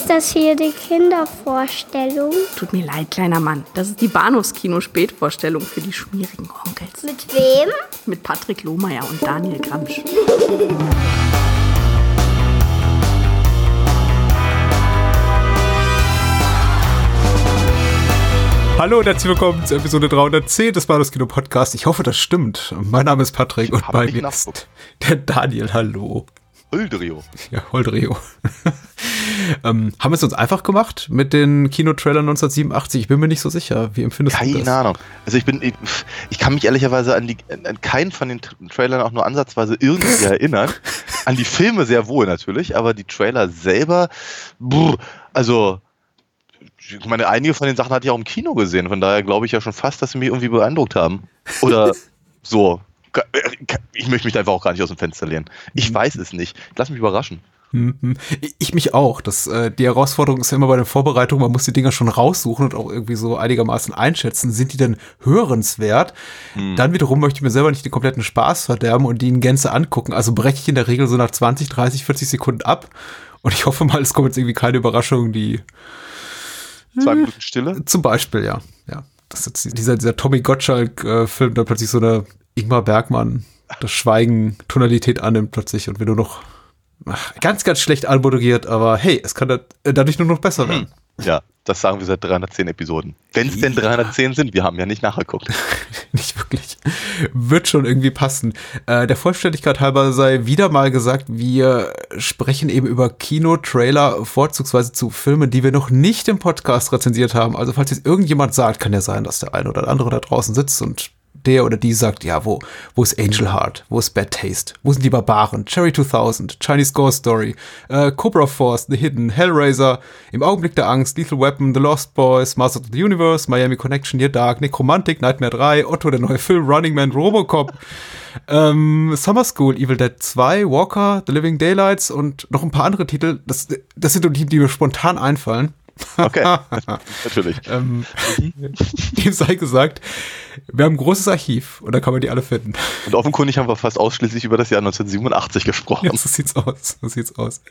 Ist das hier die Kindervorstellung? Tut mir leid, kleiner Mann. Das ist die Bahnhofskino-Spätvorstellung für die schmierigen Onkels. Mit wem? Mit Patrick Lohmeier und Daniel Gramsch. Hallo und herzlich willkommen zur Episode 310 des Bahnhofs Kino Podcast. Ich hoffe, das stimmt. Mein Name ist Patrick und bei mir ist der Daniel. Hallo. Holdrio. Ja, Holdrio. ähm, haben wir es uns einfach gemacht mit den Kinotrailern 1987? Ich bin mir nicht so sicher. Wie empfindest Keine du das? Keine Ahnung. Also ich bin, ich, ich, kann mich ehrlicherweise an, die, an keinen von den Trailern auch nur ansatzweise irgendwie erinnern. An die Filme sehr wohl natürlich, aber die Trailer selber, brr, also ich meine, einige von den Sachen hatte ich auch im Kino gesehen, von daher glaube ich ja schon fast, dass sie mich irgendwie beeindruckt haben. Oder so. Ich möchte mich da einfach auch gar nicht aus dem Fenster lehnen. Ich mhm. weiß es nicht. Lass mich überraschen. Mhm. Ich mich auch. Das, äh, die Herausforderung ist ja immer bei der Vorbereitung, man muss die Dinger schon raussuchen und auch irgendwie so einigermaßen einschätzen. Sind die denn hörenswert? Mhm. Dann wiederum möchte ich mir selber nicht den kompletten Spaß verderben und die in Gänze angucken. Also breche ich in der Regel so nach 20, 30, 40 Sekunden ab. Und ich hoffe mal, es kommt jetzt irgendwie keine Überraschung, die Zwei Minuten Stille? Zum Beispiel, ja. ja. Das ist dieser, dieser Tommy Gottschalk-Film, da plötzlich so eine Ingmar Bergmann, das Schweigen, Tonalität annimmt plötzlich und wenn du noch ganz, ganz schlecht anmoderiert, aber hey, es kann da, dadurch nur noch besser werden. Hm. Ja, das sagen wir seit 310 Episoden. Wenn es denn 310 sind, wir haben ja nicht nachgeguckt. nicht wirklich. Wird schon irgendwie passen. Äh, der Vollständigkeit halber sei wieder mal gesagt, wir sprechen eben über Kino-Trailer, vorzugsweise zu Filmen, die wir noch nicht im Podcast rezensiert haben. Also falls jetzt irgendjemand sagt, kann ja sein, dass der eine oder andere da draußen sitzt und der oder die sagt, ja, wo, wo ist Angel Heart? Wo ist Bad Taste? Wo sind die Barbaren? Cherry 2000, Chinese Ghost Story, äh, Cobra Force, The Hidden, Hellraiser, Im Augenblick der Angst, Lethal Weapon, The Lost Boys, Masters of the Universe, Miami Connection, Near Dark, Necromantic, Nightmare 3, Otto, der neue Film, Running Man, Robocop, ähm, Summer School, Evil Dead 2, Walker, The Living Daylights und noch ein paar andere Titel. Das, das sind die, die mir spontan einfallen. Okay, natürlich. ähm, dem sei gesagt, wir haben ein großes Archiv und da kann man die alle finden. Und offenkundig haben wir fast ausschließlich über das Jahr 1987 gesprochen. Ja, so sieht's aus. So sieht's aus.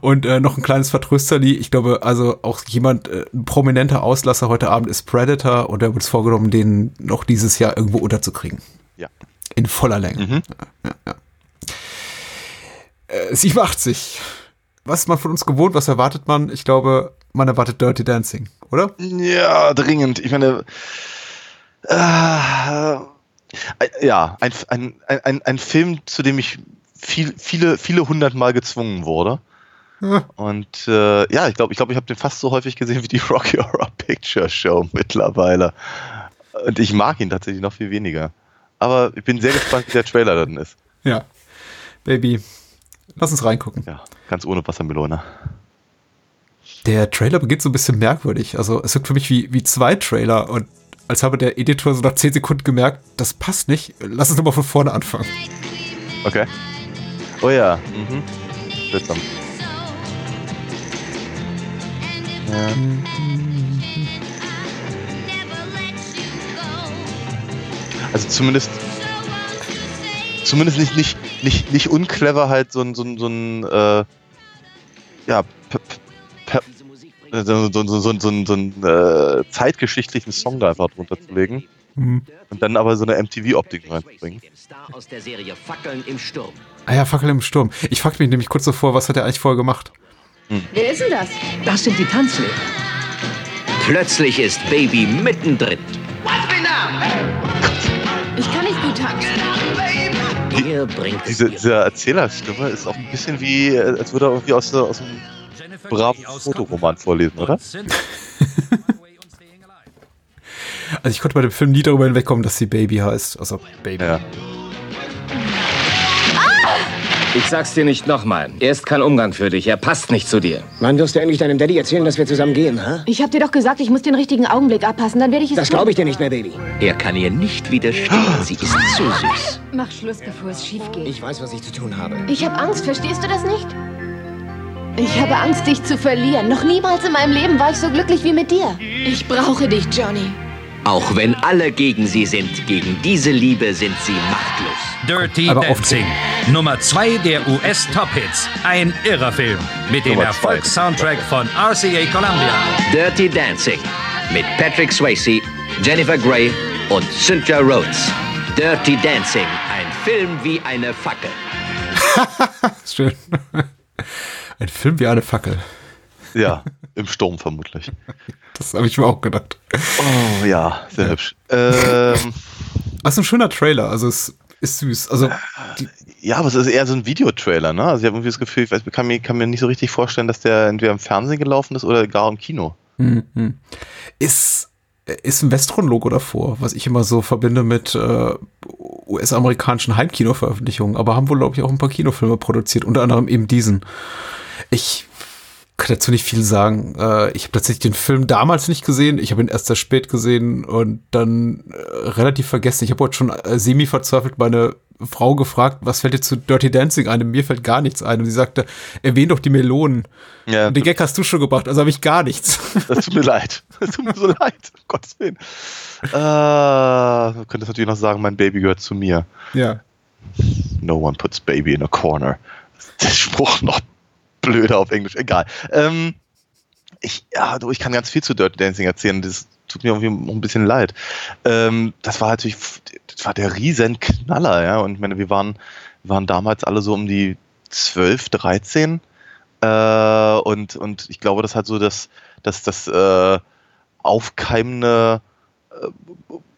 Und äh, noch ein kleines Vertrösterli. Ich glaube, also auch jemand, äh, ein prominenter Auslasser heute Abend ist Predator und er wird es vorgenommen, den noch dieses Jahr irgendwo unterzukriegen. Ja. In voller Länge. Mhm. Ja, ja, ja. Äh, 87. Was ist man von uns gewohnt? Was erwartet man? Ich glaube, man erwartet Dirty Dancing, oder? Ja, dringend. Ich meine, äh, ja, ein, ein, ein, ein Film, zu dem ich viel, viele, viele hundert Mal gezwungen wurde. Hm. Und äh, ja, ich glaube, ich, glaub, ich habe den fast so häufig gesehen wie die Rocky Horror Picture Show mittlerweile. Und ich mag ihn tatsächlich noch viel weniger. Aber ich bin sehr gespannt, wie der Trailer dann ist. Ja. Baby, lass uns reingucken. Ja, ganz ohne Wassermelone. Der Trailer beginnt so ein bisschen merkwürdig. Also es wirkt für mich wie, wie zwei Trailer und als habe der Editor so nach 10 Sekunden gemerkt, das passt nicht. Lass uns nochmal von vorne anfangen. Okay. Oh ja. Mhm. Seltsam. Ja. Also zumindest zumindest nicht, nicht, nicht, nicht unclever halt so ein, so ein, so ein äh, ja, so, so, so, so, so einen äh, zeitgeschichtlichen Song da einfach drunter zu legen. Mhm. Und dann aber so eine MTV-Optik reinzubringen. Ah ja, Fackel im Sturm. Ich fragte mich nämlich kurz so vor, was hat er eigentlich vorher gemacht? Hm. Wer ist denn das? Das sind die Tanzlehrer. Plötzlich ist Baby mittendrin. Ich kann nicht gut tanzen. Die, diese, diese Erzählerstimme ist auch ein bisschen wie, äh, als würde er irgendwie aus, aus einem braven Fotoroman vorlesen, oder? Also ich konnte bei dem Film nie darüber hinwegkommen, dass sie Baby heißt. Also Baby. Ja. Ich sag's dir nicht nochmal. Er ist kein Umgang für dich. Er passt nicht zu dir. Wann wirst du endlich deinem Daddy erzählen, dass wir zusammen gehen, ha? Ich hab dir doch gesagt, ich muss den richtigen Augenblick abpassen, dann werde ich es Das glaube ich dir nicht mehr, Baby. Er kann ihr nicht widerstehen. Sie ist zu süß. Mach Schluss, bevor es schief geht. Ich weiß, was ich zu tun habe. Ich hab Angst, verstehst du das nicht? Ich habe Angst, dich zu verlieren. Noch niemals in meinem Leben war ich so glücklich wie mit dir. Ich brauche dich, Johnny. Auch wenn alle gegen sie sind, gegen diese Liebe sind sie machtlos. Dirty Aber Dancing. Nummer 2 der US-Top-Hits. Ein irrer Film mit dem. Erfolgssoundtrack von RCA Columbia. Dirty Dancing mit Patrick Swayze, Jennifer Grey und Cynthia Rhodes. Dirty Dancing, ein Film wie eine Fackel. Schön. Ein Film wie eine Fackel. Ja, im Sturm vermutlich. Das habe ich mir auch gedacht. Oh ja, sehr hübsch. Ähm, Das ist ein schöner Trailer. Also es ist süß. Also ja, aber es ist eher so ein Videotrailer, ne? Also ich habe irgendwie das Gefühl, ich weiß, kann, mir, kann mir nicht so richtig vorstellen, dass der entweder im Fernsehen gelaufen ist oder gar im Kino. Mhm. ist, ist ein Vestron-Logo davor, was ich immer so verbinde mit äh, US-amerikanischen Heimkino-Veröffentlichungen. Aber haben wohl, glaube ich, auch ein paar Kinofilme produziert, unter anderem eben diesen. Ich kann dazu nicht viel sagen. Äh, ich habe tatsächlich den Film damals nicht gesehen. Ich habe ihn erst sehr spät gesehen und dann äh, relativ vergessen. Ich habe heute schon äh, semi-verzweifelt meine Frau gefragt, was fällt dir zu Dirty Dancing ein? Mir fällt gar nichts ein. Und sie sagte, erwähn doch die Melonen. Ja, Und den Gag hast du schon gebracht, also habe ich gar nichts. das tut mir leid. Das tut mir so leid. Um Gottes Willen. Äh, du könntest natürlich noch sagen, mein Baby gehört zu mir. ja. No one puts baby in a corner. Der Spruch noch blöder auf Englisch. Egal. Ähm, ich, ja, du, ich kann ganz viel zu Dirty Dancing erzählen. Das tut mir irgendwie ein bisschen leid. Ähm, das war natürlich, das war der riesen Knaller, ja. Und ich meine, wir waren, waren damals alle so um die 12, 13. Äh, und, und ich glaube, das hat so das, das, das äh, aufkeimende äh,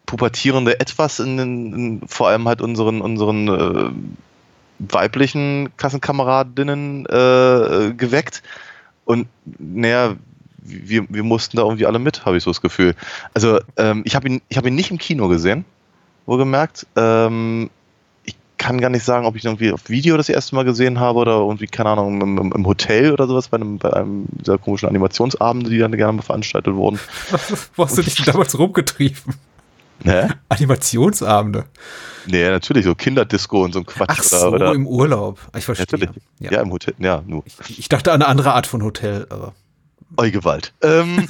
pubertierende Etwas in, in, in vor allem halt unseren, unseren äh, weiblichen Klassenkameradinnen äh, geweckt. Und naja, wir, wir mussten da irgendwie alle mit, habe ich so das Gefühl. Also ähm, ich habe ihn, ich hab ihn nicht im Kino gesehen, wohlgemerkt. Ähm, ich kann gar nicht sagen, ob ich ihn irgendwie auf Video das erste Mal gesehen habe oder irgendwie, keine Ahnung, im, im, im Hotel oder sowas, bei einem, bei einem dieser komischen Animationsabende, die dann gerne mal veranstaltet wurden. Wo hast du dich denn damals rumgetrieben? Hä? Animationsabende. Nee, natürlich, so Kinderdisco und so ein Quatsch. Ach so, oder, oder, im Urlaub. Ich verstehe. Natürlich. Ja. Ja. im Hotel. Ja, nur. Ich, ich dachte an eine andere Art von Hotel, aber. Gewalt. Ähm,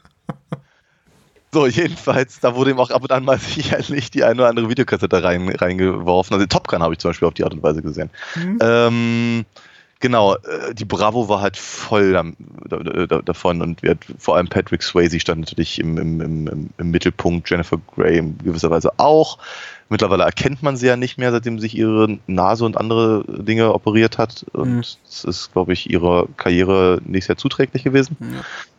so, jedenfalls, da wurde ihm auch ab und an mal sicherlich die eine oder andere Videokassette rein, reingeworfen. Also Top Gun habe ich zum Beispiel auf die Art und Weise gesehen. Ähm, genau, äh, die Bravo war halt voll davon und wir, vor allem Patrick Swayze stand natürlich im, im, im, im- Mittelpunkt, Jennifer Grey in gewisser Weise auch. Mittlerweile erkennt man sie ja nicht mehr, seitdem sich ihre Nase und andere Dinge operiert hat. Und Mhm. es ist, glaube ich, ihrer Karriere nicht sehr zuträglich gewesen.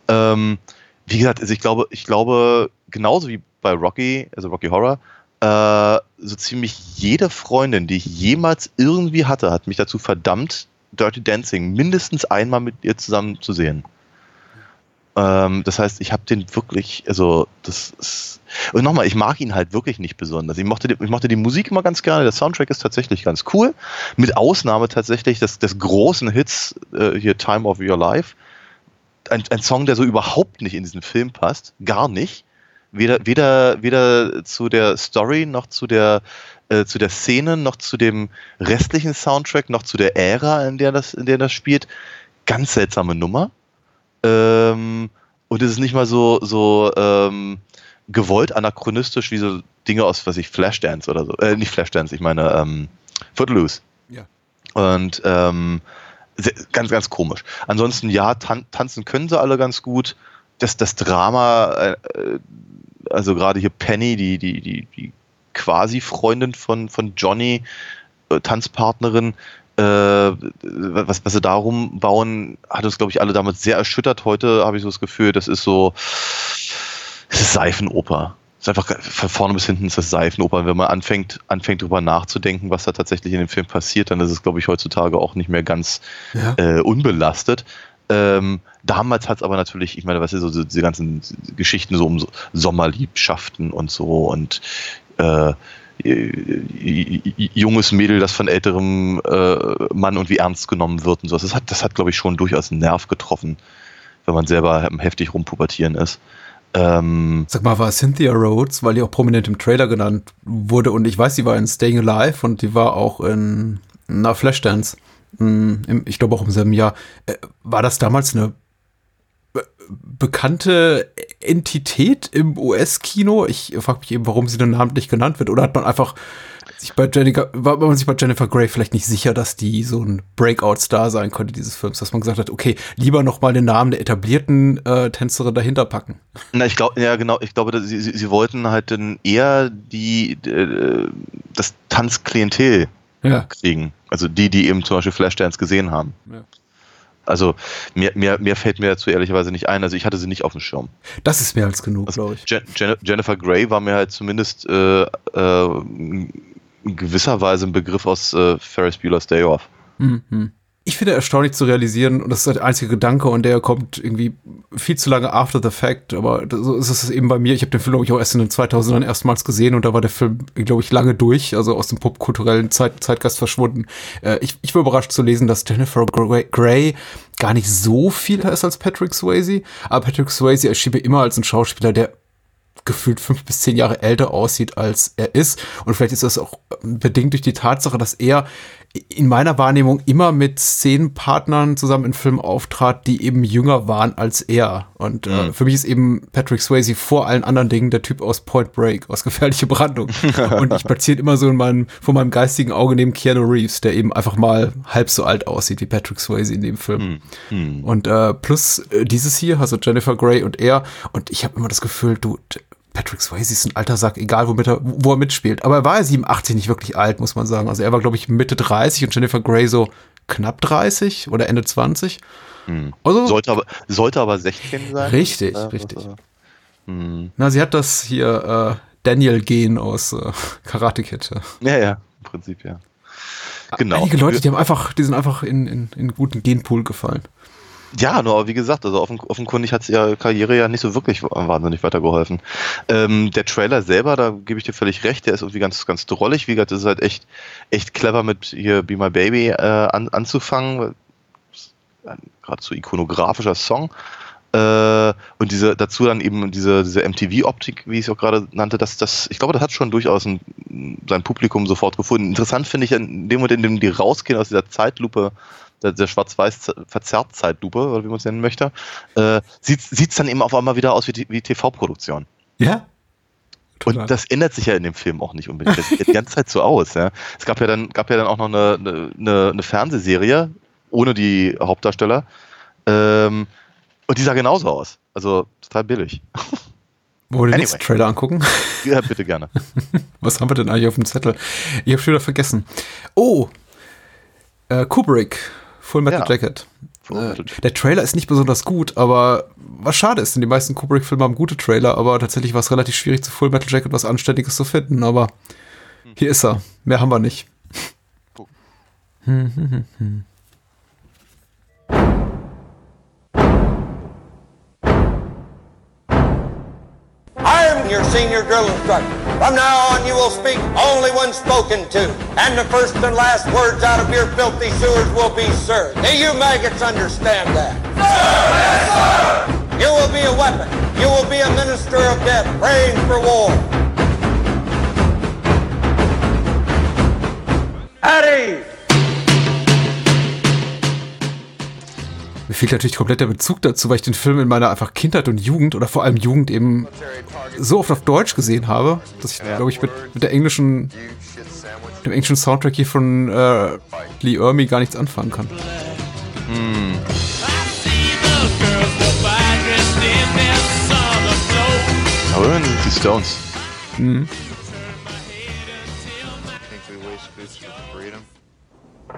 Ähm, wie gesagt, also ich glaube, ich glaube, genauso wie bei Rocky, also Rocky Horror, äh, so ziemlich jede Freundin, die ich jemals irgendwie hatte, hat mich dazu verdammt, Dirty Dancing mindestens einmal mit ihr zusammen zu sehen. Ähm, das heißt, ich habe den wirklich, also das ist, und nochmal, ich mag ihn halt wirklich nicht besonders. Ich mochte, die, ich mochte die Musik immer ganz gerne, der Soundtrack ist tatsächlich ganz cool, mit Ausnahme tatsächlich des, des großen Hits äh, hier Time of Your Life. Ein, ein Song, der so überhaupt nicht in diesen Film passt, gar nicht. Weder, weder, weder zu der Story noch zu der, äh, zu der Szene noch zu dem restlichen Soundtrack noch zu der Ära, in der das, in der das spielt. Ganz seltsame Nummer. Ähm, und es ist nicht mal so, so ähm, gewollt anachronistisch wie so Dinge aus, was ich, Flashdance oder so. Äh, nicht Flashdance, ich meine ähm, Footloose. Ja. Und ähm, ganz, ganz komisch. Ansonsten, ja, tan tanzen können sie alle ganz gut. Das, das Drama, äh, äh, also gerade hier Penny, die, die, die, die quasi-Freundin von, von Johnny, äh, Tanzpartnerin, äh, was, was sie darum bauen, hat uns, glaube ich, alle damals sehr erschüttert. Heute habe ich so das Gefühl, das ist so, es ist Seifenoper. Es ist einfach von vorne bis hinten ist das Seifenoper. Wenn man anfängt, anfängt drüber nachzudenken, was da tatsächlich in dem Film passiert, dann ist es, glaube ich, heutzutage auch nicht mehr ganz Ja. äh, unbelastet. Ähm, damals hat es aber natürlich, ich meine, was ist so diese ganzen Geschichten so um so Sommerliebschaften und so und äh, junges Mädel, das von älterem äh, Mann irgendwie ernst genommen wird und so. Das hat, das hat, glaube ich, schon durchaus einen Nerv getroffen, wenn man selber heftig rumpubertieren ist. Ähm, Sag mal, war Cynthia Rhodes, weil die auch prominent im Trailer genannt wurde und ich weiß, sie war in Staying Alive und die war auch in na, Flashdance. Im- Ich glaube auch im selben Jahr. Äh, War das damals eine bekannte Entität im US-Kino? Ich frage mich eben, warum sie dann namentlich genannt wird. Oder hat man einfach sich bei Jennifer, war man sich bei Jennifer Grey vielleicht nicht sicher, dass die so ein Breakout-Star sein konnte dieses Films, dass man gesagt hat, okay, lieber noch mal den Namen der etablierten äh, Tänzerin dahinter packen. Na, ich glaube, ja genau, ich glaube, sie, sie, sie wollten halt dann eher die äh, das Tanzklientel Ja. kriegen. Also die, die eben zum Beispiel Flashdance gesehen haben. Ja. Also mehr, mehr, mehr fällt mir dazu ehrlicherweise nicht ein. Also ich hatte sie nicht auf dem Schirm. Das ist mehr als genug, Also glaube ich. Je Jen Jennifer Grey war mir halt zumindest äh, äh, in gewisser Weise ein Begriff aus äh, Ferris Bueller's Day Off. Mhm. Ich finde erstaunlich zu realisieren, und das ist der einzige Gedanke, und der kommt irgendwie viel zu lange after the fact, aber so ist es eben bei mir. Ich habe den Film, glaube ich, auch erst in den 2000ern erstmals gesehen und da war der Film, glaube ich, lange durch, also aus dem popkulturellen Zeit Zeitgeist verschwunden. Äh, ich, ich war überrascht zu lesen, dass Jennifer Grey gar nicht so viel ist als Patrick Swayze, aber Patrick Swayze erschien mir immer als ein Schauspieler, der gefühlt fünf bis zehn Jahre älter aussieht, als er ist. Und vielleicht ist das auch bedingt durch die Tatsache, dass er in meiner Wahrnehmung immer mit Szenenpartnern zusammen in Filmen auftrat, die eben jünger waren als er. Und äh, für mich ist eben Patrick Swayze vor allen anderen Dingen der Typ aus Point Break, aus Gefährliche Brandung. Und ich platziere immer so in meinem, vor meinem geistigen Auge neben Keanu Reeves, der eben einfach mal halb so alt aussieht wie Patrick Swayze in dem Film. Und äh, plus äh, dieses hier, also Jennifer Grey und er. Und ich habe immer das Gefühl, du, Patrick Swayze ist ein alter Sack, egal womit er, wo er mitspielt. Aber er war ja 87 nicht wirklich alt, muss man sagen. Also er war, glaube ich, Mitte 30 und Jennifer Grey so knapp 30 oder Ende 20. Also, Sollte aber, sollte aber 16 sein. Richtig, Äh, richtig. äh, hm. na, sie hat das hier äh, Daniel-Gen aus äh, Karate Kid. ja. Ja, ja, im Prinzip, ja. Genau. Einige Leute, die haben einfach, die sind einfach in, in, in guten Genpool gefallen. Ja, nur wie gesagt, also offen, offenkundig hat es ihrer Karriere ja nicht so wirklich wahnsinnig weitergeholfen. Ähm, der Trailer selber, da gebe ich dir völlig recht, der ist irgendwie ganz, ganz drollig. Wie gesagt, das ist halt echt, echt clever mit hier Be My Baby äh, an, anzufangen. Gerade so ikonografischer Song. Äh, und diese, dazu dann eben diese, diese MTV-Optik, wie ich es auch gerade nannte, das, das, ich glaube, das hat schon durchaus ein, sein Publikum sofort gefunden. Interessant finde ich in dem Moment, in dem die rausgehen aus dieser Zeitlupe, der, der schwarz-weiß verzerrt Zeitlupe, oder wie man es nennen möchte, äh, sieht es dann eben auf einmal wieder aus wie, wie TV-Produktion. Ja? Und das ändert sich ja in dem Film auch nicht unbedingt. Das sieht die ganze Zeit so aus. Ja. Es gab ja dann, gab ja dann auch noch eine, eine, eine Fernsehserie ohne die Hauptdarsteller. Ähm, und die sah genauso aus. Also total billig. Wollen wir den Anyway. nächsten Trailer angucken? Ja, bitte gerne. Was haben wir denn eigentlich auf dem Zettel? Ich habe schon wieder vergessen. Oh, äh, Kubrick, Full Metal Ja. Jacket. Äh, Jacket. der Trailer ist nicht besonders gut, aber was schade ist, denn die meisten Kubrick-Filme haben gute Trailer, aber tatsächlich war es relativ schwierig, zu Full Metal Jacket was Anständiges zu finden, aber hier ist er. Mehr haben wir nicht. Your senior drill instructor. From now on, you will speak only when spoken to. And the first and last words out of your filthy sewers will be, sir. Do you maggots understand that? Sir, yes, sir! You will be a weapon. You will be a minister of death, praying for war. Fehlt natürlich komplett der Bezug dazu, weil ich den Film in meiner einfach Kindheit und Jugend oder vor allem Jugend eben so oft auf Deutsch gesehen habe, dass ich, glaube ich, mit, mit der englischen, dem englischen Soundtrack hier von äh, Lee Ermey gar nichts anfangen kann. Aber immerhin sind die Stones. Mhm.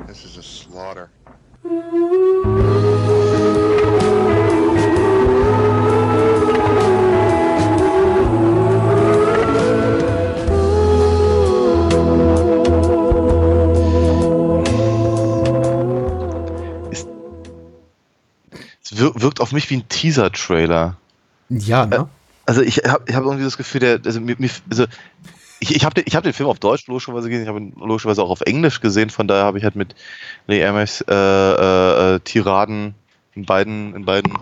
This is a slaughter. Wirkt auf mich wie ein Teaser-Trailer. Ja, ne? Also ich habe ich hab irgendwie das Gefühl, der, also, mir, also ich, ich habe den, ich hab den Film auf Deutsch logischerweise gesehen, ich habe ihn logischerweise auch auf Englisch gesehen, von daher habe ich halt mit Lee Ames äh, äh, äh, Tiraden in beiden, in beiden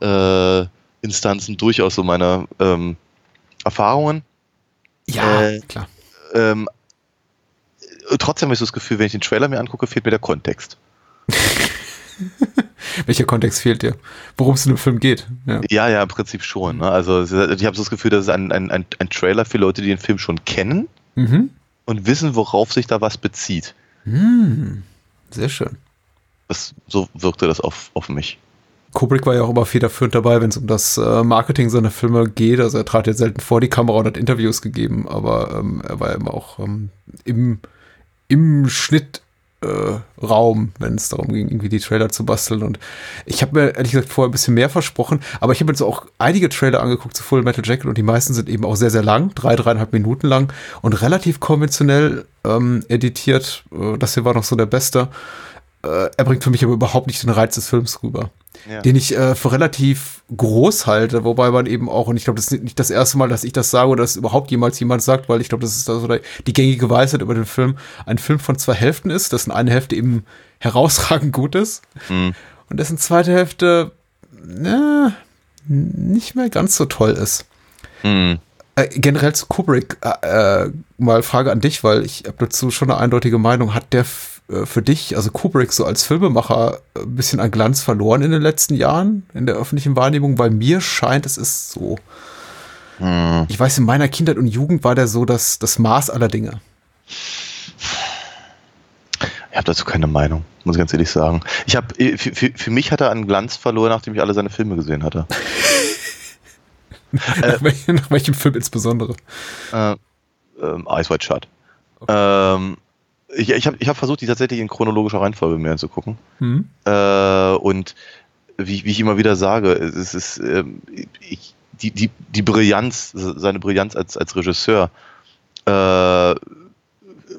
äh, Instanzen durchaus so meine ähm, Erfahrungen. Ja, Äh, klar. Ähm, äh, trotzdem habe ich so das Gefühl, wenn ich den Trailer mir angucke, fehlt mir der Kontext. Welcher Kontext fehlt dir? Worum es in dem Film geht? Ja. Ja, ja, im Prinzip schon. Ne? Also ich habe so das Gefühl, das ist ein, ein, ein, ein Trailer für Leute, die den Film schon kennen. Mhm. und wissen, worauf sich da was bezieht. Hm, sehr schön. Das, so wirkte das auf, auf mich. Kubrick war ja auch immer federführend dabei, wenn es um das äh, Marketing seiner Filme geht. Also er trat ja selten vor die Kamera und hat Interviews gegeben, aber ähm, er war ja immer auch ähm, im, im Schnitt äh, Raum, wenn es darum ging, irgendwie die Trailer zu basteln. Und ich habe mir ehrlich gesagt vorher ein bisschen mehr versprochen, aber ich habe jetzt auch einige Trailer angeguckt zu Full Metal Jacket und die meisten sind eben auch sehr, sehr lang, drei, dreieinhalb Minuten lang und relativ konventionell ähm, editiert. Äh, das hier war noch so der beste. Äh, er bringt für mich aber überhaupt nicht den Reiz des Films rüber. Ja. Den ich äh, für relativ groß halte, wobei man eben auch, und ich glaube, das ist nicht das erste Mal, dass ich das sage oder dass überhaupt jemals jemand sagt, weil ich glaube, das ist also die gängige Weisheit über den Film, ein Film von zwei Hälften ist, dessen eine Hälfte eben herausragend gut ist mhm. und dessen zweite Hälfte na, nicht mehr ganz so toll ist. Mhm. Äh, generell zu Kubrick äh, äh mal Frage an dich, weil ich habe dazu schon eine eindeutige Meinung. Hat der äh, für dich, also Kubrick so als Filmemacher, ein bisschen an Glanz verloren in den letzten Jahren in der öffentlichen Wahrnehmung? Weil mir scheint, es ist so. Hm. Ich weiß, in meiner Kindheit und Jugend war der so das, das Maß aller Dinge. Ich habe dazu keine Meinung, muss ich ganz ehrlich sagen. Ich habe äh, für, für, für, mich hat er an Glanz verloren, nachdem ich alle seine Filme gesehen hatte. nach, äh, welchem, nach, welchem Film insbesondere? Äh, ähm, Ice White Shut. Okay. Ähm, ich, ich habe ich hab versucht, die tatsächlich in chronologischer Reihenfolge mehr zu gucken. Mhm. Äh, und wie, wie ich immer wieder sage, es ist äh, ich, die, die, die Brillanz, seine Brillanz als, als Regisseur äh,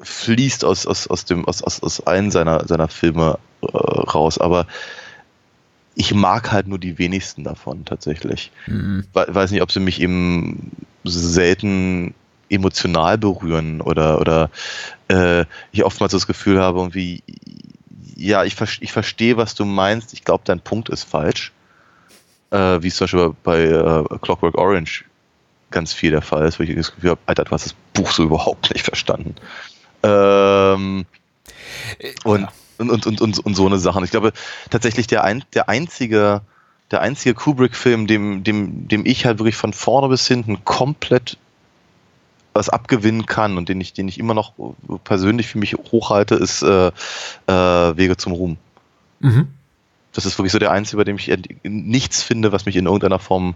fließt aus, aus, aus, dem, aus, aus, aus einem seiner, seiner Filme äh, raus. Aber ich mag halt nur die wenigsten davon tatsächlich. Mhm. Weiß nicht, ob sie mich eben selten emotional berühren oder, oder äh, ich oftmals das Gefühl habe, irgendwie, ja, ich, ich verstehe, was du meinst, ich glaube, dein Punkt ist falsch. Äh, wie es zum Beispiel bei äh, Clockwork Orange ganz viel der Fall ist, wo ich das Gefühl habe, Alter, du hast das Buch so überhaupt nicht verstanden. Ähm, und, und, und, und, und, und so eine Sache. Ich glaube, tatsächlich der, ein, der einzige, der einzige Kubrick-Film, dem, dem, dem ich halt wirklich von vorne bis hinten komplett was abgewinnen kann und den ich, den ich immer noch persönlich für mich hochhalte, ist äh, äh, Wege zum Ruhm. Mhm. Das ist wirklich so der einzige, bei dem ich nichts finde, was mich in irgendeiner Form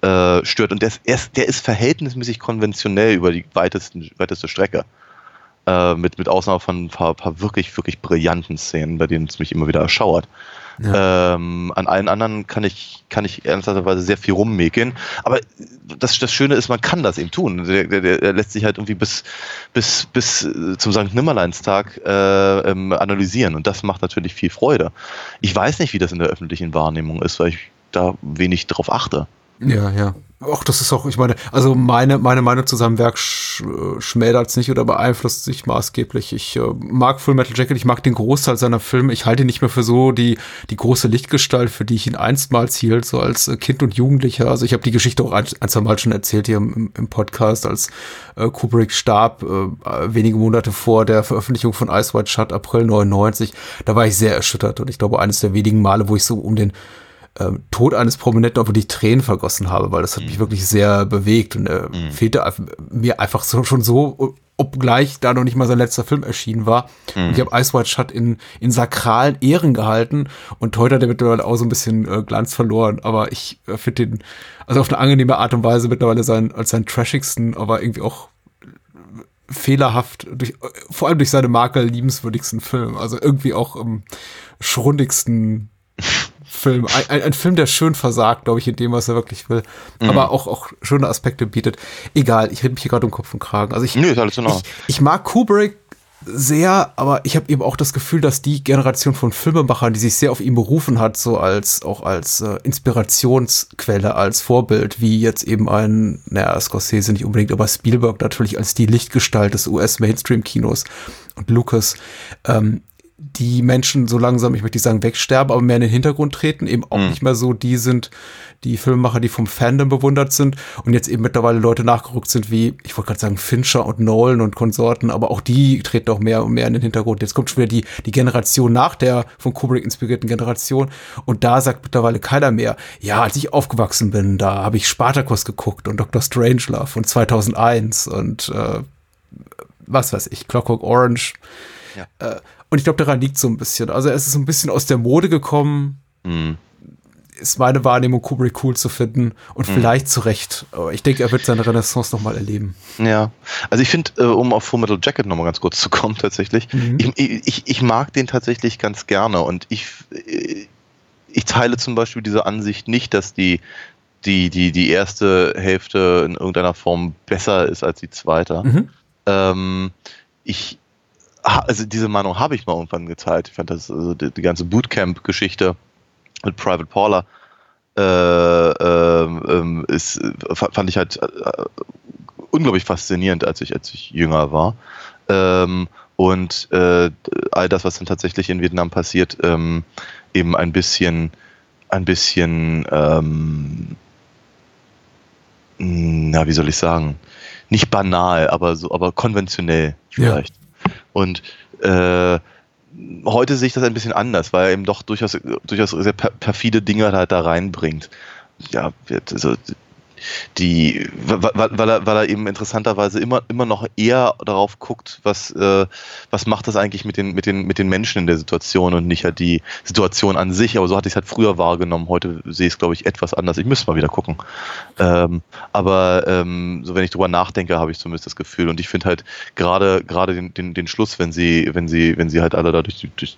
äh, stört. Und der ist, der ist verhältnismäßig konventionell über die weitesten, weiteste Strecke. Äh, mit, mit Ausnahme von ein paar, paar wirklich, wirklich brillanten Szenen, bei denen es mich immer wieder erschauert. Ja. Ähm, an allen anderen kann ich, kann ich ernsthafterweise sehr viel rummäkeln. Aber das, das Schöne ist, man kann das eben tun. Der, der, der lässt sich halt irgendwie bis, bis, bis zum St. Nimmerleinstag äh, ähm, analysieren. Und das macht natürlich viel Freude. Ich weiß nicht, wie das in der öffentlichen Wahrnehmung ist, weil ich da wenig drauf achte. Ja, ja. Ach, das ist auch, ich meine, also meine, meine Meinung zu seinem Werk sch, äh, schmälert es nicht oder beeinflusst sich maßgeblich. Ich äh, mag Full Metal Jacket, ich mag den Großteil seiner Filme. Ich halte ihn nicht mehr für so die, die große Lichtgestalt, für die ich ihn einstmals hielt, so als äh, Kind und Jugendlicher. Also ich habe die Geschichte auch ein, ein, zwei Mal schon erzählt hier im, im Podcast, als äh, Kubrick starb, äh, wenige Monate vor der Veröffentlichung von Ice White Shut, April 99. Da war ich sehr erschüttert und ich glaube, eines der wenigen Male, wo ich so um den ähm, Tod eines Prominenten auch wirklich Tränen vergossen habe, weil das hat mhm. mich wirklich sehr bewegt und äh, mhm. fehlte mir einfach so, schon so, obgleich da noch nicht mal sein letzter Film erschienen war. Mhm. Und ich habe Ice White Shut in, in sakralen Ehren gehalten und heute hat er mittlerweile auch so ein bisschen äh, Glanz verloren, aber ich äh, finde den, also auf eine angenehme Art und Weise mittlerweile sein, als seinen trashigsten, aber irgendwie auch fehlerhaft, durch, vor allem durch seine Marke liebenswürdigsten Film, also irgendwie auch im schrundigsten Film. Ein, ein, Film, der schön versagt, glaube ich, in dem, was er wirklich will. Mhm. Aber auch, auch schöne Aspekte bietet. Egal, ich rede mich hier gerade um Kopf und Kragen. Also ich, Nö, ich, ich mag Kubrick sehr, aber ich habe eben auch das Gefühl, dass die Generation von Filmemachern, die sich sehr auf ihn berufen hat, so als auch als äh, Inspirationsquelle, als Vorbild, wie jetzt eben ein, naja, Scorsese nicht unbedingt, aber Spielberg natürlich als die Lichtgestalt des US-Mainstream-Kinos und Lucas, ähm, die Menschen so langsam, ich möchte nicht sagen wegsterben, aber mehr in den Hintergrund treten, eben auch mhm. nicht mehr so die sind, die Filmemacher, die vom Fandom bewundert sind und jetzt eben mittlerweile Leute nachgerückt sind wie, ich wollte gerade sagen, Fincher und Nolan und Konsorten, aber auch die treten auch mehr und mehr in den Hintergrund. Jetzt kommt schon wieder die, die Generation nach der von Kubrick inspirierten Generation und da sagt mittlerweile keiner mehr, ja, als ich aufgewachsen bin, da habe ich Spartacus geguckt und Dr. Strangelove von 2001 und äh, was weiß ich, Clockwork Orange. Ja. Äh, und ich glaube, daran liegt so ein bisschen. Also es ist so ein bisschen aus der Mode gekommen. Mhm. Ist meine Wahrnehmung, Kubrick cool zu finden und Mhm. vielleicht zu Recht. Aber ich denke, er wird seine Renaissance nochmal erleben. Ja, also ich finde, äh, um auf Full Metal Jacket nochmal ganz kurz zu kommen, tatsächlich, Mhm. ich, ich, ich mag den tatsächlich ganz gerne und ich, äh, ich teile zum Beispiel diese Ansicht nicht, dass die, die, die, die erste Hälfte in irgendeiner Form besser ist als die zweite. Mhm. Ähm, ich, also diese Meinung habe ich mal irgendwann geteilt. Ich fand das, also die, die ganze Bootcamp-Geschichte mit Private Paula äh, ähm, ähm, ist, fand ich halt äh, unglaublich faszinierend, als ich, als ich jünger war. Ähm, und äh, all das, was dann tatsächlich in Vietnam passiert, ähm, eben ein bisschen, ein bisschen, ähm, na, wie soll ich sagen, nicht banal, aber so, aber konventionell vielleicht. Und äh, heute sehe ich das ein bisschen anders, weil er eben doch durchaus, durchaus sehr per- perfide Dinge halt da reinbringt. Ja, also die, weil, er, weil er eben interessanterweise immer, immer noch eher darauf guckt, was, äh, was macht das eigentlich mit den, mit, den, mit den Menschen in der Situation und nicht halt die Situation an sich. Aber so hatte ich es halt früher wahrgenommen. Heute sehe ich es, glaube ich, etwas anders. Ich müsste mal wieder gucken. Ähm, aber ähm, so wenn ich drüber nachdenke, habe ich zumindest das Gefühl. Und ich finde halt gerade den, den, den Schluss, wenn sie, wenn sie, wenn sie halt alle da durch, durch,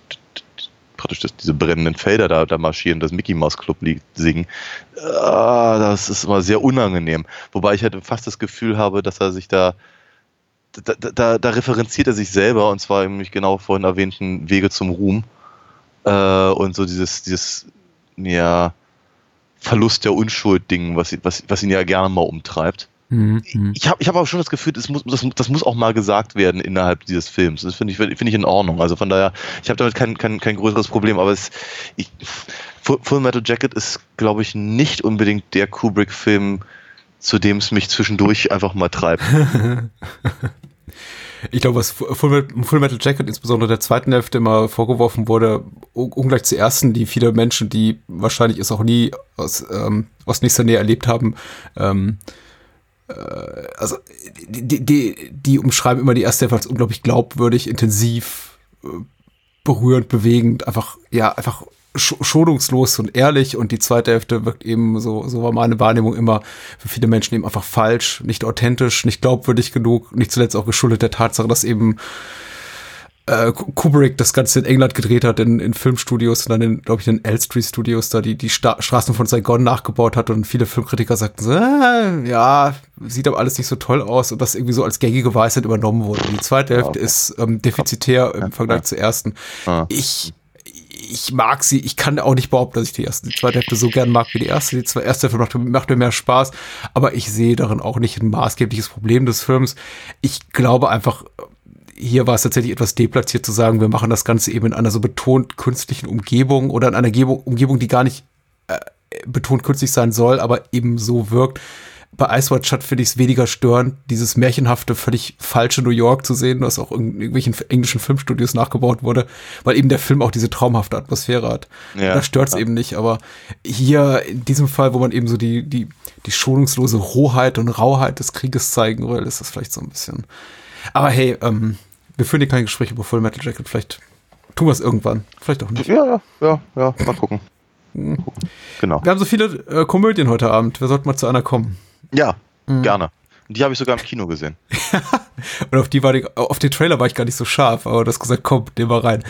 praktisch das, diese brennenden Felder da, da marschieren, das Mickey Mouse Club Lied singen, ah, das ist immer sehr unangenehm. Wobei ich halt fast das Gefühl habe, dass er sich da da, da, da referenziert er sich selber und zwar nämlich genau vorhin erwähnten Wege zum Ruhm äh, und so dieses, dieses ja, Verlust der Unschuld-Ding, was, was, was ihn ja gerne mal umtreibt. Mhm. Ich habe ich hab aber schon das Gefühl, das muss, das, das muss auch mal gesagt werden innerhalb dieses Films. Das finde ich, finde ich in Ordnung. Also von daher, ich habe damit kein, kein, kein größeres Problem, aber es, ich, Full Metal Jacket ist, glaube ich, nicht unbedingt der Kubrick-Film, zu dem es mich zwischendurch einfach mal treibt. Ich glaube, was Full Metal, Full Metal Jacket insbesondere der zweiten Hälfte immer vorgeworfen wurde, un- ungleich zur ersten, die viele Menschen, die wahrscheinlich es auch nie aus, ähm, aus nächster Nähe erlebt haben, ähm, äh, also die, die, die, umschreiben immer die erste Hälfte als unglaublich glaubwürdig, intensiv, äh, berührend, bewegend, einfach, ja, einfach sch schonungslos und ehrlich. Und die zweite Hälfte wirkt eben, so, so war meine Wahrnehmung immer, für viele Menschen eben einfach falsch, nicht authentisch, nicht glaubwürdig genug, nicht zuletzt auch geschuldet der Tatsache, dass eben äh, Ku- Kubrick das Ganze in England gedreht hat, in, in Filmstudios und dann in, glaube ich, in den Elstree Studios da die, die Sta Straßen von Saigon nachgebaut hat und viele Filmkritiker sagten so, äh, ja, sieht aber alles nicht so toll aus und das irgendwie so als gängige Weisheit übernommen wurde. Die zweite Hälfte ist ähm, defizitär im Vergleich zur ersten. Ich ich mag sie, ich kann auch nicht behaupten, dass ich die erste, die zweite Hälfte so gern mag wie die erste. Die zweite erste Hälfte macht, macht mir mehr Spaß, aber ich sehe darin auch nicht ein maßgebliches Problem des Films. Ich glaube einfach, hier war es tatsächlich etwas deplatziert zu sagen, wir machen das Ganze eben in einer so betont künstlichen Umgebung oder in einer Gebung, Umgebung, die gar nicht äh, betont künstlich sein soll, aber eben so wirkt. Bei Ice White Shut finde ich es weniger störend, dieses märchenhafte, völlig falsche New York zu sehen, was auch in irgendwelchen englischen Filmstudios nachgebaut wurde, weil eben der Film auch diese traumhafte Atmosphäre hat. Ja. Da stört es eben nicht, aber hier in diesem Fall, wo man eben so die, die, die schonungslose Rohheit und Rauheit des Krieges zeigen will, ist das vielleicht so ein bisschen. Aber hey, ähm, wir führen hier kein Gespräch über Full Metal Jacket, vielleicht tun wir es irgendwann, vielleicht auch nicht. Ja, ja, ja, mal gucken. Genau. Wir haben so viele äh, Komödien heute Abend, wir sollten mal zu einer kommen. Ja, Mhm. gerne. Die habe ich sogar im Kino gesehen. Und auf die war die, auf den Trailer war ich gar nicht so scharf, aber du hast gesagt, komm, nehmen wir rein.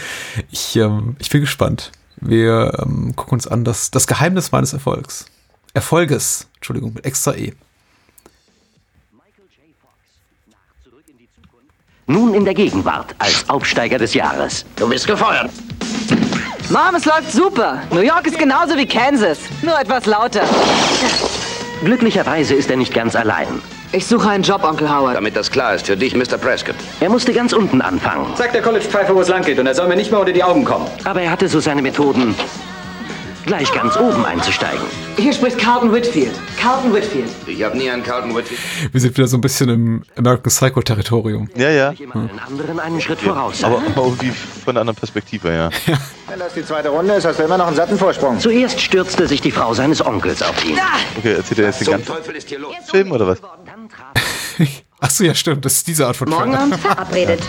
Ich, ähm, ich bin gespannt. Wir ähm, gucken uns an, das, das Geheimnis meines Erfolgs. Erfolges, Entschuldigung, mit extra E. Nun in der Gegenwart als Aufsteiger des Jahres. Du bist gefeuert. Mom, es läuft super. New York ist genauso wie Kansas, nur etwas lauter. Glücklicherweise ist er nicht ganz allein. Ich suche einen Job, Onkel Howard. Damit das klar ist für dich, Mr. Prescott. Er musste ganz unten anfangen. Sag der College-Pfeife, wo es lang geht und er soll mir nicht mehr unter die Augen kommen. Aber er hatte so seine Methoden, gleich ganz oben einzusteigen. Hier spricht Carlton Whitfield. Carlton Whitfield. Ich habe nie einen Carlton Whitfield. Wir sind wieder so ein bisschen im American Psycho-Territorium. Ja, ja. Den anderen einen Schritt ja. voraus. Aber, aber irgendwie von einer anderen Perspektive, ja. Wenn das die zweite Runde ist, hast du immer noch einen satten Vorsprung. Zuerst stürzte sich die Frau seines Onkels auf ihn. Okay, erzählt er jetzt den ganzen Teufel ist hier los? Film oder was? Achso, ja, stimmt. Das ist diese Art von Morgen Trailer. Abend verabredet.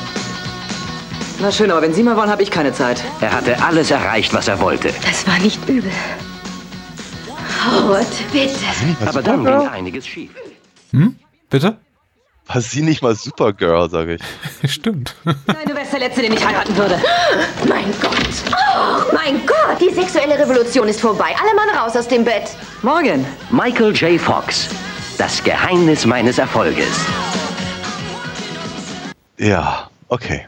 Na schön, aber wenn Sie mal wollen, habe ich keine Zeit. Er hatte alles erreicht, was er wollte. Das war nicht übel. Howard, bitte. Aber dann ging einiges schief. Hm? Bitte? War sie nicht mal Supergirl, sage ich. Stimmt. Nein, du wärst der Letzte, den ich heiraten würde. Mein Gott. Oh, mein Gott. Die sexuelle Revolution ist vorbei. Alle Mann raus aus dem Bett. Morgen. Michael J. Fox. Das Geheimnis meines Erfolges. Ja, okay.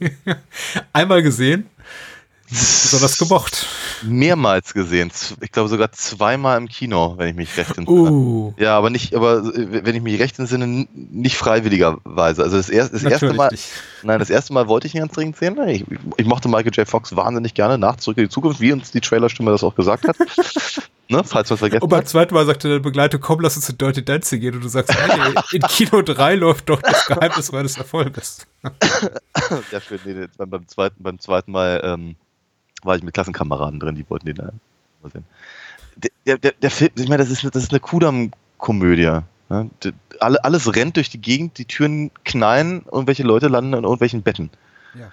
Einmal gesehen, besonders gemocht. Mehrmals gesehen. Ich glaube sogar zweimal im Kino, wenn ich mich recht entsinne. Uh. Ja, aber nicht, aber äh, wenn ich mich recht entsinne, nicht freiwilligerweise. Also das, erste, das erste Mal. nicht. Nein, das erste Mal wollte ich ihn ganz dringend sehen. Ich, ich mochte Michael J. Fox wahnsinnig gerne nach Zurück in die Zukunft, wie uns die Trailerstimme das auch gesagt hat. ne, falls es vergessen Und beim zweiten Mal sagte der Begleiter, komm, lass uns in Dirty Dancing gehen. Und du sagst, hey, in Kino 3 läuft doch das Geheimnis meines Erfolges. ja, schön. Nee, beim, zweiten, beim zweiten Mal ähm, war ich mit Klassenkameraden drin, die wollten den mal sehen. Der, der, der, Film, ich meine, das ist, eine- das ist eine Kudam-Komödie. Ne? Alle, alles rennt durch die Gegend, die Türen knallen, irgendwelche Leute landen in irgendwelchen Betten. Ja.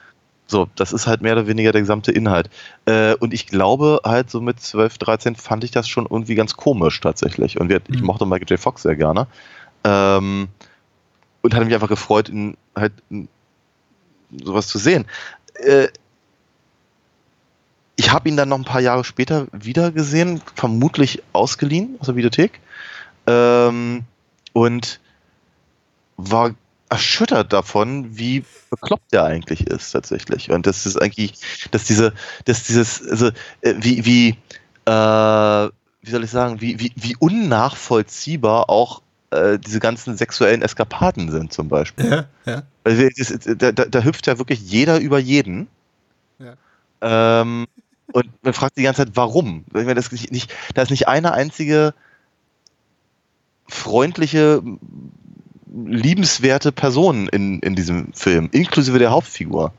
So, das ist halt mehr oder weniger der gesamte Inhalt. Äh, und ich glaube halt so mit 12, 13 fand ich das schon irgendwie ganz komisch tatsächlich. Und wir, ich mochte Michael J. Fox sehr gerne. Ähm, und hatte mich einfach gefreut, ihn halt in sowas zu sehen. Äh, ich habe ihn dann noch ein paar Jahre später wieder gesehen, vermutlich ausgeliehen aus der Videothek. Ähm, und war erschüttert davon, wie bekloppt der eigentlich ist tatsächlich. Und das ist eigentlich, dass diese, dass dieses, also äh, wie, wie, äh, wie soll ich sagen, wie, wie, wie unnachvollziehbar auch äh, diese ganzen sexuellen Eskapaden sind zum Beispiel. Ja, ja. Also das da, da, da hüpft ja wirklich jeder über jeden. Ja. Ähm, und man fragt die ganze Zeit, warum? Ich meine, das nicht, da ist nicht eine einzige freundliche, liebenswerte Person in, in diesem Film, inklusive der Hauptfigur,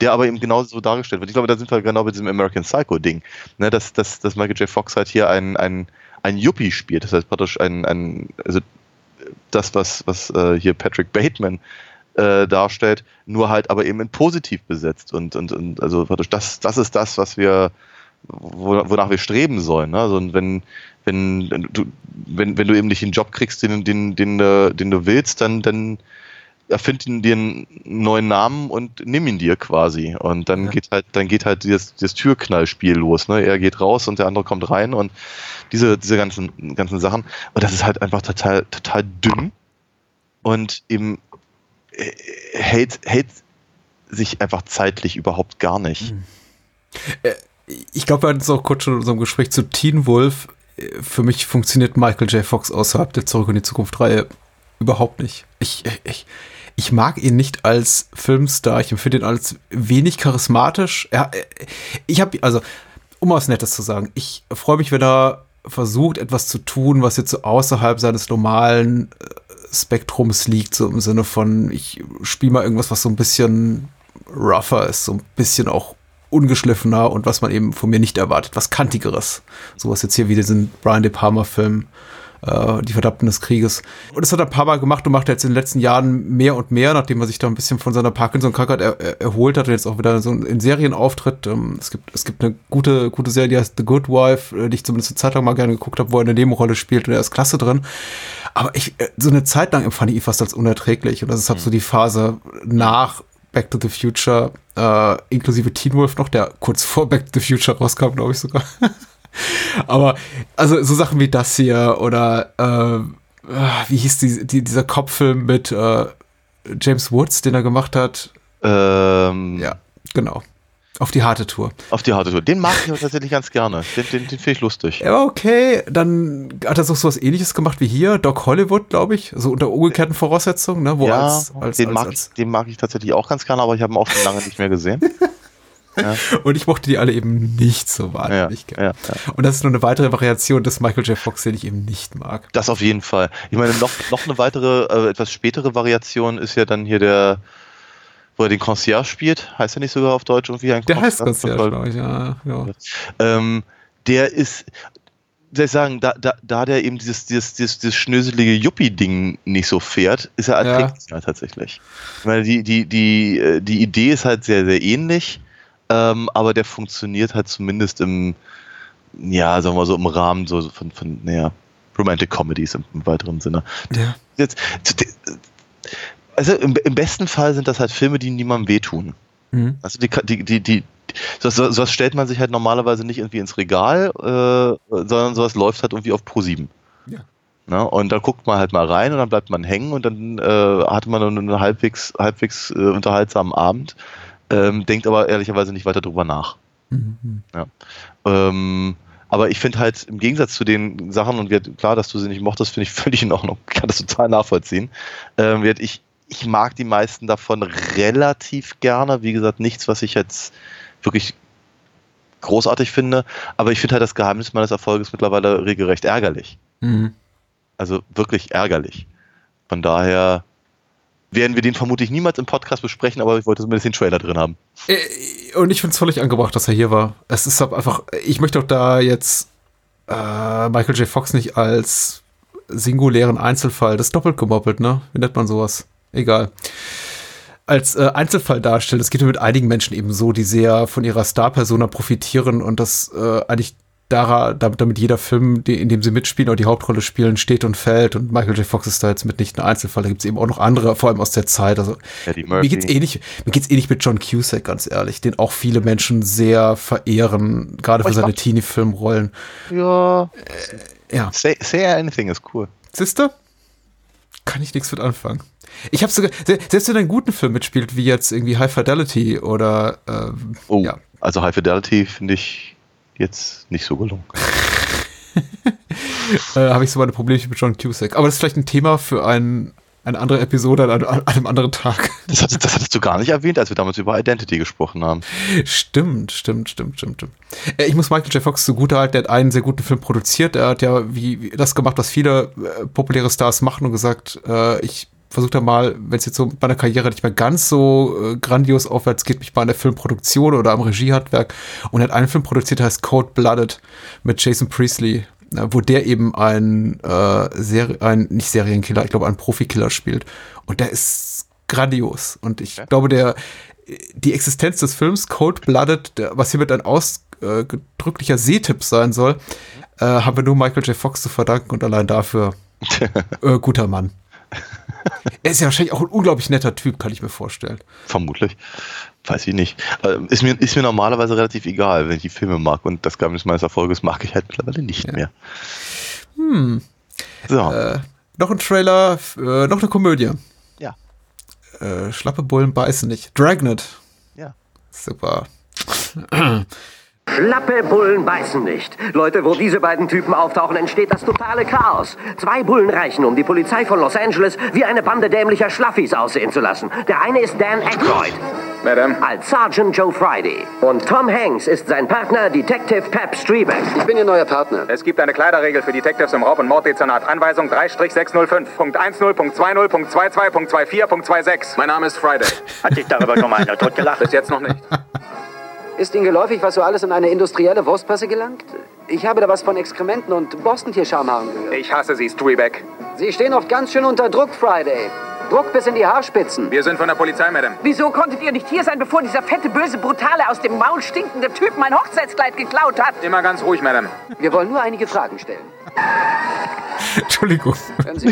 der aber eben genauso dargestellt wird. Ich glaube, da sind wir genau bei diesem American Psycho-Ding, ne, dass, dass, dass Michael J. Fox halt hier ein, ein, ein Yuppie spielt, das heißt praktisch ein, ein also das, was, was äh, hier Patrick Bateman äh, darstellt, nur halt aber eben in positiv besetzt und, und, und also praktisch das, das ist das, was wir, wonach wir streben sollen. Ne? Also und wenn, wenn du, wenn, wenn du eben nicht den Job kriegst, den, den, den, du- den du willst, dann, dann erfind ihn dir einen neuen Namen und nimm ihn dir quasi. Und dann geht halt, dann geht halt dieses, dieses Türknallspiel los. Ne? Er geht raus und der andere kommt rein und diese, diese ganzen, ganzen Sachen. Und das ist halt einfach total, total dünn und eben äh, hält, hält sich einfach zeitlich überhaupt gar nicht. Ich glaube, wir hatten es auch kurz schon in unserem Gespräch zu Teen Wolf. Für mich funktioniert Michael J. Fox außerhalb der Zurück in die Zukunft Reihe überhaupt nicht. Ich, ich, ich mag ihn nicht als Filmstar. Ich empfinde ihn als wenig charismatisch. Er, ich habe, also, um was Nettes zu sagen, ich freue mich, wenn er versucht, etwas zu tun, was jetzt so außerhalb seines normalen äh, Spektrums liegt, so im Sinne von, ich spiele mal irgendwas, was so ein bisschen rougher ist, so ein bisschen auch ungeschliffener und was man eben von mir nicht erwartet, was kantigeres. Sowas jetzt hier wie diesen Brian De Palma-Film, äh, Die Verdammten des Krieges. Und das hat er ein paar Mal gemacht und macht jetzt in den letzten Jahren mehr und mehr, nachdem er sich da ein bisschen von seiner Parkinson-Krankheit er, er, erholt hat und jetzt auch wieder so in Serien auftritt. Ähm, es, gibt, es gibt eine gute, gute Serie, die heißt The Good Wife, äh, die ich zumindest eine Zeit lang mal gerne geguckt habe, wo er eine Nebenrolle spielt und er ist klasse drin. Aber ich, äh, so eine Zeit lang empfand ich ihn fast als unerträglich und das ist halt so die Phase nach Back to the Future, äh, inklusive Teen Wolf noch, der kurz vor Back to the Future rauskam, glaube ich sogar. Aber also so Sachen wie das hier oder äh, äh, wie hieß die, die, dieser Kopffilm mit äh, James Woods, den er gemacht hat? Ähm, ja, genau. Auf die harte Tour. Auf die harte Tour. Den mag ich tatsächlich ganz gerne. Den, den, den finde ich lustig. Ja, okay. Dann hat er so was ähnliches gemacht wie hier, Doc Hollywood, glaube ich. So unter umgekehrten Voraussetzungen, ne? Wo ja, als, als, den, als, mag als, Ich, den mag ich tatsächlich auch ganz gerne, aber ich habe ihn auch schon lange nicht mehr gesehen. Ja. Und ich mochte die alle eben nicht so wahnsinnig ja, gerne. Ja, Und das ist nur eine weitere Variation des Michael J. Fox, den ich eben nicht mag. Das auf jeden Fall. Ich meine, noch, noch eine weitere, äh, etwas spätere Variation ist ja dann hier der, wo er den Concierge spielt. Heißt er nicht sogar auf Deutsch irgendwie? Ein Der heißt Concierge, glaube ich, ja. ja. Ähm, der ist, soll ich sagen, da, da, da der eben dieses, dieses, dieses, dieses schnöselige Yuppie-Ding nicht so fährt, ist er erträglich ja. tatsächlich. Ich meine, die, die, die, äh, die Idee ist halt sehr, sehr ähnlich, ähm, aber der funktioniert halt zumindest im, ja, sagen wir so im Rahmen so von, von naja, Romantic Comedies im, im weiteren Sinne. Ja. Jetzt, also im, im, besten Fall sind das halt Filme, die niemandem wehtun. Mhm. Also die, die, die, die sowas, sowas stellt man sich halt normalerweise nicht irgendwie ins Regal, äh, sondern sowas läuft halt irgendwie auf Pro 7. Ja. Na, und dann guckt man halt mal rein und dann bleibt man hängen und dann äh, hat man einen halbwegs, halbwegs äh, unterhaltsamen Abend, ähm, denkt aber ehrlicherweise nicht weiter drüber nach. Mhm. Ja. Ähm, aber ich finde halt im Gegensatz zu den Sachen, und wird, klar, dass du sie nicht mochtest, finde ich völlig in Ordnung. Ich kann das total nachvollziehen. Ähm, wird, ich, ich mag die meisten davon relativ gerne. Wie gesagt, nichts, was ich jetzt wirklich großartig finde. Aber ich finde halt das Geheimnis meines Erfolges mittlerweile regelrecht ärgerlich. Mhm. Also wirklich ärgerlich. Von daher werden wir den vermutlich niemals im Podcast besprechen, aber ich wollte zumindest den Trailer drin haben. Äh, und ich finde es völlig angebracht, dass er hier war. Es ist einfach, ich möchte auch da jetzt äh, Michael J. Fox nicht als singulären Einzelfall, das ist doppelt gemoppelt, ne? Wie nennt man sowas? Egal. Als äh, Einzelfall darstellen. Es geht mit einigen Menschen eben so, die sehr von ihrer Star-Persona profitieren und das äh, eigentlich daran, damit, damit jeder Film, die, in dem sie mitspielen oder die Hauptrolle spielen, steht und fällt. Und Michael J. Fox ist da jetzt mit nicht ein Einzelfall. Da gibt es eben auch noch andere, vor allem aus der Zeit. Also mir geht's ähnlich, mir geht's ähnlich mit John Cusack, ganz ehrlich, den auch viele Menschen sehr verehren, gerade für seine Teenie-Filmrollen. Ja. Äh, ja. Say, say anything ist cool. Siehste? Kann ich nichts mit anfangen. Ich habe sogar, selbst wenn einen guten Film mitspielt, wie jetzt irgendwie High Fidelity oder ähm, Oh, ja. also High Fidelity finde ich jetzt nicht so gelungen. äh, Habe ich so meine Probleme mit John Cusack. Aber das ist vielleicht ein Thema für ein, eine andere Episode an, an einem anderen Tag. Das, hat, das hattest du gar nicht erwähnt, als wir damals über Identity gesprochen haben. Stimmt, stimmt, stimmt, stimmt, stimmt. Äh, ich muss Michael J. Fox zugute halten, der hat einen sehr guten Film produziert. Er hat ja wie, wie das gemacht, was viele äh, populäre Stars machen und gesagt, äh, ich versucht er mal, wenn es jetzt so bei der Karriere nicht mehr ganz so äh, grandios aufwärts geht, mich mal in der Filmproduktion oder am Regiehandwerk und er hat einen Film produziert, der heißt Cold Blooded mit Jason Priestley, äh, wo der eben ein, äh, Seri ein nicht Serienkiller, ich glaube ein Profikiller spielt und der ist grandios und ich okay. glaube, der die Existenz des Films Cold Blooded, was hiermit ein ausgedrücklicher Sehtipp sein soll, äh, haben wir nur Michael J. Fox zu verdanken und allein dafür äh, guter Mann. Er ist ja wahrscheinlich auch ein unglaublich netter Typ, kann ich mir vorstellen. Vermutlich. Weiß ich nicht. Ähm, ist mir, ist mir normalerweise relativ egal, wenn ich die Filme mag. Und das Geheimnis meines Erfolges mag ich halt mittlerweile nicht ja. mehr. Hm. So. Äh, noch ein Trailer, äh, noch eine Komödie. Ja. Äh, Schlappe Bullen beißen nicht. Dragnet. Ja. Super. Schlappe Bullen beißen nicht. Leute, wo diese beiden Typen auftauchen, entsteht das totale Chaos. Zwei Bullen reichen, um die Polizei von Los Angeles wie eine Bande dämlicher Schlaffis aussehen zu lassen. Der eine ist Dan Aykroyd. Madam. Als Sergeant Joe Friday. Und Tom Hanks ist sein Partner, Detective Pep Strebeck. Ich bin Ihr neuer Partner. Es gibt eine Kleiderregel für Detectives im Raub- und Morddezernat. Anweisung 3-605.10.22.22.24.26. Mein Name ist Friday. Hat sich darüber schon mal einer totgelacht? Bis jetzt noch nicht. Ist Ihnen geläufig, was so alles in eine industrielle Wurstpresse gelangt? Ich habe da was von Exkrementen und Borstentierschamhaaren gehört. Ich hasse Sie, Strebeck. Sie stehen oft ganz schön unter Druck, Friday. Druck bis in die Haarspitzen. Wir sind von der Polizei, Madam. Wieso konntet ihr nicht hier sein, bevor dieser fette, böse, brutale, aus dem Maul stinkende Typ mein Hochzeitskleid geklaut hat? Immer ganz ruhig, Madam. Wir wollen nur einige Fragen stellen. Entschuldigung.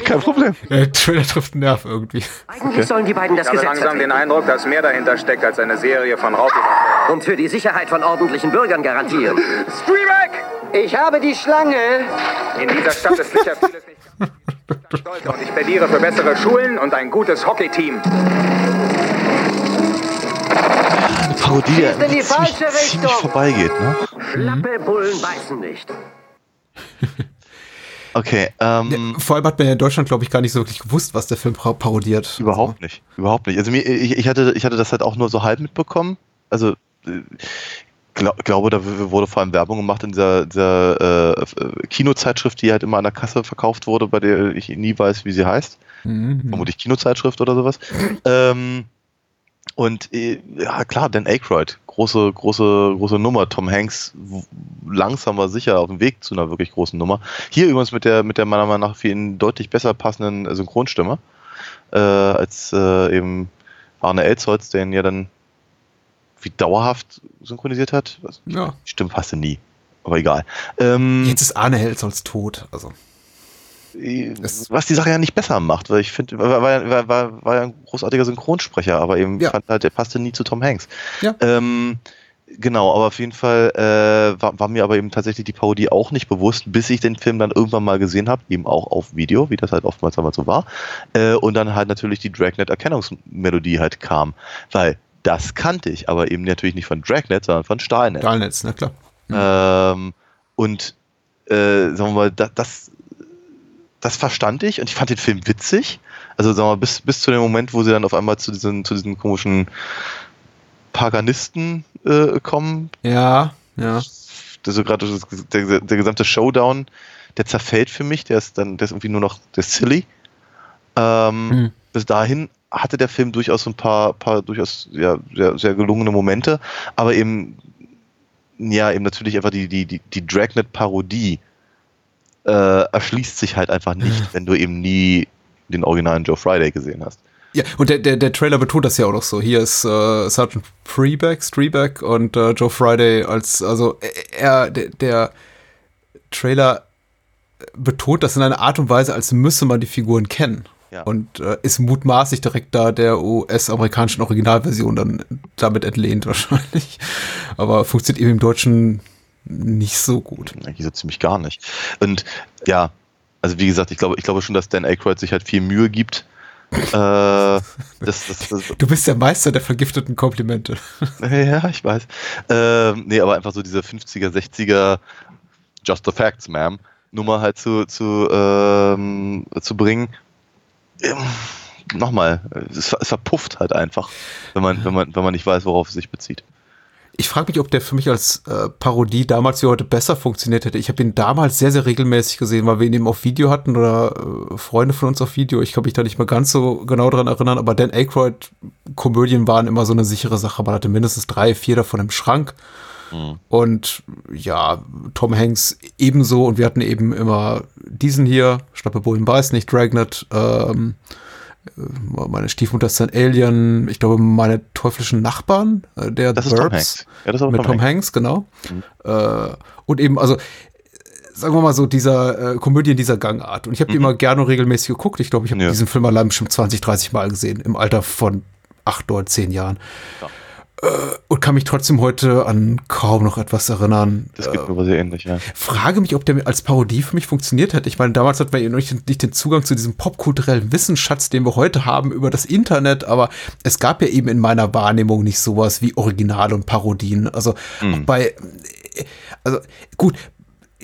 Kein Problem. Der Trailer trifft einen Nerv irgendwie. Eigentlich okay. sollen die beiden das ich Gesetz habe langsam vertreten. den Eindruck, dass mehr dahinter steckt als eine Serie von Raubüberfällen. Und für die Sicherheit von ordentlichen Bürgern garantieren. Strebeck! Ich habe die Schlange. In dieser Stadt ist sicher vieles nicht stolz und ich plädiere für bessere Schulen und ein gutes Hockeyteam. Eine Parodie, die in die falsche ziemlich, ziemlich vorbeigeht, ne? Schlappe Bullen beißen nicht. Okay, ähm, Ja, vor allem hat man ja in Deutschland, glaube ich, gar nicht so wirklich gewusst, was der Film par- parodiert. Überhaupt nicht. Überhaupt nicht. Also mir, ich, ich, hatte, ich hatte das halt auch nur so halb mitbekommen. Also glaub, glaube, da wurde vor allem Werbung gemacht in dieser, dieser äh, Kinozeitschrift, die halt immer an der Kasse verkauft wurde, bei der ich nie weiß, wie sie heißt. Mhm. Vermutlich Kinozeitschrift oder sowas. ähm, und äh, ja, klar, Dan Aykroyd, große, große, große Nummer. Tom Hanks langsam aber sicher auf dem Weg zu einer wirklich großen Nummer. Hier übrigens mit der, mit der meiner Meinung nach für ihn deutlich besser passenden äh, Synchronstimme äh, als äh, eben Arne Elsholz, der ihn ja dann wie dauerhaft synchronisiert hat. Was- Ja. Die Stimme passte nie. Aber egal. Ähm, Jetzt ist Arne Helsolz tot. Also. was die Sache ja nicht besser macht, weil ich finde, war, war, war, war, war ja ein großartiger Synchronsprecher, aber eben Ja. fand halt, der passte nie zu Tom Hanks. Ja. Ähm, genau, aber auf jeden Fall äh, war, war mir aber eben tatsächlich die Parodie auch nicht bewusst, bis ich den Film dann irgendwann mal gesehen habe, eben auch auf Video, wie das halt oftmals damals so war. Äh, und dann halt natürlich die Dragnet-Erkennungsmelodie halt kam. Weil das kannte ich, aber eben natürlich nicht von Dragnet, sondern von Stahlnet. Stahlnetz, na klar. Ähm, und äh, sagen wir mal, da, das, das verstand ich und ich fand den Film witzig. Also sagen wir mal, bis, bis zu dem Moment, wo sie dann auf einmal zu diesen, zu diesen komischen Paganisten äh, kommen. Ja, ja. Das ist gerade der, der gesamte Showdown, der zerfällt für mich, der ist dann, der ist irgendwie nur noch der ist silly. Ähm, Hm. Bis dahin hatte der Film durchaus so ein paar, paar durchaus ja, sehr, sehr gelungene Momente, aber eben ja, eben natürlich einfach die, die, die, die Dragnet-Parodie äh, erschließt sich halt einfach nicht, wenn du eben nie den originalen Joe Friday gesehen hast. Ja, und der, der, der Trailer betont das ja auch noch so. Hier ist äh, Sergeant Freeback, Streeback und äh, Joe Friday als, also äh, er, der, der Trailer betont das in einer Art und Weise, als müsse man die Figuren kennen. Ja. Und äh, ist mutmaßlich direkt da der US-amerikanischen Originalversion dann damit entlehnt wahrscheinlich. Aber funktioniert eben im Deutschen nicht so gut. Eigentlich so ziemlich gar nicht. Und ja, also wie gesagt, ich glaube, ich glaube schon, dass Dan Aykroyd sich halt viel Mühe gibt. äh, das, das, das, Du bist der Meister der vergifteten Komplimente. ja, ich weiß. Ähm, nee, aber einfach so diese 50er, 60er Just the Facts, ma'am, Nummer halt zu, zu, ähm, zu bringen. Ähm, Nochmal, es, es verpufft halt einfach, wenn man, wenn man, wenn man nicht weiß, worauf es sich bezieht. Ich frage mich, ob der für mich als äh, Parodie damals wie heute besser funktioniert hätte. Ich habe ihn damals sehr, sehr regelmäßig gesehen, weil wir ihn eben auf Video hatten oder äh, Freunde von uns auf Video. Ich kann mich da nicht mehr ganz so genau dran erinnern, aber Dan Aykroyd-Komödien waren immer so eine sichere Sache. Man hatte mindestens drei, vier davon im Schrank. Und ja, Tom Hanks ebenso. Und wir hatten eben immer diesen hier, Schnappe Bullen Beiß nicht, Dragnet, ähm, äh, meine Stiefmutter ist ein Alien, ich glaube, meine teuflischen Nachbarn, äh, der Das ist Tom Burbs, Hanks. Ja, das ist mit Tom Tom Hanks, genau. Äh, und eben, also, sagen wir mal so, dieser äh, Komödie in dieser Gangart. Und ich habe die immer gerne und regelmäßig geguckt. Ich glaube, ich habe diesen Film allein bestimmt 20, 30 Mal gesehen, im Alter von acht, neun, zehn Jahren. Äh, und kann mich trotzdem heute an kaum noch etwas erinnern. Das geht mir aber sehr ähnlich, ja. Frage mich, ob der als Parodie für mich funktioniert hätte. Ich meine, damals hatten wir ja nicht, nicht den Zugang zu diesem popkulturellen Wissensschatz, den wir heute haben über das Internet, aber es gab ja eben in meiner Wahrnehmung nicht sowas wie Original und Parodien. Also auch bei, also gut,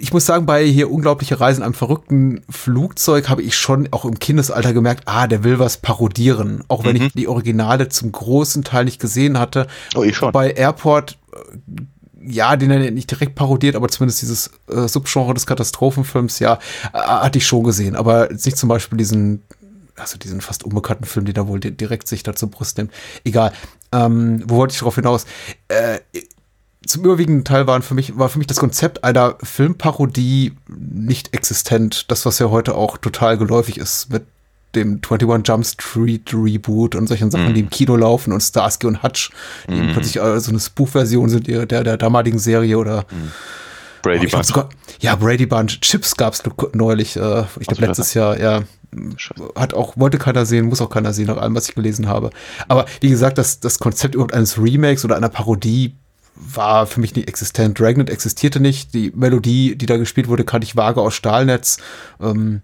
ich muss sagen, bei hier unglaubliche Reisen am verrückten Flugzeug habe ich schon auch im Kindesalter gemerkt, ah, der will was parodieren. Auch wenn ich die Originale zum großen Teil nicht gesehen hatte. Oh, ich schon. Bei Airport, äh, ja, den er nicht direkt parodiert, aber zumindest dieses äh, Subgenre des Katastrophenfilms, ja, äh, hatte ich schon gesehen. Aber nicht zum Beispiel diesen, also diesen fast unbekannten Film, den er wohl di- direkt sich da zur Brust nimmt. Egal. Ähm, wo wollte ich darauf hinaus? Äh, zum überwiegenden Teil waren für mich, war für mich das Konzept einer Filmparodie nicht existent. Das, was ja heute auch total geläufig ist mit dem 21 Jump Street Reboot und solchen Sachen, Mhm. die im Kino laufen und Starsky und Hutch, die Mhm. plötzlich äh, so eine Spoof-Version sind der, der, damaligen Serie oder Brady Oh, Bunch. sogar, ja, Brady Bunch. Chips gab es neulich, äh, ich glaube letztes Jahr, ja. Hat auch, wollte keiner sehen, muss auch keiner sehen, nach allem, was ich gelesen habe. Aber wie gesagt, das, das Konzept überhaupt eines Remakes oder einer Parodie war für mich nicht existent. Dragnet existierte nicht. Die Melodie, die da gespielt wurde, kannte ich vage aus Stahlnetz. Ähm,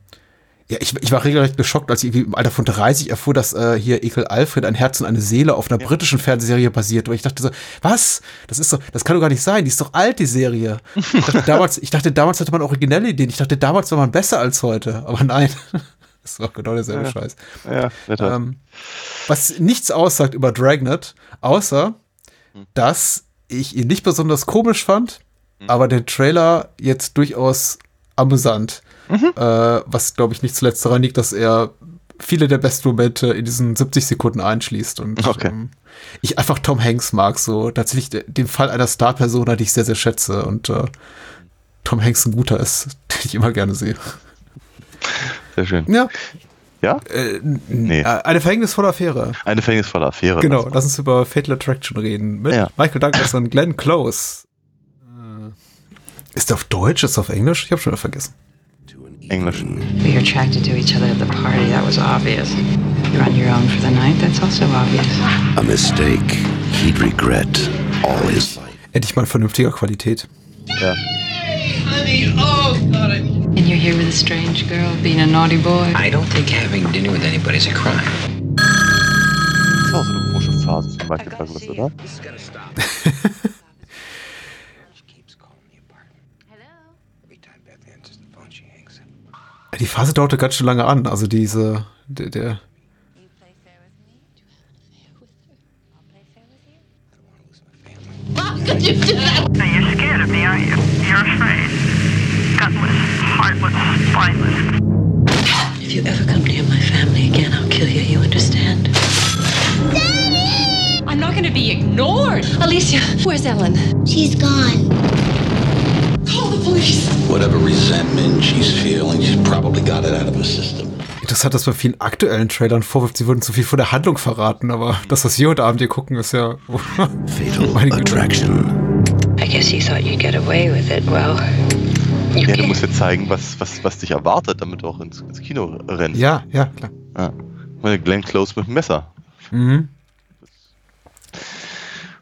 ja, ich, ich war regelrecht geschockt, als ich im Alter von 30 erfuhr, dass äh, hier Ekel Alfred ein Herz und eine Seele auf einer britischen Fernsehserie basiert. Aber ich dachte so, was? Das ist doch, das kann doch gar nicht sein. Die ist doch alt, die Serie. Ich dachte damals, ich dachte, damals hatte man originelle Ideen. Ich dachte, damals war man besser als heute. Aber nein. Das war genau derselbe Ja. Scheiß. Ja, ähm, was nichts aussagt über Dragnet, außer, Hm. dass ich ihn nicht besonders komisch fand, Hm. aber den Trailer jetzt durchaus amüsant. Mhm. Äh, was, glaube ich, nicht zuletzt daran liegt, dass er viele der besten Momente in diesen 70 Sekunden einschließt und Okay. ähm, ich einfach Tom Hanks mag, so tatsächlich de- den Fall einer Star-Persona, die ich sehr, sehr schätze und äh, Tom Hanks ein guter ist, den ich immer gerne sehe. Sehr schön. Ja. Ja? Äh, nee. Äh, Eine verhängnisvolle Affäre. Eine verhängnisvolle Affäre. Genau, lass uns über Fatal Attraction reden. Mit Ja. Michael Douglas und Glenn Close. Äh, Ist der auf Deutsch? Ist der auf Englisch? Ich habe schon wieder vergessen. Englisch. We were attracted to each other at the party. That was obvious. You're on your own for the night. That's also obvious. A mistake he'd regret all his life. Endlich mal in vernünftiger Qualität. Ja. And you're here with a strange girl, being a naughty boy. I don't think having dinner with anybody is a crime. Das war so eine komische Phase für Michael Douglas, oder? Die Phase dauerte ganz schön lange an. Also diese, der, der Could you do Alicia, where's Ellen? She's gone. Call the police. Whatever resentment she's feeling, she's probably got it out of her system. Interessant, dass bei vielen aktuellen Trailern vorwirft, sie würden zu viel von der Handlung verraten, aber das, was wir heute Abend hier gucken, ist ja. Fatal Attraction. I guess you thought you'd get away with it. Well, you Ja, du musst jetzt zeigen, was, was, was dich erwartet, damit du auch ins, ins Kino rennst. Ja, ja, klar. Meine, Glenn Close mit dem Messer. Mhm.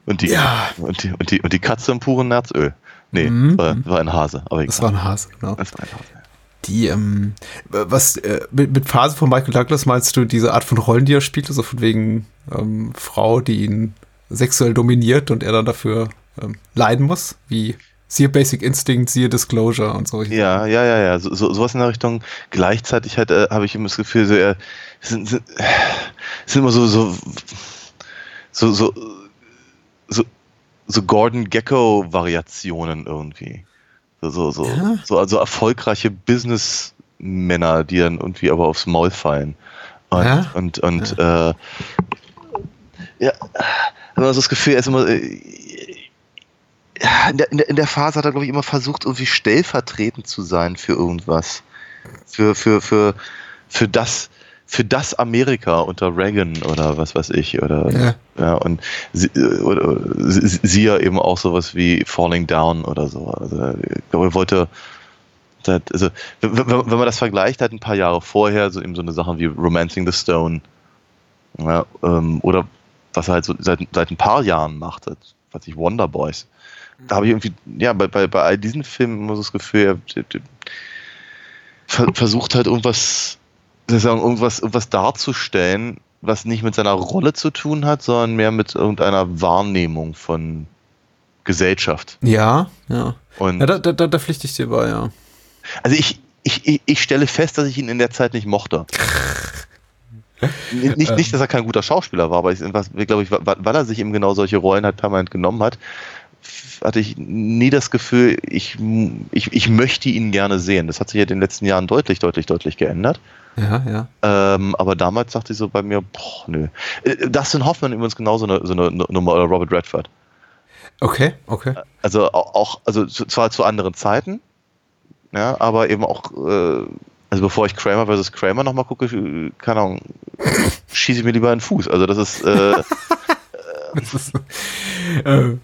Und die, Ja. und die, und die, und die Katze im puren Nerzöl. Nee, Mhm. war, war ein Hase. Aber egal. Das war ein Hase, genau. Das war ein Hase. Die, ähm, was, äh, mit, mit Phase von Michael Douglas meinst du diese Art von Rollen, die er spielt, also von wegen ähm, Frau, die ihn sexuell dominiert und er dann dafür ähm, leiden muss, wie siehe Basic Instinct, siehe Disclosure und so. Ja, ja, ja, ja. So, so, sowas in der Richtung. Gleichzeitig halt, äh, habe ich immer das Gefühl, so, er sind, sind, sind immer so, so, so, so, so Gordon Gecko-Variationen irgendwie. So, so, so, Ja. so also erfolgreiche Businessmänner, die dann irgendwie aber aufs Maul fallen. Und, Ja. und, und äh, ja, immer so das Gefühl, er ist immer, äh, ja, in der, in, der, in der Phase hat er, glaube ich, immer versucht, irgendwie stellvertretend zu sein für irgendwas. Für, für, für, für das, für das Amerika unter Reagan oder was weiß ich. Oder, Ja. ja, und sie, äh, oder, sie, sie ja eben auch sowas wie Falling Down oder so. Also, ich glaube, er wollte. Also, wenn, wenn man das vergleicht, halt ein paar Jahre vorher, so eben so eine Sachen wie Romancing the Stone, ja, ähm, oder was er halt so seit, seit ein paar Jahren macht, halt, was ich Wonder Boys. Da habe ich irgendwie, ja, bei, bei, bei all diesen Filmen immer so das Gefühl, er, er, er ver- versucht halt irgendwas, soll ich sagen, irgendwas, irgendwas darzustellen, was nicht mit seiner Rolle zu tun hat, sondern mehr mit irgendeiner Wahrnehmung von Gesellschaft. Ja, ja. Und Ja, da, da, da, pflichte ich dir bei, ja. also ich, ich, ich, ich stelle fest, dass ich ihn in der Zeit nicht mochte. Nicht, nicht, dass er kein guter Schauspieler war, aber ich, was, glaube ich, weil er sich eben genau solche Rollen halt permanent genommen hat, hatte ich nie das Gefühl, ich, ich, ich möchte ihn gerne sehen. Das hat sich ja in den letzten Jahren deutlich, deutlich, deutlich geändert. Ja, ja. Ähm, aber damals dachte ich so bei mir, boah, nö. Äh, Dustin Hoffman übrigens genauso eine, so eine Nummer, oder Robert Redford. Okay, okay. Also au- auch, also zwar zu anderen Zeiten, ja, aber eben auch, äh, also bevor ich Kramer vs. Kramer nochmal gucke, äh, keine Ahnung, schieße ich mir lieber einen Fuß. Also das ist, äh, Das ist, äh,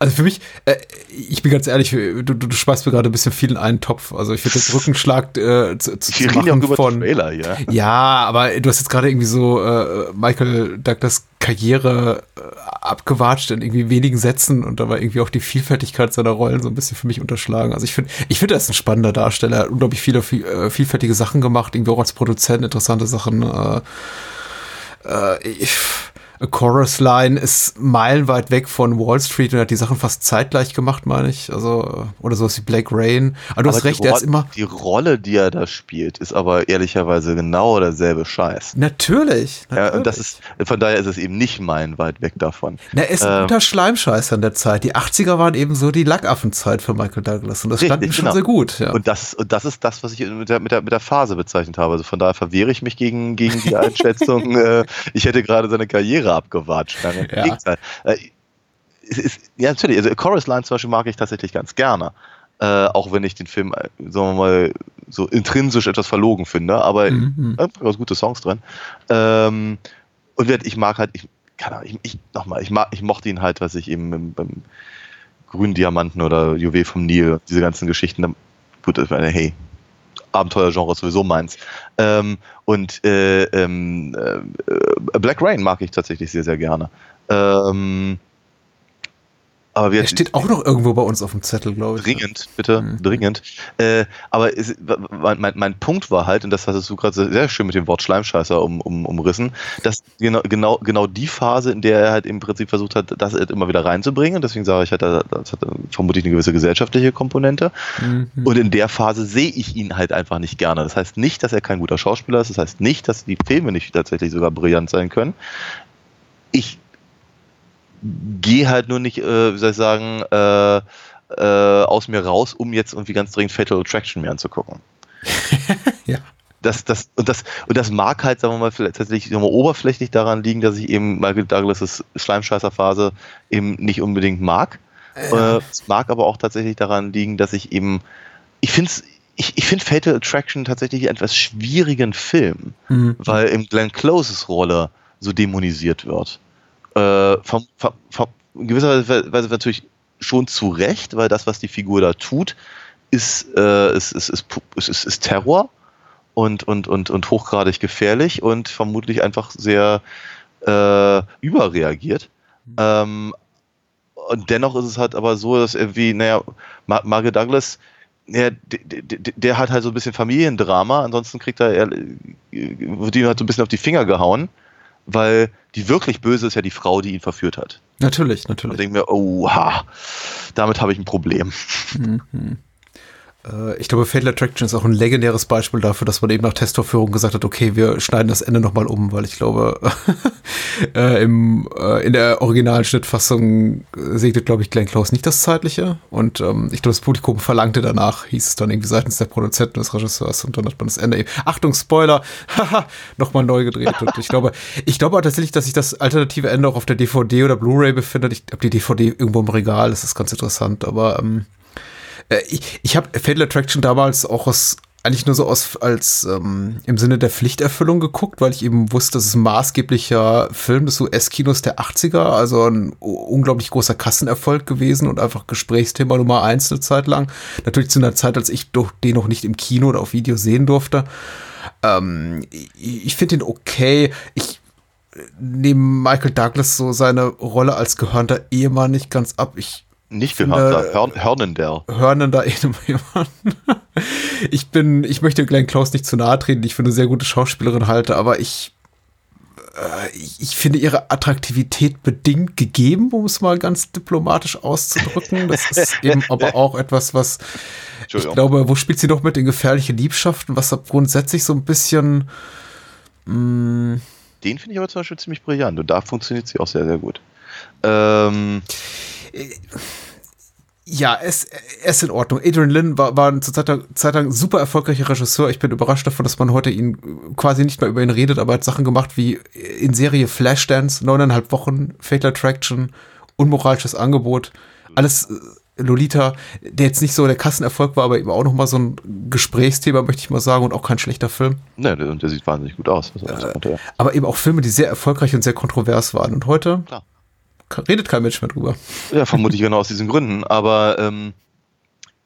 also für mich, äh, ich bin ganz ehrlich, du, du, du schmeißt mir gerade ein bisschen viel in einen Topf. Also ich würde den Rückenschlag äh, zu, zu, zu machen von. Trailer, ja. Ja, aber du hast jetzt gerade irgendwie so äh, Michael Douglas Karriere äh, abgewatscht in irgendwie wenigen Sätzen und da war irgendwie auch die Vielfältigkeit seiner Rollen so ein bisschen für mich unterschlagen. Also ich finde, ich finde, er ist ein spannender Darsteller, er hat unglaublich viele viel, äh, vielfältige Sachen gemacht, irgendwie auch als Produzent interessante Sachen. Äh, äh, ich, A Chorus Line ist meilenweit weg von Wall Street und hat die Sachen fast zeitgleich gemacht, meine ich. Also, oder sowas wie Blake Rain. Aber du hast die recht, er ist immer. Die Rolle, die er da spielt, ist aber ehrlicherweise genau derselbe Scheiß. Natürlich. Ja, und das ist, von daher ist es eben nicht meilenweit weg davon. Na, er ist ein Ähm, guter Schleimscheißer in der Zeit. Die 80er waren eben so die Lackaffenzeit für Michael Douglas und das stand ihm Richtig, schon genau. sehr gut. Ja. Und das, und das ist das, was ich mit der, mit der, mit der Phase bezeichnet habe. Also von daher verwehre ich mich gegen, gegen die Einschätzung, äh, ich hätte gerade seine Karriere abgewatscht. Nein, Ja. Gegenteil. Äh, ist, ja, natürlich. Also Chorus Line zum Beispiel mag ich tatsächlich ganz gerne. Äh, auch wenn ich den Film, äh, sagen wir mal, so intrinsisch etwas verlogen finde, aber Mhm. äh, ganz gute Songs drin. Ähm, und ich mag halt, ich, keine Ahnung, ich, ich nochmal, ich mag, ich mochte ihn halt, was ich eben beim, grünen Diamanten oder Juwel vom Nil, diese ganzen Geschichten. Gut, ich meine, hey, Abenteuergenre sowieso meins. Ähm, und äh, ähm, äh, Black Rain mag ich tatsächlich sehr, sehr gerne. Ähm, aber wir Er steht auch noch irgendwo bei uns auf dem Zettel, glaube ich. Dringend, bitte, dringend. Äh, aber es, mein, mein, mein Punkt war halt, und das hast du gerade sehr- sehr schön mit dem Wort Schleimscheißer um, um, umrissen, dass genau, genau, genau die Phase, in der er halt im Prinzip versucht hat, das halt immer wieder reinzubringen, und deswegen sage ich halt, das hat vermutlich eine gewisse gesellschaftliche Komponente. Mhm. Und in der Phase sehe ich ihn halt einfach nicht gerne. Das heißt nicht, dass er kein guter Schauspieler ist, das heißt nicht, dass die Filme nicht tatsächlich sogar brillant sein können. Ich gehe halt nur nicht, äh, wie soll ich sagen, äh, äh, aus mir raus, um jetzt irgendwie ganz dringend Fatal Attraction mir anzugucken. ja. Das, das, und, das, und das mag halt, sagen wir mal, vielleicht tatsächlich mal, oberflächlich daran liegen, dass ich eben Michael Douglas' Schleimscheißer-Phase eben nicht unbedingt mag. Ja. Äh, es mag aber auch tatsächlich daran liegen, dass ich eben, ich finde ich, ich finde Fatal Attraction tatsächlich einen etwas schwierigen Film, Mhm. weil im Glenn Closes Rolle so dämonisiert wird. Äh, vom, vom, vom, in gewisser Weise natürlich schon zu Recht, weil das, was die Figur da tut, ist, äh, ist, ist, ist, ist, ist, Terror und, und, und, und hochgradig gefährlich und vermutlich einfach sehr äh, überreagiert. Ähm, und dennoch ist es halt aber so, dass irgendwie, naja, Mar Margaret Douglas, ja, der, der, der hat halt so ein bisschen Familiendrama, ansonsten kriegt er, er wird ihm halt so ein bisschen auf die Finger gehauen, weil die wirklich böse ist ja die Frau, die ihn verführt hat. Natürlich, Und natürlich. ich denke mir, oha, damit habe ich ein Problem. Mhm. Äh, Ich glaube, Fatal Attraction ist auch ein legendäres Beispiel dafür, dass man eben nach Testaufführung gesagt hat, okay, wir schneiden das Ende nochmal um, weil ich glaube, äh, im, äh, in der originalen Schnittfassung segnet, glaube ich, Glenn Close nicht das Zeitliche. Und ähm, ich glaube, das Publikum verlangte danach, hieß es dann irgendwie seitens der Produzenten des Regisseurs und dann hat man das Ende eben, Achtung, Spoiler, nochmal neu gedreht. Und ich glaube, ich glaube tatsächlich, dass sich das alternative Ende auch auf der DVD oder Blu-ray befindet. Ich habe die DVD irgendwo im Regal, das ist ganz interessant, aber ähm, äh, ich, ich habe Fatal Attraction damals auch aus eigentlich nur so aus als ähm, im Sinne der Pflichterfüllung geguckt, weil ich eben wusste, das ist ein maßgeblicher Film des US-Kinos der 80er, also ein unglaublich großer Kassenerfolg gewesen und einfach Gesprächsthema Nummer eins eine Zeit lang. Natürlich zu einer Zeit, als ich den noch nicht im Kino oder auf Video sehen durfte. Ähm, ich ich finde ihn okay. Ich nehme Michael Douglas so seine Rolle als gehörnter Ehemann nicht ganz ab. Ich Nicht finde- gehört, Hörn, Hörnendale. hören da jemanden. Ich bin, ich möchte Glenn Close nicht zu nahe treten, ich für eine sehr gute Schauspielerin halte, aber ich, äh, ich, ich finde ihre Attraktivität bedingt gegeben, um es mal ganz diplomatisch auszudrücken. Das ist eben aber auch etwas, was ich glaube, wo spielt sie noch mit in gefährliche Liebschaften, was grundsätzlich so ein bisschen mh, Den finde ich aber zum Beispiel ziemlich brillant und da funktioniert sie auch sehr, sehr gut. Ähm, Ja, es, er ist in Ordnung. Adrian Lin war, war eine Zeit lang, Zeit lang super erfolgreicher Regisseur. Ich bin überrascht davon, dass man heute ihn quasi nicht mehr über ihn redet, aber er hat Sachen gemacht wie in Serie Flashdance, neuneinhalb Wochen, Fatal Attraction, unmoralisches Angebot, alles äh, Lolita, der jetzt nicht so der Kassenerfolg war, aber eben auch nochmal so ein Gesprächsthema, möchte ich mal sagen, und auch kein schlechter Film. ne, der, der sieht wahnsinnig gut aus. Also, äh, Aber eben auch Filme, die sehr erfolgreich und sehr kontrovers waren. Und heute Klar. Redet kein Mensch mehr drüber. Ja, vermutlich genau aus diesen Gründen. Aber ähm,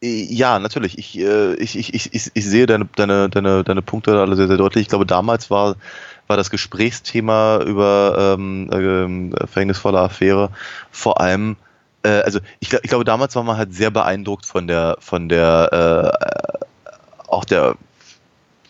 äh, ja, natürlich. Ich, äh, ich, ich, ich, ich, sehe deine, deine, deine, deine Punkte alle sehr, sehr deutlich. Ich glaube, damals war, war das Gesprächsthema über ähm, ähm, verhängnisvolle Affäre vor allem. Äh, also ich, ich glaube, damals war man halt sehr beeindruckt von der, von der äh, auch der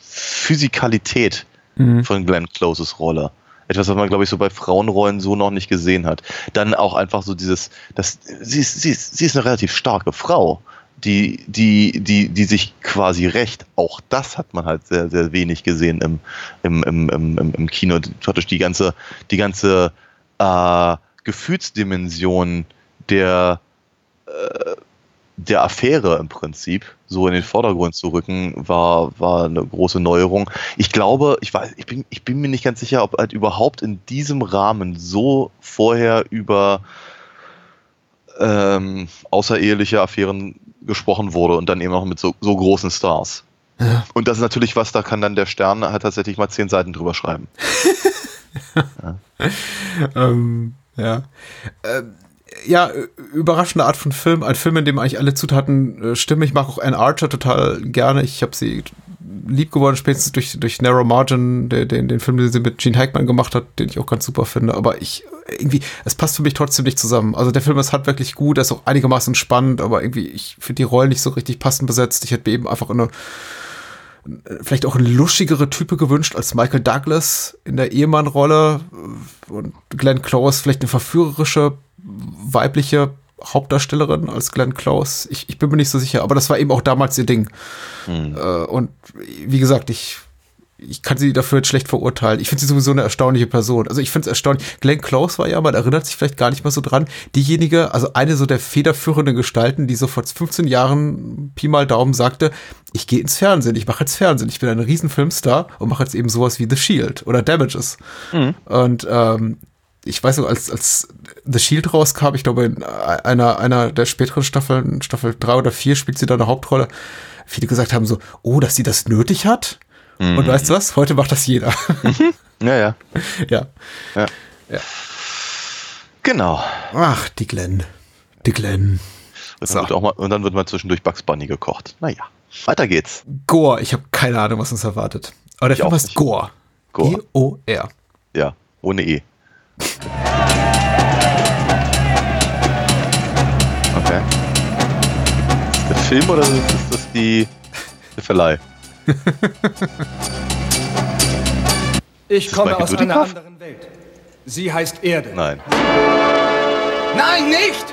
Physikalität Mhm. von Glenn Closes Rolle. Etwas, was man, glaube ich, so bei Frauenrollen so noch nicht gesehen hat. Dann auch einfach so dieses, das, sie, ist, sie, ist, sie ist eine relativ starke Frau, die, die, die, die sich quasi rächt. Auch das hat man halt sehr, sehr wenig gesehen im, im, im, im, im Kino. Praktisch die ganze, die ganze äh, Gefühlsdimension der, äh, der Affäre im Prinzip so in den Vordergrund zu rücken, war, war eine große Neuerung. Ich glaube, ich weiß, ich bin, ich bin mir nicht ganz sicher, ob halt überhaupt in diesem Rahmen so vorher über ähm, außereheliche Affären gesprochen wurde und dann eben auch mit so, so großen Stars. Ja. Und das ist natürlich was, da kann dann der Stern halt tatsächlich mal zehn Seiten drüber schreiben. ja. ähm, ja. Ähm, ja, überraschende Art von Film. Ein Film, in dem eigentlich alle Zutaten äh, stimmen. Ich mag auch Anne Archer total gerne. Ich habe sie lieb geworden, spätestens durch, durch Narrow Margin, den, den, den Film, den sie mit Gene Hackman gemacht hat, den ich auch ganz super finde. Aber ich, irgendwie, es passt für mich trotzdem nicht zusammen. Also der Film ist halt wirklich gut, er ist auch einigermaßen spannend, aber irgendwie, ich finde die Rollen nicht so richtig passend besetzt. Ich hätte mir eben einfach eine, vielleicht auch eine luschigere Type gewünscht als Michael Douglas in der Ehemann-Rolle und Glenn Close vielleicht eine verführerische weibliche Hauptdarstellerin als Glenn Close. Ich, ich bin mir nicht so sicher, aber das war eben auch damals ihr Ding. Hm. Äh, und wie gesagt, ich, ich kann sie dafür jetzt schlecht verurteilen. Ich finde sie sowieso eine erstaunliche Person. Also ich finde es erstaunlich. Glenn Close war ja, man erinnert sich vielleicht gar nicht mehr so dran, diejenige, also eine so der federführenden Gestalten, die so vor 15 Jahren Pi mal Daumen sagte, ich gehe ins Fernsehen, ich mache jetzt Fernsehen, ich bin ein Riesenfilmstar und mache jetzt eben sowas wie The Shield oder Damages. Mhm. Und ähm, ich weiß noch, als, als The Shield rauskam, ich glaube, in einer, einer der späteren Staffeln, Staffel 3 oder 4, spielt sie da eine Hauptrolle. Viele gesagt haben so, oh, dass sie das nötig hat. Mhm. Und weißt du was? Heute macht das jeder. Ja, ja. ja. Ja. ja. Genau. Ach, die Glenn. Die Glenn. Und dann, wird auch mal, und dann wird mal zwischendurch Bugs Bunny gekocht. Naja. Weiter geht's. Gore. Ich habe keine Ahnung, was uns erwartet. Aber der Ich Film heißt. Gore. G-O-R. Ja, ohne E. Okay. Ist das der Film oder ist das die, der Verleih? Ich komme aus einer anderen Welt. Sie heißt Erde. Nein. Nein, nicht!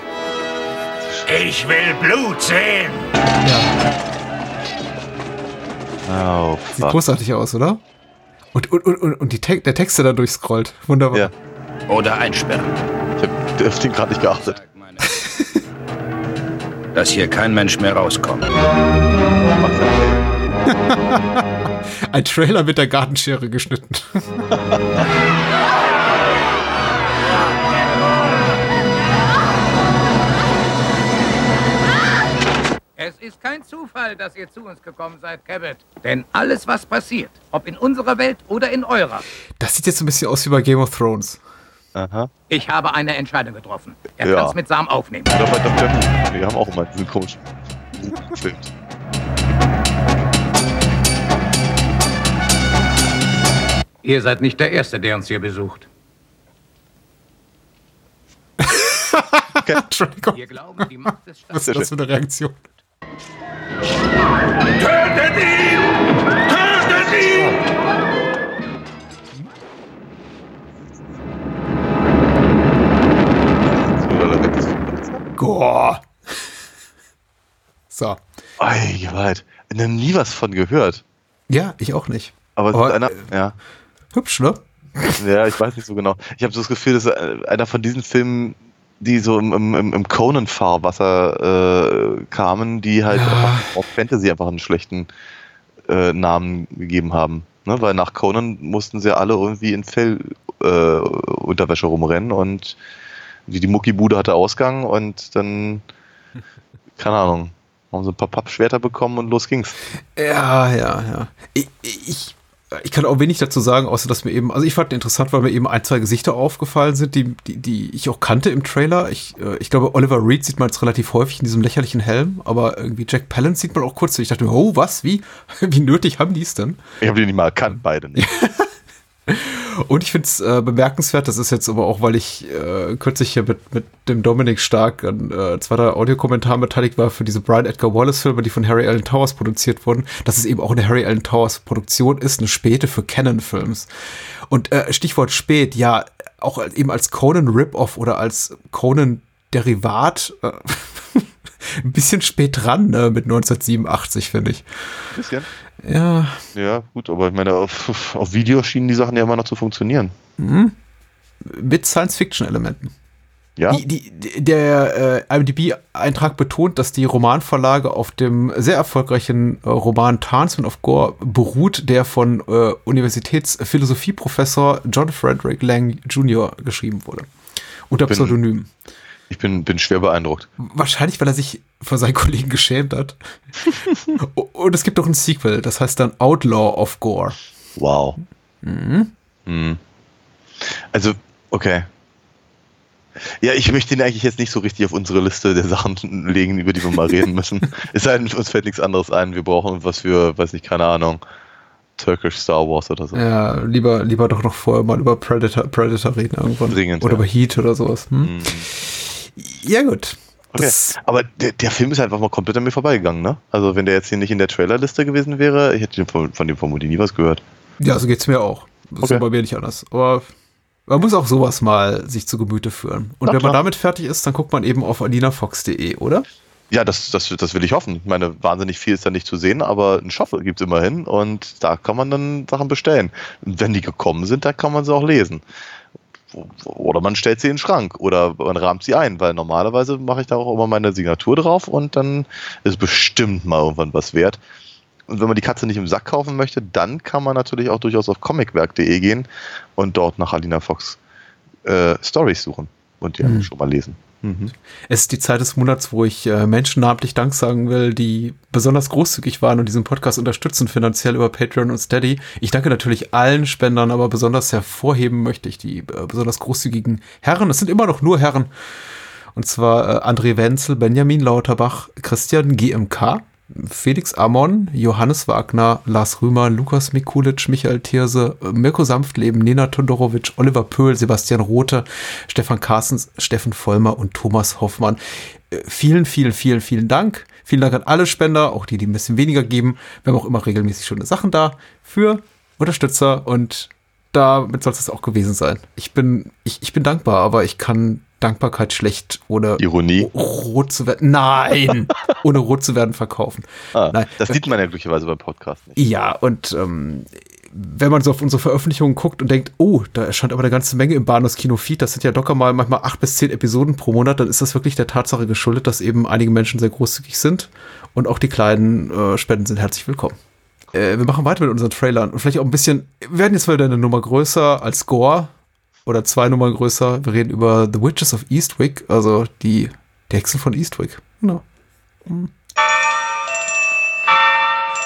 Ich will Blut sehen. Oh, Sieht großartig aus, oder? Und, und, und, und, und die Te der Text, der da durchscrollt. Wunderbar. Ja. Oder einsperren. Ich hab auf den gerade nicht geachtet. Dass hier kein Mensch mehr rauskommt. Ein Trailer mit der Gartenschere geschnitten. Es ist kein Zufall, dass ihr zu uns gekommen seid, Cabot. Denn alles, was passiert, ob in unserer Welt oder in eurer, Das sieht jetzt so ein bisschen aus wie bei Game of Thrones. Aha. ich habe eine Entscheidung getroffen. Er Ja. kann's mit Sam aufnehmen. Wir haben auch immer diesen komischen Film. Ihr seid nicht der Erste, der uns hier besucht. Entschuldigung. Wir glauben, die Macht des Was ist das für eine Reaktion? Tötet ihn! Tötet ihn! Gore. So. Ei, weit. Ich habe nie was von gehört. Ja, ich auch nicht. Aber Aber, einer, ja. Hübsch, ne? Ja, ich weiß nicht so genau. Ich habe so das Gefühl, dass äh, einer von diesen Filmen, die so im, im, im Conan-Fahrwasser äh, kamen, die halt einfach auf Fantasy einfach einen schlechten äh, Namen gegeben haben. Ne? Weil nach Conan mussten sie alle irgendwie in Fell-Unterwäsche äh, rumrennen und die, die Muckibude hatte Ausgang und dann, keine Ahnung, haben sie ein paar Pappschwerter bekommen und los ging's. Ja, ja, ja. Ich, ich, ich kann auch wenig dazu sagen, außer dass mir eben, also ich fand interessant, weil mir eben ein, zwei Gesichter aufgefallen sind, die, die, die ich auch kannte im Trailer. Ich, äh, ich glaube, Oliver Reed sieht man jetzt relativ häufig in diesem lächerlichen Helm, aber irgendwie Jack Palance sieht man auch kurz. Ich dachte mir, oh, was, wie, wie nötig haben die es denn? Ich habe die nicht mal erkannt, beide nicht. Und ich finde es äh, bemerkenswert, das ist jetzt aber auch, weil ich äh, kürzlich hier mit, mit dem Dominik Stark an äh, zwei, drei beteiligt war für diese Brian Edgar Wallace-Filme, die von Harry Allen Towers produziert wurden, dass es eben auch eine Harry Allen Towers Produktion ist, eine späte für Canon-Films. Und äh, Stichwort spät, ja, auch eben als Conan Rip-Off oder als Conan Derivat äh, ein bisschen spät dran ne, mit 1987, finde ich. Ein bisschen. Ja. Ja, gut, aber ich meine, auf, auf Video schienen die Sachen ja immer noch zu funktionieren. Mhm. Mit Science-Fiction-Elementen. Ja. Die, die, der äh, IMDb-Eintrag betont, dass die Romanvorlage auf dem sehr erfolgreichen äh, Roman Tarnsman of Gore beruht, der von äh, Universitätsphilosophieprofessor John Frederick Lang Jr. geschrieben wurde. Unter Bin- Pseudonym. Ich bin, bin schwer beeindruckt. Wahrscheinlich, weil er sich vor seinen Kollegen geschämt hat. Und es gibt auch ein Sequel, das heißt dann Outlaw of Gore. Wow. Mhm. Hm. Also, okay. Ja, ich möchte ihn eigentlich jetzt nicht so richtig auf unsere Liste der Sachen legen, über die wir mal reden müssen. es sei denn, uns fällt nichts anderes ein. Wir brauchen was für, weiß nicht, keine Ahnung, Turkish Star Wars oder so. Ja, lieber, lieber doch noch vorher mal über Predator, Predator reden irgendwann. Dringend, Oder ja. über Heat oder sowas. Hm? Ja, gut. Okay. Aber der, der Film ist einfach mal komplett an mir vorbeigegangen, ne? Also, wenn der jetzt hier nicht in der Trailerliste gewesen wäre, ich hätte von, von dem vermutlich nie was gehört. Ja, so geht's mir auch. Das ist Okay. ja bei mir nicht anders. Aber man muss auch sowas mal sich zu Gemüte führen. Und Na wenn man klar. damit fertig ist, dann guckt man eben auf alinafox.de, oder? Ja, das, das, das will ich hoffen. Ich meine, wahnsinnig viel ist da nicht zu sehen, aber einen Shop gibt es immerhin und da kann man dann Sachen bestellen. Und wenn die gekommen sind, dann kann man sie auch lesen. Oder man stellt sie in den Schrank oder man rahmt sie ein, weil normalerweise mache ich da auch immer meine Signatur drauf und dann ist bestimmt mal irgendwann was wert. Und wenn man die Katze nicht im Sack kaufen möchte, dann kann man natürlich auch durchaus auf comicwerk.de gehen und dort nach Alina Fox äh, Stories suchen und die Mhm. schon mal lesen. Mhm. Es ist die Zeit des Monats, wo ich äh, Menschen namentlich Dank sagen will, die besonders großzügig waren und diesen Podcast unterstützen, finanziell über Patreon und Steady. Ich danke natürlich allen Spendern, aber besonders hervorheben möchte ich die äh, besonders großzügigen Herren. Es sind immer noch nur Herren. Und zwar äh, André Wenzel, Benjamin Lauterbach, Christian GMK, Felix Amon, Johannes Wagner, Lars Rümer, Lukas Mikulic, Michael Thierse, Mirko Sanftleben, Nena Todorowitsch, Oliver Pöhl, Sebastian Rothe, Stefan Carstens, Steffen Vollmer und Thomas Hoffmann. Äh, Vielen, vielen, vielen, vielen Dank. Vielen Dank an alle Spender, auch die, die ein bisschen weniger geben. Wir haben auch immer regelmäßig schöne Sachen da für Unterstützer und damit soll es auch gewesen sein. Ich bin, ich, ich bin dankbar, aber ich kann Dankbarkeit schlecht ohne Ironie. rot zu werden. Nein! ohne rot zu werden verkaufen. Ah, Nein. Das sieht man ja glücklicherweise beim Podcast nicht. Ja, und ähm, wenn man so auf unsere Veröffentlichungen guckt und denkt, oh, da erscheint aber eine ganze Menge im Bahnhofs Kino-Feed, das sind ja locker mal manchmal acht bis zehn Episoden pro Monat, dann ist das wirklich der Tatsache geschuldet, dass eben einige Menschen sehr großzügig sind und auch die kleinen äh, Spenden sind herzlich willkommen. Äh, wir machen weiter mit unseren Trailern und vielleicht auch ein bisschen, wir werden jetzt mal wieder eine Nummer größer als Gore oder zwei Nummern größer. Wir reden über The Witches of Eastwick, also die, die Hexen von Eastwick. Genau.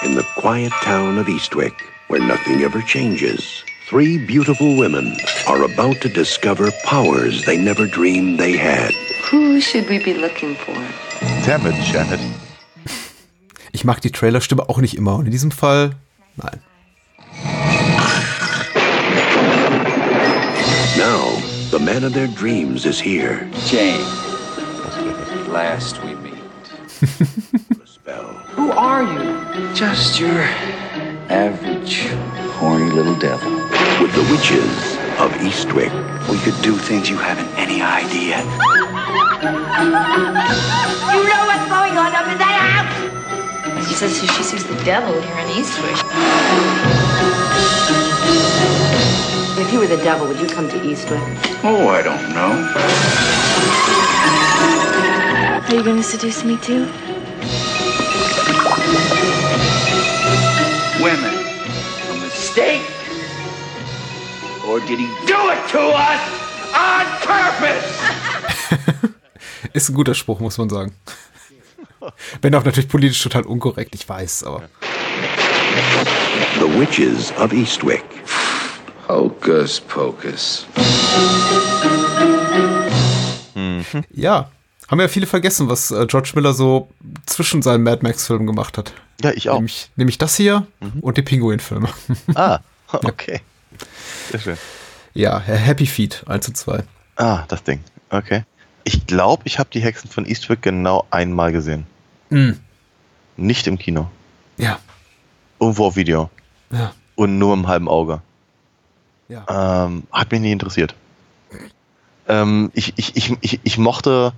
In the quiet town of Eastwick, where nothing ever changes, three beautiful women are about to discover powers they never dreamed they had. Who should we be looking for? Damn it, Janet. Ich mag die Trailerstimme auch nicht immer und in diesem Fall, nein. Now, the man of their dreams is here. Jane. Last we meet. Who are you? Just your average horny little devil. With the witches of Eastwick. We could do things you haven't any idea. You know what's going on up in that house? She says she sees the devil here in Eastwick. If you were the devil, would you come to Eastwick? Oh, I don't know. Are you going to seduce me too? Women. A mistake? Or did he do it to us on purpose? Ist ein guter Spruch, muss man sagen. Wenn auch natürlich politisch total unkorrekt, ich weiß, aber. The witches of Eastwick. Hocus pocus. Ja, haben ja viele vergessen, was äh, George Miller so zwischen seinen Mad Max-Filmen gemacht hat. Ja, ich auch. Nämlich, nämlich das hier und die Pinguin-Filme. Ah, okay. Sehr schön. Ja, Happy Feet 1 und 2. Ah, das Ding. Okay. Ich glaube, ich habe die Hexen von Eastwick genau einmal gesehen. Mhm. Nicht im Kino. Ja. Irgendwo auf Video. Ja. Und nur im halben Auge. Ja. Ähm, hat mich nie interessiert. Ähm, ich, ich, ich, ich, ich mochte.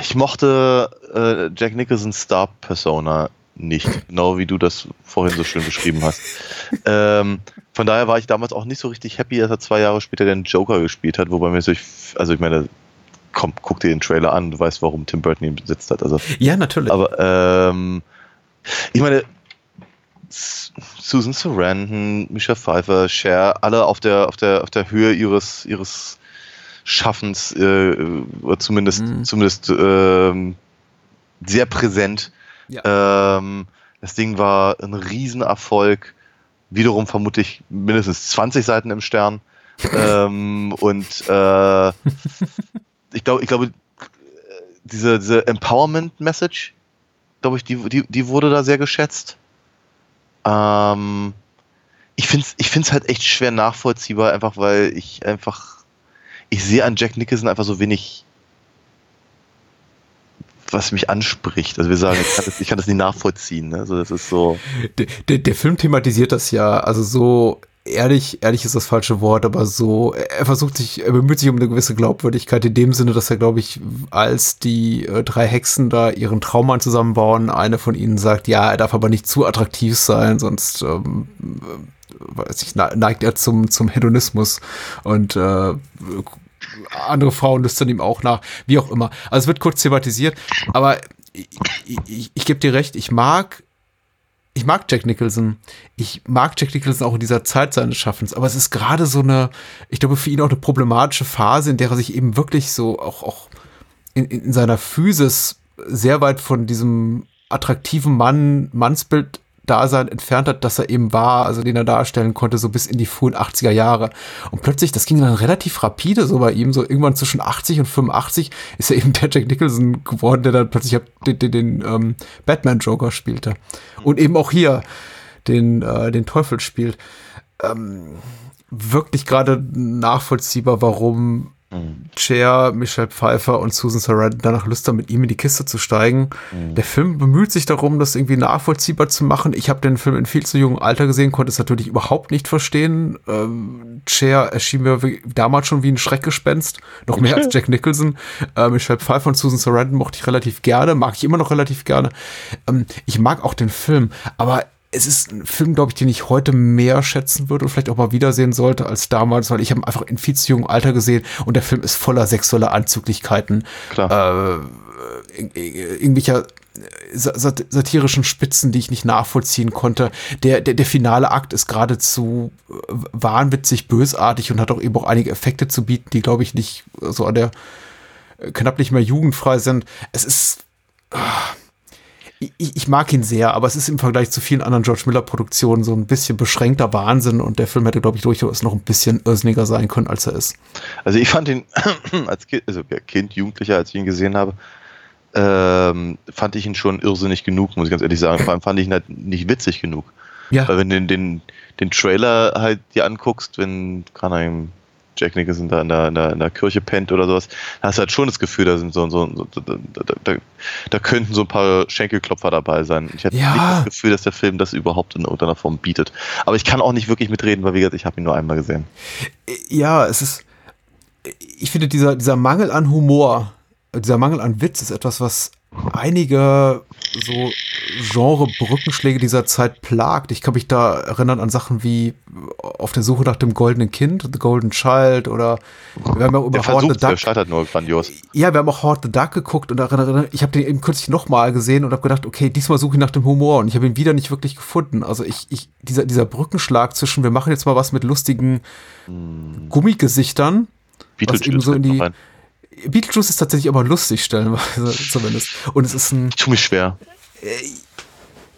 Ich mochte äh, Jack Nicholsons Star-Persona nicht, genau wie du das vorhin so schön beschrieben hast. ähm, von daher war ich damals auch nicht so richtig happy, dass er zwei Jahre später den Joker gespielt hat, wobei mir so, also ich meine, komm, guck dir den Trailer an, du weißt, warum Tim Burton ihn besitzt hat. Also, ja, natürlich. Aber ähm, ich meine, Susan Sarandon, Misha Pfeiffer, Cher, alle auf der, auf der, auf der Höhe ihres, ihres Schaffens, äh, oder zumindest, mhm. zumindest äh, sehr präsent. Ja. Ähm, das Ding war ein Riesenerfolg. Wiederum vermutlich mindestens 20 Seiten im Stern. ähm, und äh, ich glaube, ich glaube, diese, diese Empowerment-Message, glaube ich, die, die, die wurde da sehr geschätzt. Ähm, ich finde es ich find's halt echt schwer nachvollziehbar, einfach weil ich einfach, ich sehe an Jack Nicholson einfach so wenig, was mich anspricht. Also wir sagen, ich kann das, ich kann das nicht nachvollziehen. Ne? Also das ist so. Der, der, der Film thematisiert das ja, also so ehrlich, ehrlich ist das falsche Wort, aber so, er versucht sich, er bemüht sich um eine gewisse Glaubwürdigkeit in dem Sinne, dass er, glaube ich, als die äh, drei Hexen da ihren Traummann zusammenbauen, eine von ihnen sagt, ja, er darf aber nicht zu attraktiv sein, sonst ähm, weiß ich, neigt er zum, zum Hedonismus und äh, andere Frauen lüstern ihm auch nach, wie auch immer. Also es wird kurz thematisiert, aber ich, ich, ich gebe dir recht, ich mag ich mag Jack Nicholson. Ich mag Jack Nicholson auch in dieser Zeit seines Schaffens, aber es ist gerade so eine, ich glaube, für ihn auch eine problematische Phase, in der er sich eben wirklich so auch, auch in, in seiner Physis sehr weit von diesem attraktiven Mann, Mannsbild Dasein entfernt hat, dass er eben war, also den er darstellen konnte, so bis in die frühen 80er Jahre. Und plötzlich, das ging dann relativ rapide so bei ihm, so irgendwann zwischen 80 und 85 ist er eben der Jack Nicholson geworden, der dann plötzlich den, den, den ähm, Batman-Joker spielte. Und eben auch hier den, äh, den Teufel spielt. Ähm, wirklich gerade nachvollziehbar, warum Mhm. Cher, Michelle Pfeiffer und Susan Sarandon danach Lust haben, mit ihm in die Kiste zu steigen. Mhm. Der Film bemüht sich darum, das irgendwie nachvollziehbar zu machen. Ich habe den Film in viel zu jungem Alter gesehen, konnte es natürlich überhaupt nicht verstehen. Ähm, Cher erschien mir damals schon wie ein Schreckgespenst, noch mehr als Jack Nicholson. Äh, Michelle Pfeiffer und Susan Sarandon mochte ich relativ gerne, mag ich immer noch relativ gerne. Ähm, ich mag auch den Film, aber es ist ein Film, glaube ich, den ich heute mehr schätzen würde und vielleicht auch mal wiedersehen sollte als damals, weil ich habe einfach in viel zu jungem Alter gesehen und der Film ist voller sexueller Anzüglichkeiten. Klar. Äh, irgendwelcher satirischen Spitzen, die ich nicht nachvollziehen konnte. Der, der, der finale Akt ist geradezu äh, wahnwitzig, bösartig und hat auch eben auch einige Effekte zu bieten, die, glaube ich, nicht so an der äh, knapp nicht mehr jugendfrei sind. Es ist. Oh, ich, ich, mag ihn sehr, aber es ist im Vergleich zu vielen anderen George Miller-Produktionen so ein bisschen beschränkter Wahnsinn und der Film hätte, glaube ich, durchaus noch ein bisschen irrsinniger sein können, als er ist. Also ich fand ihn als Kind, also Kind, Jugendlicher, als ich ihn gesehen habe, ähm, fand ich ihn schon irrsinnig genug, muss ich ganz ehrlich sagen. Vor allem fand ich ihn halt nicht witzig genug. Ja. Weil wenn du den, den, den Trailer halt dir anguckst, wenn, keine Ahnung, Jack Nicholson da in der, in der, in der Kirche pennt oder sowas, da hast du halt schon das Gefühl, da sind so, so, so da, da, da, könnten so ein paar Schenkelklopfer dabei sein. Ich hatte ja. nicht das Gefühl, dass der Film das überhaupt in irgendeiner Form bietet. Aber ich kann auch nicht wirklich mitreden, weil wie gesagt, ich habe ihn nur einmal gesehen. Ja, es ist, ich finde dieser, dieser Mangel an Humor, dieser Mangel an Witz ist etwas, was einige so Genre-Brückenschläge dieser Zeit plagt. Ich kann mich da erinnern an Sachen wie Auf der Suche nach dem goldenen Kind, The Golden Child oder wir haben ja über der Howard the Duck. scheitert nur grandios. Ja, wir haben auch Howard the Duck geguckt und erinnern, ich habe den eben kürzlich nochmal gesehen und habe gedacht, okay, diesmal suche ich nach dem Humor und ich habe ihn wieder nicht wirklich gefunden. Also ich, ich dieser, dieser Brückenschlag zwischen, wir machen jetzt mal was mit lustigen hm. Gummigesichtern, was eben so in die, Beetlejuice ist tatsächlich aber lustig, stellenweise zumindest. Und es ist ein. Ich tue mich schwer.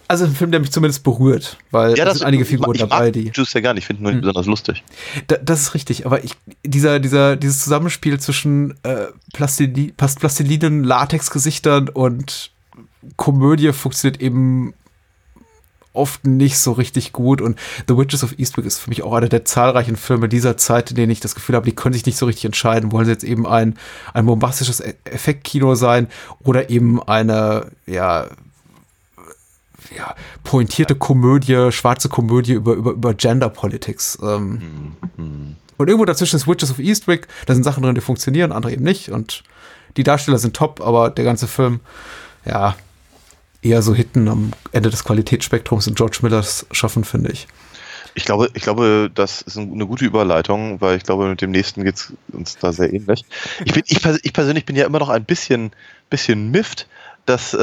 Also ein Film, der mich zumindest berührt, weil ja, das sind einige Figuren ich dabei, die. Beetlejuice ja gar nicht, ich finde nur hm. besonders lustig. Da, das ist richtig, aber ich, dieser, dieser, dieses Zusammenspiel zwischen äh, Plastili Plastilinen, Latexgesichtern und Komödie funktioniert eben oft nicht so richtig gut. Und The Witches of Eastwick ist für mich auch einer der zahlreichen Filme dieser Zeit, in denen ich das Gefühl habe, die können sich nicht so richtig entscheiden. Wollen sie jetzt eben ein, ein bombastisches E- Effektkino sein oder eben eine, ja, ja, pointierte Komödie, schwarze Komödie über, über, über Gender Politics. Ähm, Und irgendwo dazwischen ist Witches of Eastwick, da sind Sachen drin, die funktionieren, andere eben nicht. Und die Darsteller sind top, aber der ganze Film, ja, eher so Hitten am Ende des Qualitätsspektrums in George Millers schaffen, finde ich. Ich glaube, ich glaube, das ist eine gute Überleitung, weil ich glaube, mit dem nächsten geht es uns da sehr ähnlich. Ich, bin, ich, ich persönlich bin ja immer noch ein bisschen, bisschen mifft, dass, äh,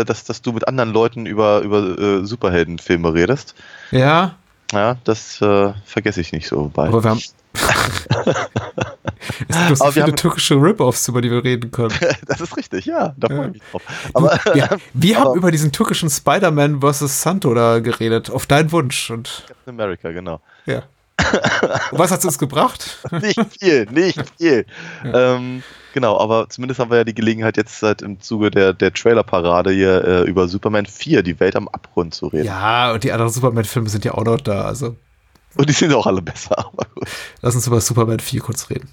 äh, dass, dass du mit anderen Leuten über, über äh, Superheldenfilme redest. Ja, Ja, das äh, vergesse ich nicht so bald. aber wir haben. es gibt so Aber viele haben- türkische Rip-Offs, über die wir reden können. das ist richtig, ja, da freue ich mich drauf. Du, Aber, wir aber- haben über diesen türkischen Spider-Man vs. Santo da geredet, auf deinen Wunsch. Und Captain America, genau. ja. Und was hat es uns gebracht? nicht viel, nicht viel. Ähm, genau, aber zumindest haben wir ja die Gelegenheit, jetzt seit im Zuge der, der Trailer-Parade hier äh, über Superman 4, die Welt am Abgrund zu reden. Ja, und die anderen Superman-Filme sind ja auch noch da. Also Und die sind auch alle besser, aber gut. lass uns über Superman 4 kurz reden.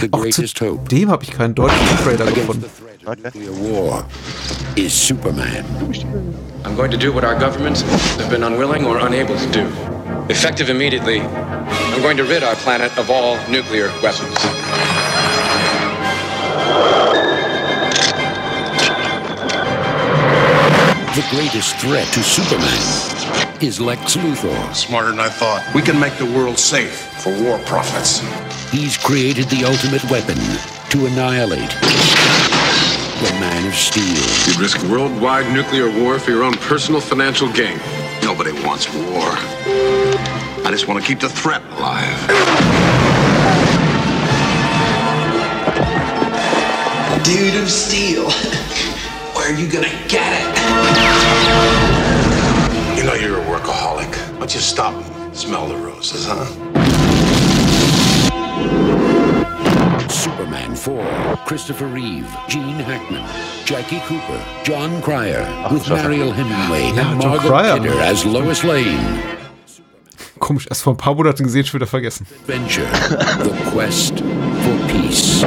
The Auch zu hope dem habe ich keinen deutschen Trailer gefunden. nuclear war is Superman. I'm going to do what our governments have been unwilling or unable to do. Effective immediately, I'm going to rid our planet of all nuclear weapons. The greatest threat to Superman is Lex Luthor. Smarter than I thought. We can make the world safe for war profits. He's created the ultimate weapon to annihilate the Man of Steel. You'd risk worldwide nuclear war for your own personal financial gain. Nobody wants war. I just want to keep the threat alive. Dude of steel. Where are you gonna get it? You know you're a workaholic. Why don't you stop and smell the roses, huh? Superman 4, Christopher Reeve, Gene Hackman, Jackie Cooper, John Cryer, ah, with scheiße. Mariel Hemingway Ja, and John Margot Kidder as Lois Lane. Komisch, erst vor ein paar Monaten gesehen, schon wieder vergessen. Adventure, the quest for peace.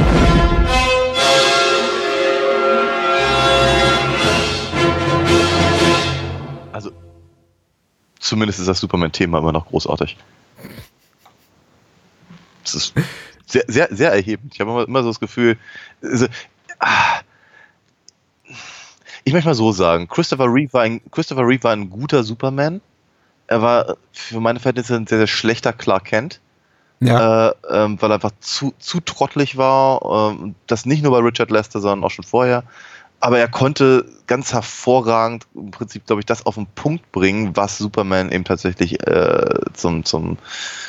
Zumindest ist das Superman-Thema immer noch großartig. Das ist sehr, sehr, sehr erhebend. Ich habe immer, immer so das Gefühl, also, ah, ich möchte mal so sagen, Christopher Reeve, war ein, Christopher Reeve war ein guter Superman. Er war für meine Verhältnisse ein sehr, sehr schlechter Clark Kent. Ja. Äh, ähm, weil er einfach zu, zu trottelig war. Ähm, das nicht nur bei Richard Lester, sondern auch schon vorher. Aber er konnte ganz hervorragend im Prinzip, glaube ich, das auf den Punkt bringen, was Superman eben tatsächlich äh, zum, zum,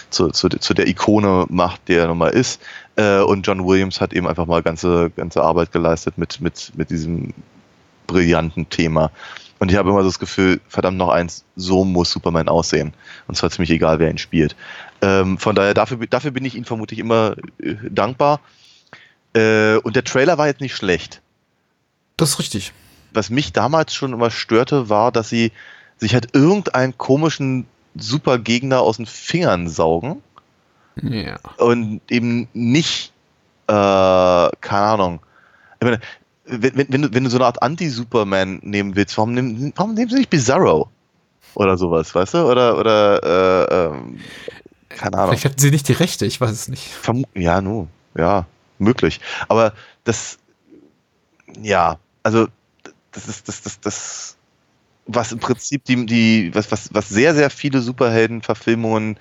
zu, zu, zu der Ikone macht, der er nun mal ist. Äh, und John Williams hat eben einfach mal ganze, ganze Arbeit geleistet mit, mit, mit diesem brillanten Thema. Und ich habe immer so das Gefühl, verdammt noch eins, so muss Superman aussehen. Und zwar ziemlich egal, wer ihn spielt. Ähm, von daher, dafür, dafür bin ich ihm vermutlich immer äh, dankbar. Äh, und der Trailer war jetzt nicht schlecht. Das ist richtig. Was mich damals schon immer störte, war, dass sie sich halt irgendeinen komischen Supergegner aus den Fingern saugen Ja. und eben nicht, äh, keine Ahnung. Ich meine, wenn, wenn, wenn, du, wenn du so eine Art Anti-Superman nehmen willst, warum, nehmen- warum nehmen sie nicht Bizarro? Oder sowas, weißt du? Oder, oder, äh, ähm, keine Ahnung. Vielleicht hatten sie nicht die Rechte, ich weiß es nicht. Vermu ja, nu, ja, möglich. Aber das, ja, also das ist das, das, das, was im Prinzip die, die was, was, was sehr, sehr viele Superhelden-Verfilmungen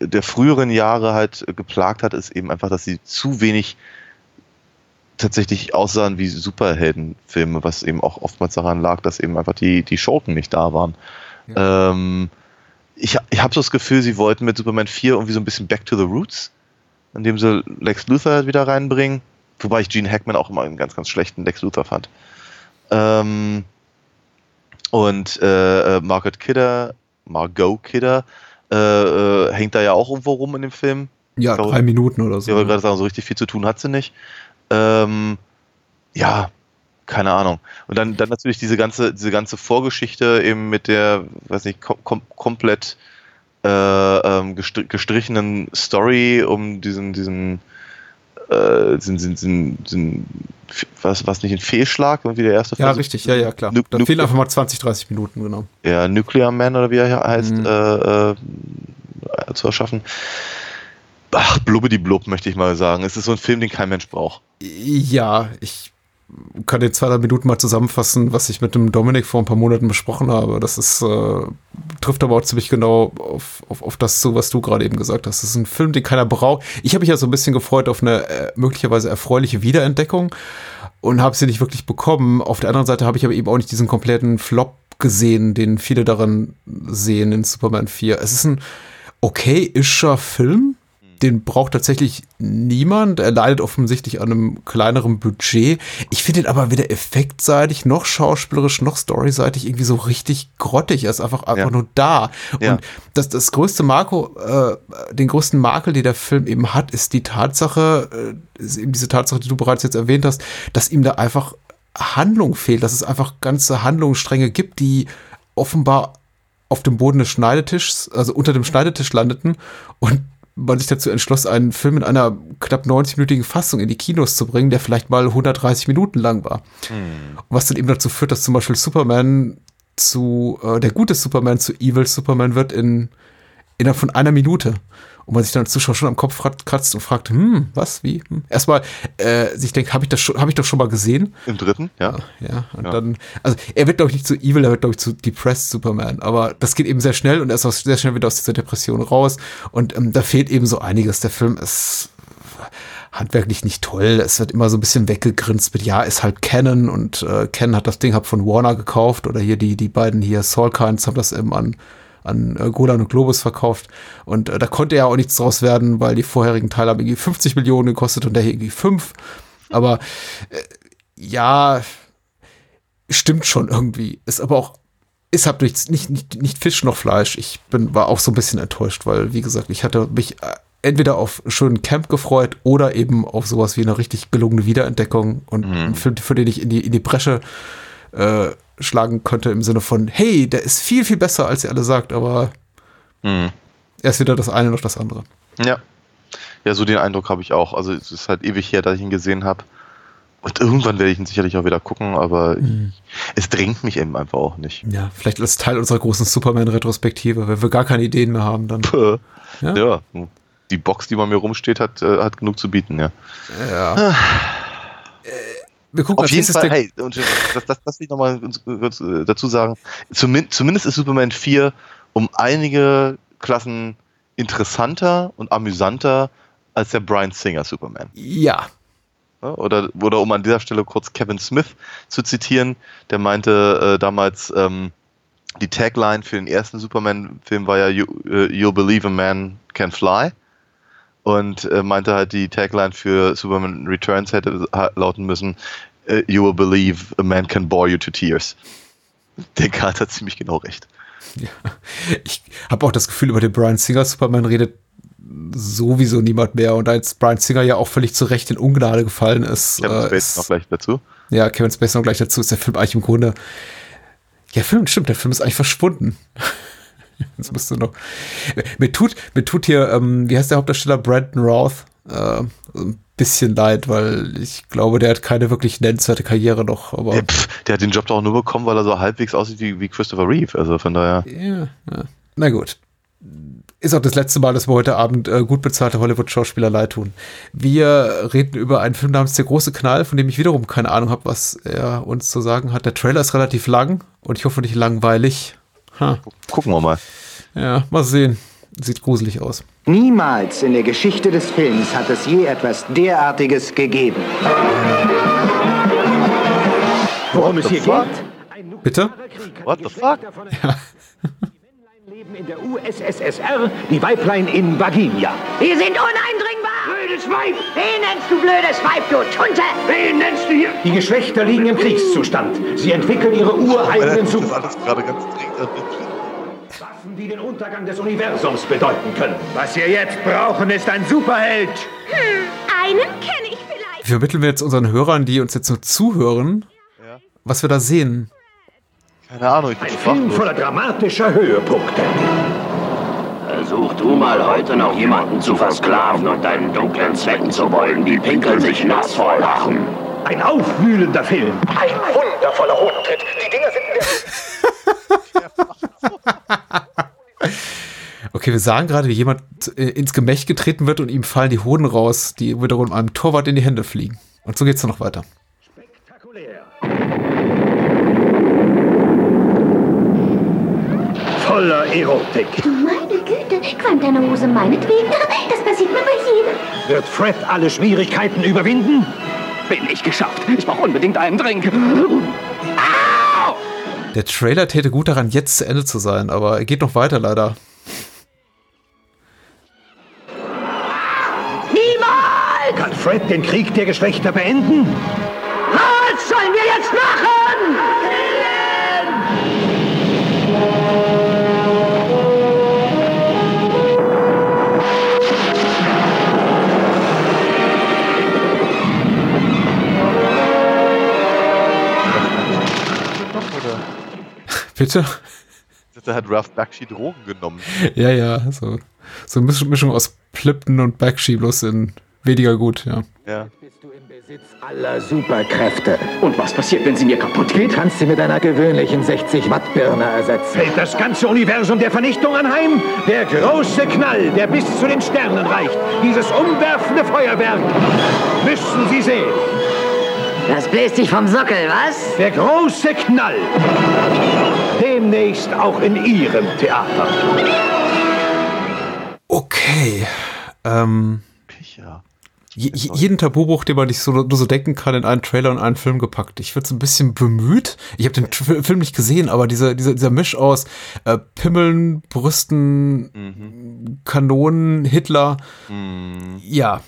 der früheren Jahre halt geplagt hat, ist eben einfach, dass sie zu wenig tatsächlich aussahen wie Superheldenfilme, was eben auch oftmals daran lag, dass eben einfach die, die Schurken nicht da waren. Ähm, ich ich habe so das Gefühl, sie wollten mit Superman 4 irgendwie so ein bisschen back to the roots, indem sie Lex Luthor wieder reinbringen. Wobei ich Gene Hackman auch immer einen ganz, ganz schlechten Lex Luthor fand. Ähm, und äh, äh, Margaret Kidder, Margot Kidder, äh, äh, hängt da ja auch irgendwo rum in dem Film. Ja, Ich glaube, drei Minuten oder so. Ich wollte gerade sagen, so richtig viel zu tun hat sie nicht. Ähm, ja, keine Ahnung. Und dann, dann natürlich diese ganze, diese ganze Vorgeschichte eben mit der, weiß nicht, kom kom komplett äh, ähm, gestr gestrichenen Story um diesen, diesen, äh, diesen, diesen, diesen, diesen was, was nicht ein Fehlschlag, wie der erste Ja, richtig, ja, ja, klar. Nu Dann fehlen einfach mal 20, 30 Minuten, genau. Ja, Nuclear Man oder wie er heißt, Mhm. äh, äh, zu erschaffen. Ach, blubbidi blub, möchte ich mal sagen. Es ist so ein Film, den kein Mensch braucht. Ja, ich kann in zwei, drei Minuten mal zusammenfassen, was ich mit dem Dominik vor ein paar Monaten besprochen habe. Das ist, äh, trifft aber auch ziemlich genau auf, auf, auf das zu, was du gerade eben gesagt hast. Das ist ein Film, den keiner braucht. Ich habe mich ja so ein bisschen gefreut auf eine äh, möglicherweise erfreuliche Wiederentdeckung und habe sie nicht wirklich bekommen. Auf der anderen Seite habe ich aber eben auch nicht diesen kompletten Flop gesehen, den viele daran sehen in Superman 4. Es ist ein okay-ischer Film. Den braucht tatsächlich niemand. Er leidet offensichtlich an einem kleineren Budget. Ich finde ihn aber weder effektseitig, noch schauspielerisch, noch storyseitig irgendwie so richtig grottig. Er ist einfach, einfach nur da. Ja. Und das, das größte Marco, äh, den größten Makel, den der Film eben hat, ist die Tatsache, äh, ist eben diese Tatsache, die du bereits jetzt erwähnt hast, dass ihm da einfach Handlung fehlt, dass es einfach ganze Handlungsstränge gibt, die offenbar auf dem Boden des Schneidetischs, also unter dem Schneidetisch landeten und man sich dazu entschloss, einen Film in einer knapp 90-minütigen Fassung in die Kinos zu bringen, der vielleicht mal 130 Minuten lang war. Hm. Was dann eben dazu führt, dass zum Beispiel Superman zu, äh, der gute Superman zu Evil Superman wird in, innerhalb von einer Minute. Und man sich dann als Zuschauer schon am Kopf krat- kratzt und fragt, hm, was, wie? Hm. Erstmal äh, sich denkt, habe ich das schon, habe ich doch schon mal gesehen? Im dritten, ja. Ja, und Ja. dann, also er wird, glaube ich, nicht zu evil, er wird, glaube ich, zu depressed Superman. Aber das geht eben sehr schnell und er ist auch sehr schnell wieder aus dieser Depression raus. Und ähm, da fehlt eben so einiges. Der Film ist handwerklich nicht toll. Es wird immer so ein bisschen weggegrinst mit, ja, ist halt Canon und äh, Canon hat das Ding hab von Warner gekauft oder hier die, die beiden hier, Soulkinds, haben das eben an, an äh, Golan und Globus verkauft. Und äh, da konnte ja auch nichts draus werden, weil die vorherigen Teile haben irgendwie 50 Millionen gekostet und der hier irgendwie 5. Aber äh, ja, stimmt schon irgendwie. Ist aber auch, ist halt nicht, nicht, nicht, nicht Fisch noch Fleisch. Ich bin, war auch so ein bisschen enttäuscht, weil, wie gesagt, ich hatte mich äh, entweder auf schönen Camp gefreut oder eben auf sowas wie eine richtig gelungene Wiederentdeckung und einen Film, für den ich in die, in die Bresche äh, schlagen könnte im Sinne von, hey, der ist viel, viel besser, als ihr alle sagt, aber Hm. er ist weder das eine noch das andere. Ja. Ja, so den Eindruck habe ich auch. Also es ist halt ewig her, dass ich ihn gesehen habe. Und irgendwann werde ich ihn sicherlich auch wieder gucken, aber es drängt mich eben einfach auch nicht. Ja, vielleicht als Teil unserer großen Superman-Retrospektive, wenn wir gar keine Ideen mehr haben, dann. Puh. Ja? Ja. Die Box, die bei mir rumsteht, hat, äh, hat genug zu bieten, ja. Ja. Wir gucken Auf jeden Fall, hey, und das, das, das will ich nochmal äh, dazu sagen. Zumin zumindest ist Superman 4 um einige Klassen interessanter und amüsanter als der Brian Singer Superman. Ja. Oder, oder um an dieser Stelle kurz Kevin Smith zu zitieren, der meinte äh, damals, ähm, die Tagline für den ersten Superman-Film war ja you, äh, You'll believe a man can fly. Und äh, meinte halt, die Tagline für Superman Returns hätte lauten müssen, äh, You will believe a man can bore you to tears. Der Kart hat ziemlich genau recht. Ich habe auch das Gefühl, über den Brian Singer Superman redet sowieso niemand mehr. Und als Brian Singer ja auch völlig zu Recht in Ungnade gefallen ist. Kevin äh, Spacey ist noch gleich dazu. Ja, Kevin Spacey noch gleich dazu, ist der Film eigentlich im Grunde. Ja, Film, stimmt, der Film ist eigentlich verschwunden. Jetzt musst du noch. Mir tut, mir tut hier, ähm, wie heißt der Hauptdarsteller? Brandon Routh. Äh, ein bisschen leid, weil ich glaube, der hat keine wirklich nennenswerte Karriere noch. Aber Ja, pff, der hat den Job doch auch nur bekommen, weil er so halbwegs aussieht wie, wie Christopher Reeve. Also von daher. Ja, ja. Na gut. Ist auch das letzte Mal, dass wir heute Abend äh, gut bezahlte Hollywood-Schauspieler leid tun. Wir reden über einen Film namens Der große Knall, von dem ich wiederum keine Ahnung habe, was er uns zu sagen hat. Der Trailer ist relativ lang und ich hoffe nicht langweilig. Ha. Gucken wir mal. Ja, mal sehen. Sieht gruselig aus. Niemals in der Geschichte des Films hat es je etwas derartiges gegeben. Worum es hier geht? Bitte? What the fuck? Leben in der USSSR, die Weiblein in Vaginia. Wir sind uneindringbar! Blödes Weib! Wen nennst du blödes Weib, du Tunte? Wen nennst du hier? Die Geschlechter liegen im Kriegszustand. Sie entwickeln ihre ureigenen Super. alles gerade ganz dringend. Waffen, die den Untergang des Universums bedeuten können. Was wir jetzt brauchen, ist ein Superheld. Hm, einen kenne ich vielleicht. Wie vermitteln wir jetzt unseren Hörern, die uns jetzt nur zuhören, was wir da sehen. Keine Ahnung, ich bin Ein Film voller dramatischer Höhepunkte. Versuch du mal heute noch jemanden zu versklaven und deinen dunklen Zwecken zu wollen. Die pinkeln sich nass vor Lachen. Ein aufwühlender Film. Ein wundervoller Hodentritt. Die Dinger sind in der... Okay, wir sagen gerade, wie jemand äh, ins Gemächt getreten wird und ihm fallen die Hoden raus, die wiederum einem Torwart in die Hände fliegen. Und so geht's dann noch weiter. Voller Erotik. Du meine Güte, qualmt deine Hose meinetwegen? Das passiert mir bei jedem. Wird Fred alle Schwierigkeiten überwinden? Bin ich geschafft. Ich brauche unbedingt einen Drink. Der Trailer täte gut daran, jetzt zu Ende zu sein, aber er geht noch weiter leider. Niemals! Kann Fred den Krieg der Geschlechter beenden? Bitte? Da hat Ralph Bakshi Drogen genommen. Ja, ja, so, so eine Mischung- aus Plipton und Bakshi, bloß in weniger gut, ja. Ja. Aller Superkräfte. Und was passiert, wenn sie mir kaputt geht? Kannst sie mit einer gewöhnlichen 60 Watt Birne ersetzen. Fällt das ganze Universum der Vernichtung anheim? Der große Knall, der bis zu den Sternen reicht. Dieses umwerfende Feuerwerk. Müssen Sie sehen. Das bläst dich vom Sockel, was? Der große Knall. Demnächst auch in Ihrem Theater. Okay. Ähm, je- jeden Tabubruch, den man sich so, nur so denken kann, in einen Trailer und einen Film gepackt. Ich würde so ein bisschen bemüht. Ich habe den Tr- Film nicht gesehen, aber dieser, dieser, dieser Misch aus äh, Pimmeln, Brüsten, Kanonen, Hitler. Ja.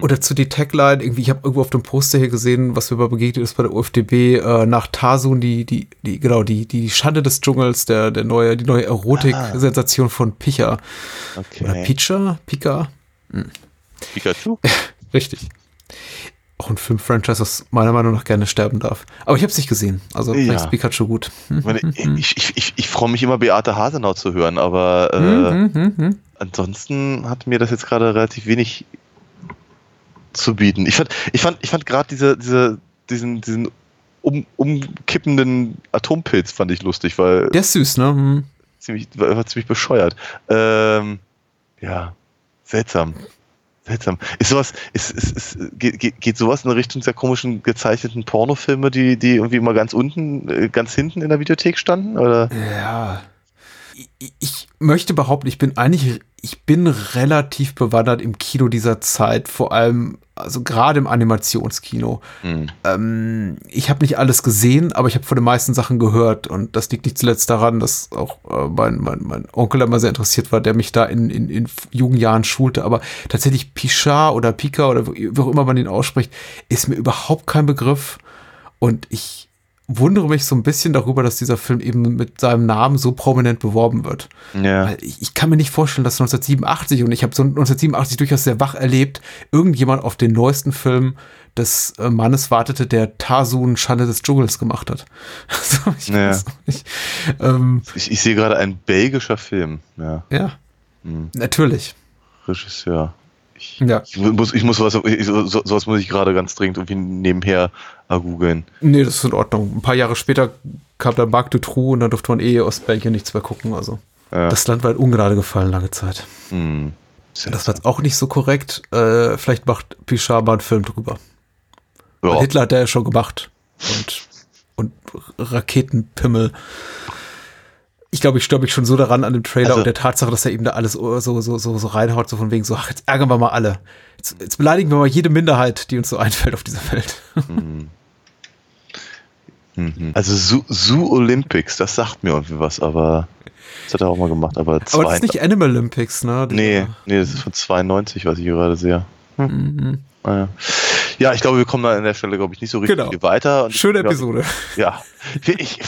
Oder zu die Tagline, irgendwie, ich habe irgendwo auf dem Poster hier gesehen, was mir mal begegnet ist bei der UFDB, äh, nach Tarsun, die, die, die, genau, die, die Schande des Dschungels, der, der neue, die neue Erotik-Sensation von Picha. Okay. Oder Picha? Pika? Hm. Pikachu? Richtig. Auch ein Film-Franchise, das meiner Meinung nach gerne sterben darf. Aber ich habe es nicht gesehen. Also Ja. ist Pikachu gut. Ich, ich, ich, ich, freue mich immer, Beate Hasenau zu hören, aber äh, Mhm, mhm, mhm. ansonsten hat mir das jetzt gerade relativ wenig zu bieten. Ich fand, ich fand, ich fand gerade diese, diese, diesen, diesen um, umkippenden Atompilz fand ich lustig, weil Der ist süß, ne? Hm. ziemlich, war, war ziemlich bescheuert. Ähm, ja, seltsam. Seltsam. Ist sowas, ist, ist, ist, geht, geht, sowas in Richtung der komischen gezeichneten Pornofilme, die, die irgendwie mal ganz unten, äh, ganz hinten in der Videothek standen? Oder? Ja. Ich, möchte behaupten, ich bin eigentlich, ich bin relativ bewandert im Kino dieser Zeit, vor allem, also gerade im Animationskino. Ähm, ich habe nicht alles gesehen, aber ich habe von den meisten Sachen gehört und das liegt nicht zuletzt daran, dass auch äh, mein, mein, mein Onkel immer sehr interessiert war, der mich da in, in, in jungen Jahren schulte. Aber tatsächlich Pichard oder Pika oder wie auch immer man ihn ausspricht, ist mir überhaupt kein Begriff und ich wundere mich so ein bisschen darüber, dass dieser Film eben mit seinem Namen so prominent beworben wird. Ja. Ich, ich kann mir nicht vorstellen, dass 1987, und ich habe so 1987 durchaus sehr wach erlebt, irgendjemand auf den neuesten Film des äh, Mannes wartete, der Tarsun Schande des Dschungels gemacht hat. Also, ich Ja. Ähm, Ich, ich sehe gerade ein belgischer Film. Ja. ja, Hm. natürlich. Regisseur. Ich, Ja. ich muss, ich muss was, ich, so, so- sowas muss ich gerade ganz dringend irgendwie nebenher äh, googeln. Nee, das ist in Ordnung. Ein paar Jahre später kam dann Marc Dutroux und dann durfte man eh Ostbelgien nichts mehr gucken. Also Ja. das Land war in Ungnade gefallen lange Zeit. Hm. Das war jetzt auch nicht so korrekt. Äh, vielleicht macht Pichard mal einen Film drüber. Ja. Hitler hat der ja schon gemacht. Und, und Raketenpimmel. Ich glaube, ich störe mich schon so daran an dem Trailer Also- und der Tatsache, dass er eben da alles so, so, so, so, reinhaut, so von wegen so, ach, jetzt ärgern wir mal alle. Jetzt, jetzt beleidigen wir mal jede Minderheit, die uns so einfällt auf dieser Welt. Mhm. Also Zoo, Zoo Olympics, das sagt mir irgendwie was, aber das hat er auch mal gemacht. Aber, Aber das ist zwei- nicht Animal Olympics, ne? Nee, nee, das ist von 92, was ich gerade sehe. Mhm. Naja. Ja, ich glaube, wir kommen da an der Stelle, glaube ich, nicht so richtig Genau. weiter. Und Schöne ich Episode. Ja. Ich,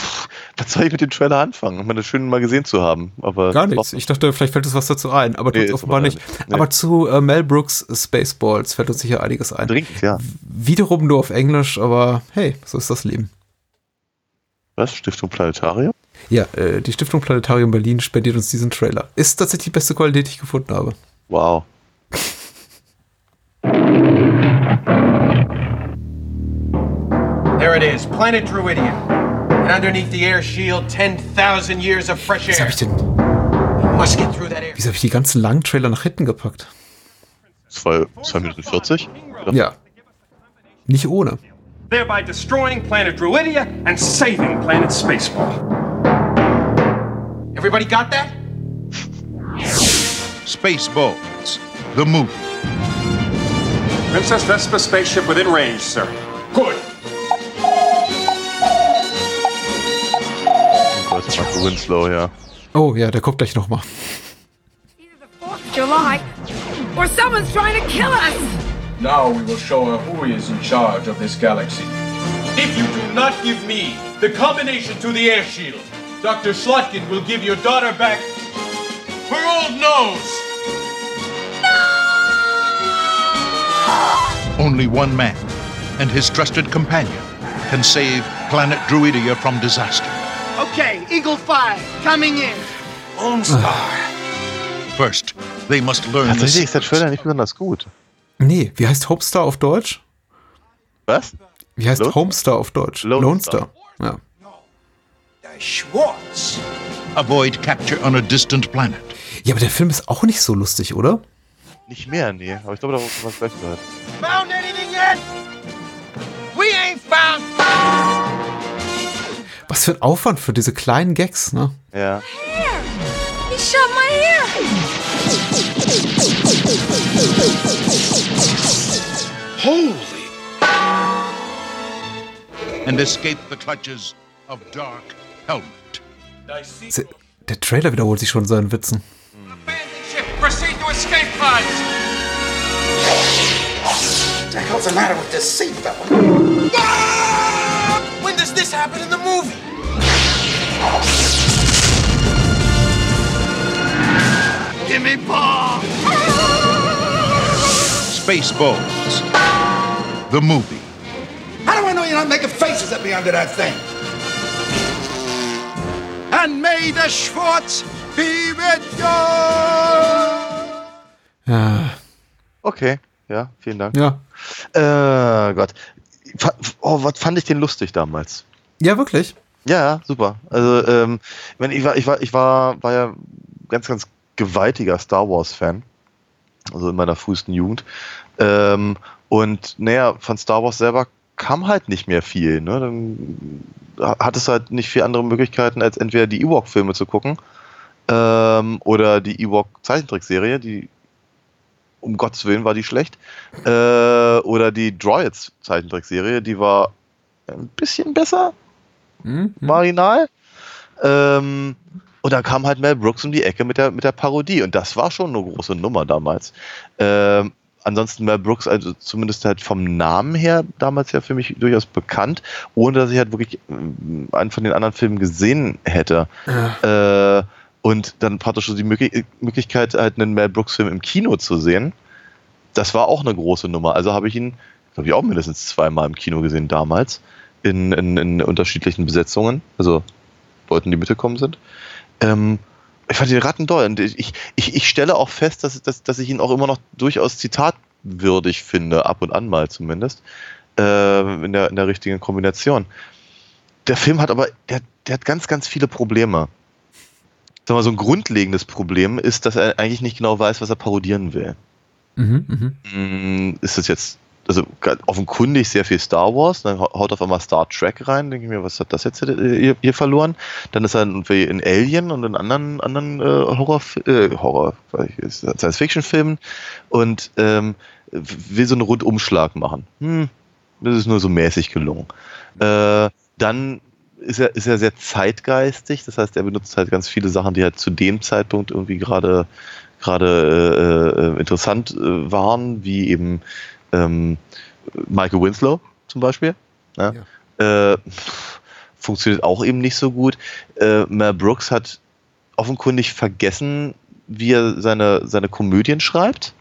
was soll ich mit dem Trailer anfangen? Um das schön mal gesehen zu haben. Aber Gar nichts. Ich dachte, vielleicht fällt uns was dazu ein, aber Nee, offenbar nicht. Nee. Aber zu äh, Mel Brooks Spaceballs fällt uns sicher einiges ein. Dringend, ja. Wiederum nur auf Englisch, aber hey, so ist das Leben. Was? Stiftung Planetarium? Ja, äh, die Stiftung Planetarium Berlin spendiert uns diesen Trailer. Ist tatsächlich die beste Qualität, die ich gefunden habe. Wow. There it is, planet Druidian. And underneath the air shield, 10,000 years of fresh Wieso air. habe ich, denn- Must get through that air. wieso hab ich die ganzen langen Trailer nach hinten gepackt? 2 Minuten 40? Ja. Nicht ohne. Thereby destroying planet Druidia and saving planet Spaceball. Everybody got that? Spaceballs, the movie. Princess Vespa spaceship within range, sir. Good. Das ist Winslow, ja. Oh ja, der kommt gleich nochmal. July, or someone's trying to kill us! Now we will show her who is in charge of this galaxy. If you do not give me the combination to the air shield, Dr. Slotkin will give your daughter back her old nose. No! Only one man and his trusted companion can save planet Druidia from disaster. Okay, Eagle 5, coming in. Lone Star. First, they must learn the Tatsächlich ist der. Trailer nicht besonders gut. Nee, wie heißt Homestar auf Deutsch? Was? Wie heißt Lone- Homestar auf Deutsch? Lone Lone Star. Star. Ja. Schwartz. Avoid capture on a distant planet. ja, aber der Film ist auch nicht so lustig, oder? Nicht mehr, nee. Aber ich glaube, da haben wir was gleich gehört. Found anything yet? We ain't found. Was für ein Aufwand für diese kleinen Gags, ne? Ja. He shot my hair! Holy! And escape the clutches of Dark Helmet. Der Trailer wiederholt sich schon in seinen Witzen. Ship, proceed to escape pods. What the hell's the matter with this seatbelt? When does this happen in the movie? Give me bomb! Spaceballs, the movie. How do I know you're not making faces at me under that thing? And may the Schwartz be with you! Ja. Okay, ja, vielen Dank. Ja. Äh, Gott. Oh, was fand ich den lustig damals? Ja, wirklich. Ja, super. Also, ähm, ich, war, ich war, ich war, war ja ganz, ganz gewaltiger Star Wars-Fan. Also in meiner frühesten Jugend. Ähm, und naja, von Star Wars selber kam halt nicht mehr viel. Ne? Dann hattest du halt nicht viel andere Möglichkeiten, als entweder die Ewok-Filme zu gucken ähm, oder die Ewok-Zeichentrickserie, die um Gottes Willen war die schlecht. Äh, oder die Droids-Zeichentrickserie, die war ein bisschen besser, Mhm. marginal. Ähm, und dann kam halt Mel Brooks um die Ecke mit der, mit der Parodie. Und das war schon eine große Nummer damals. Ähm, ansonsten Mel Brooks, also zumindest halt vom Namen her, damals ja für mich durchaus bekannt, ohne dass ich halt wirklich ähm, einen von den anderen Filmen gesehen hätte. Äh, und dann praktisch so die Möglich Möglichkeit, halt einen Mel Brooks-Film im Kino zu sehen, das war auch eine große Nummer. Also habe ich ihn, glaube ich, auch mindestens zweimal im Kino gesehen damals, in, in, in unterschiedlichen Besetzungen, also Leuten, die mitgekommen sind. Ähm, ich fand den Ratten toll. Und ich, ich, ich stelle auch fest, dass, dass, dass ich ihn auch immer noch durchaus zitatwürdig finde, ab und an mal zumindest, äh, in, der, in der richtigen Kombination. Der Film hat aber, der, der hat ganz, ganz viele Probleme. Sag mal, so ein grundlegendes Problem ist, dass er eigentlich nicht genau weiß, was er parodieren will. Mhm, mhm. Mm, Ist das jetzt, also offenkundig sehr viel Star Wars, dann hau- haut auf einmal Star Trek rein, denke ich mir, was hat das jetzt äh, hier, hier verloren? Dann ist er in Alien und in anderen, anderen äh, Horror, äh, Horror, Science-Fiction-Filmen und ähm, will so einen Rundumschlag machen. Hm, das ist nur so mäßig gelungen. Äh, dann ist er, ist er sehr zeitgeistig, das heißt, er benutzt halt ganz viele Sachen, die halt zu dem Zeitpunkt irgendwie gerade gerade äh, äh, interessant äh, waren, wie eben ähm, Michael Winslow zum Beispiel. Ja? Äh, funktioniert auch eben nicht so gut. Äh, Mel Brooks hat offenkundig vergessen, wie er seine, seine Komödien schreibt.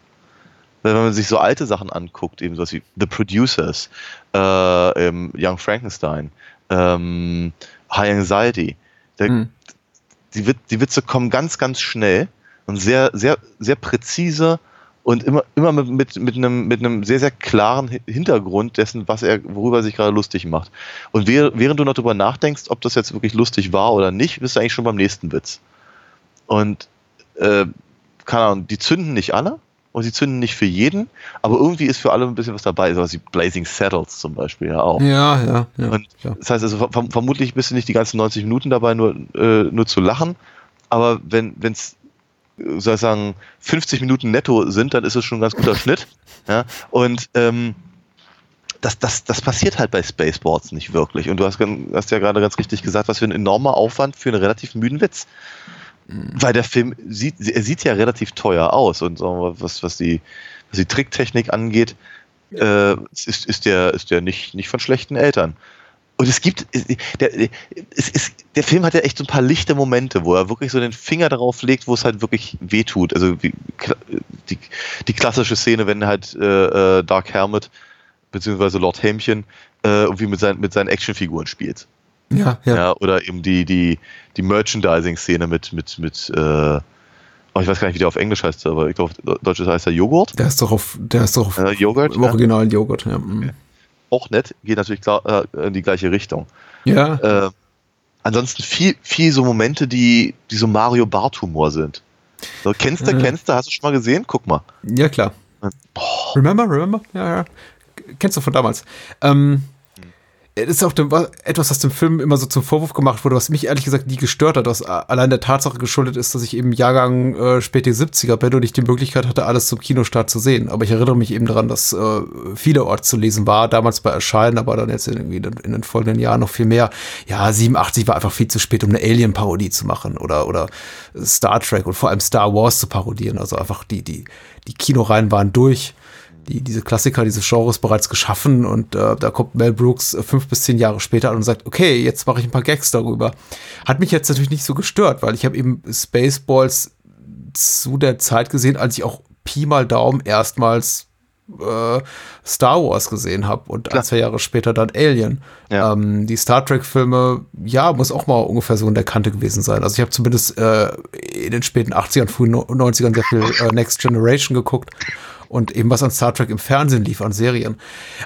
Weil wenn man sich so alte Sachen anguckt, eben sowas wie The Producers, äh, ähm, Young Frankenstein, ähm, High Anxiety. Der, Hm. die, Wit- die Witze kommen ganz, ganz schnell und sehr, sehr, sehr präzise und immer, immer mit, mit, mit, einem, mit einem sehr, sehr klaren Hi- Hintergrund dessen, was er, worüber er sich gerade lustig macht. Und während, du noch drüber nachdenkst, ob das jetzt wirklich lustig war oder nicht, bist du eigentlich schon beim nächsten Witz. Und äh, keine Ahnung, die zünden nicht alle und sie zünden nicht für jeden, aber irgendwie ist für alle ein bisschen was dabei, sowas wie Blazing Saddles zum Beispiel ja auch. Ja, ja, ja. Und klar. das heißt also, verm vermutlich bist du nicht die ganzen 90 Minuten dabei, nur, äh, nur zu lachen, aber wenn es sozusagen 50 Minuten netto sind, dann ist es schon ein ganz guter Schnitt. Ja? Und ähm, das, das, das passiert halt bei Spaceballs nicht wirklich. Und du hast, hast ja gerade ganz richtig gesagt, was für ein enormer Aufwand für einen relativ müden Witz. Weil der Film sieht, er sieht ja relativ teuer aus und so, was, was, die, was die Tricktechnik angeht, äh, ist, ist der, ist der nicht, nicht von schlechten Eltern. Und es gibt, der, es ist, der Film hat ja echt so ein paar lichte Momente, wo er wirklich so den Finger darauf legt, wo es halt wirklich wehtut. Also wie, die, die klassische Szene, wenn halt äh, äh, Dark Helmet beziehungsweise Lord Hämchen äh, irgendwie mit, seinen mit seinen Actionfiguren spielt. Ja, ja. oder eben die, die, die Merchandising-Szene mit, mit, mit äh, oh, ich weiß gar nicht, wie der auf Englisch heißt, aber ich glaube, auf Deutsch heißt er Joghurt. Der ist doch auf, der ist doch auf Äh, Joghurt, im ja. originalen Joghurt, ja. mm. Auch nett, geht natürlich klar, äh, in die gleiche Richtung. Ja. Äh, ansonsten viel, viel so Momente, die, die so Mario Bart-Humor sind. So, kennst du, Ja. kennst du, hast du schon mal gesehen? Guck mal. Ja, klar. Remember, remember? Ja, ja. Kennst du von damals. Ähm, es ist auch dem, etwas, was dem Film immer so zum Vorwurf gemacht wurde, was mich ehrlich gesagt nie gestört hat, was allein der Tatsache geschuldet ist, dass ich eben Jahrgang äh, späte 70er bin und ich die Möglichkeit hatte, alles zum Kinostart zu sehen. Aber ich erinnere mich eben daran, dass äh, vielerorts zu lesen war, damals bei Erscheinen, aber dann jetzt in, irgendwie in, in den folgenden Jahren noch viel mehr. Ja, 87 war einfach viel zu spät, um eine Alien-Parodie zu machen oder, oder Star Trek und vor allem Star Wars zu parodieren. Also einfach die, die, die Kinoreihen waren durch die, diese Klassiker dieses Genres bereits geschaffen und äh, da kommt Mel Brooks äh, fünf bis zehn Jahre später an und sagt, okay, jetzt mache ich ein paar Gags darüber. Hat mich jetzt natürlich nicht so gestört, weil ich habe eben Spaceballs zu der Zeit gesehen, als ich auch Pi mal Daumen erstmals äh, Star Wars gesehen habe und ein, zwei Jahre später dann Alien. Ähm, die Star Trek-Filme, ja, muss auch mal ungefähr so in der Kante gewesen sein. Also ich habe zumindest äh, in den späten 80ern, frühen 90ern sehr viel äh, Next Generation geguckt und eben was an Star Trek im Fernsehen lief, an Serien.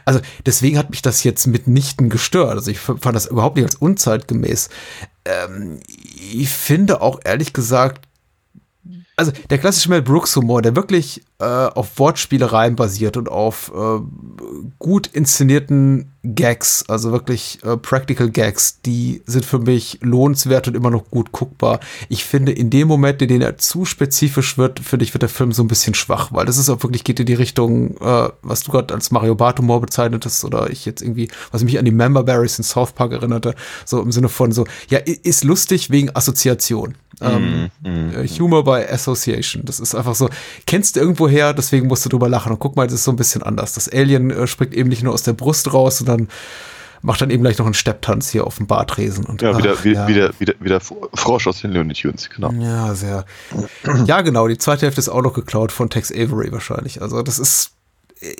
Also deswegen hat mich das jetzt mitnichten gestört. Also ich fand das überhaupt nicht als unzeitgemäß. Ähm, ich finde auch ehrlich gesagt, also der klassische Mel Brooks Humor, der wirklich äh, auf Wortspielereien basiert und auf äh, gut inszenierten Gags, also wirklich äh, Practical Gags, die sind für mich lohnenswert und immer noch gut guckbar. Ich finde, in dem Moment, in dem er zu spezifisch wird, finde ich, wird der Film so ein bisschen schwach, weil das ist auch wirklich, geht in die Richtung, äh, was du gerade als Mario Bart Humor bezeichnet hast, oder ich jetzt irgendwie, was mich an die Member Berries in South Park erinnerte, so im Sinne von so, ja, ist lustig wegen Assoziation. Ähm, äh, Humor by Association. Das ist einfach so, kennst du irgendwo her, deswegen musst du drüber lachen. Und guck mal, das ist so ein bisschen anders. Das Alien äh, springt eben nicht nur aus der Brust raus, sondern macht dann eben gleich noch einen Stepptanz hier auf dem Bartresen. Und, Ja, wieder, ach, wieder, ja. wieder, wieder, wieder Frosch aus den Looney Tunes, genau. Ja, sehr. Ja, genau. Die zweite Hälfte ist auch noch geklaut von Tex Avery wahrscheinlich. Also das ist,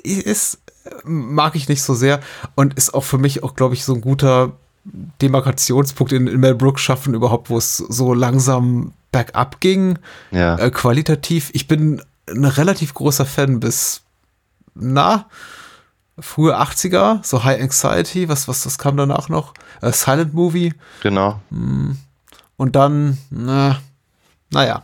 ist, mag ich nicht so sehr und ist auch für mich auch, glaube ich, so ein guter Demarkationspunkt in, in Mel Brooks schaffen überhaupt, wo es so langsam bergab ging, Ja. äh, qualitativ. Ich bin ein relativ großer Fan bis, na, frühe 80er, so High Anxiety, was, was, das kam danach noch? Äh, Silent Movie. Genau. Hm. Und dann, na, naja.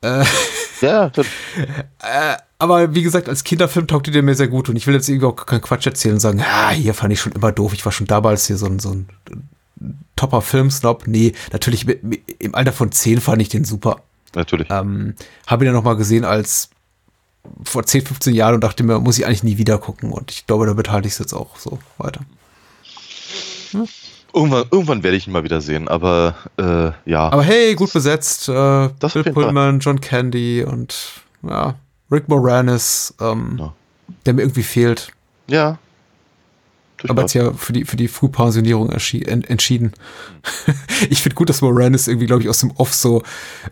Äh, ja, äh, aber wie gesagt, als Kinderfilm taugte der mir sehr gut und ich will jetzt irgendwie auch keinen Quatsch erzählen und sagen, ja, hier fand ich schon immer doof. Ich war schon damals hier so ein, so ein topper Filmsnob. Nee, natürlich im Alter von 10 fand ich den super. Natürlich. Ähm, Habe ihn dann nochmal gesehen als vor 10, 15 Jahren und dachte mir, muss ich eigentlich nie wieder gucken. Und ich glaube, damit halte ich es jetzt auch so weiter. Irgendwann, irgendwann werde ich ihn mal wieder sehen, aber äh, ja. Aber hey, gut besetzt. Äh, Bill. Pullman, John Candy und ja, Rick Moranis, ähm, der mir irgendwie fehlt. Ja. Aber jetzt ja für die, für die Frühpensionierung entschieden. ich finde gut, dass Moranis irgendwie, glaube ich, aus dem Off so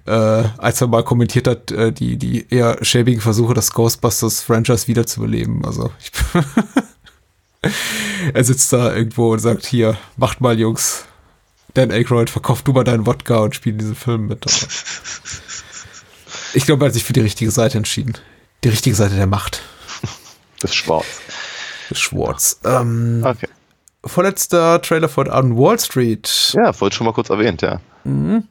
äh, ein, zwei Mal kommentiert hat, äh, die, die eher schäbigen Versuche, das Ghostbusters-Franchise wiederzubeleben. Also ich er sitzt da irgendwo und sagt, hier, macht mal, Jungs. Dan Aykroyd, verkauf du mal deinen Wodka und spiel diesen Film mit. Aber ich glaube, er hat sich für die richtige Seite entschieden. Die richtige Seite der Macht. Das Schwarz. Das Schwarz. Ähm, Okay. Vorletzter Trailer von an Wall Street. Ja, wollte schon mal kurz erwähnt, ja. Mhm.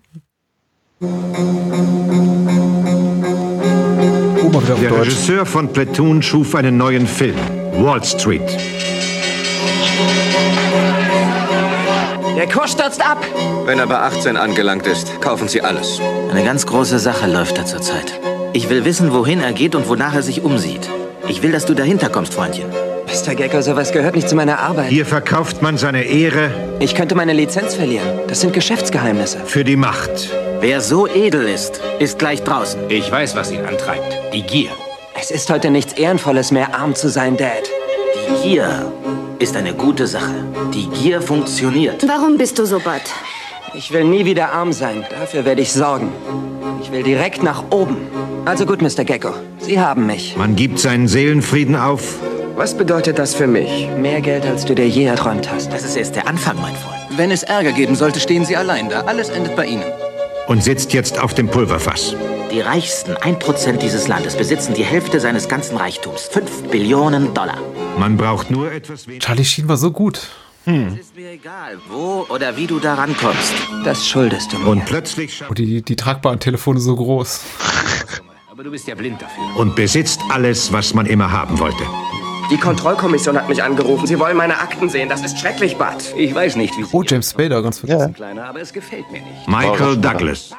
Oh, Der. Regisseur von Platoon schuf einen neuen Film, Wall Street. Der Kurs stürzt ab. Wenn er bei 18 angelangt ist, kaufen Sie alles. Eine ganz große Sache läuft da zurzeit. Ich will wissen, wohin er geht und wonach er sich umsieht. Ich will, dass du dahinter kommst, Freundchen. Mr. Gecko, sowas gehört nicht zu meiner Arbeit. Hier verkauft man seine Ehre Ich könnte meine Lizenz verlieren. Das sind Geschäftsgeheimnisse. für die Macht. Wer so edel ist, ist gleich draußen. Ich weiß, was ihn antreibt. Die Gier. Es ist heute nichts Ehrenvolles mehr, arm zu sein, Dad. Die Gier ist eine gute Sache. Die Gier funktioniert. Warum bist du so bad? Ich will nie wieder arm sein. Dafür werde ich sorgen. Ich will direkt nach oben. Also gut, Mr. Gecko. Sie haben mich. Man gibt seinen Seelenfrieden auf. Was bedeutet das für mich? Mehr Geld, als du dir je erträumt hast. Das ist erst der Anfang, mein Freund. Wenn es Ärger geben sollte, stehen Sie allein da. Alles endet bei Ihnen. und sitzt jetzt auf dem Pulverfass. Die reichsten 1% dieses Landes besitzen die Hälfte seines ganzen Reichtums. 5 Billionen Dollar. Man braucht nur etwas weniger. Charlie Sheen war so gut. Es ist mir egal, wo oder wie du da rankommst. Das schuldest du mir. Und plötzlich Und die, die tragbaren Telefone so groß. Aber du bist ja blind dafür. und besitzt alles, was man immer haben wollte. Die Kontrollkommission hat mich angerufen. Sie wollen meine Akten sehen. Das ist schrecklich, Bud. Ich weiß nicht, wie Oh, James Spader, ganz vergessen. kleiner, aber es gefällt mir nicht. Michael Douglas.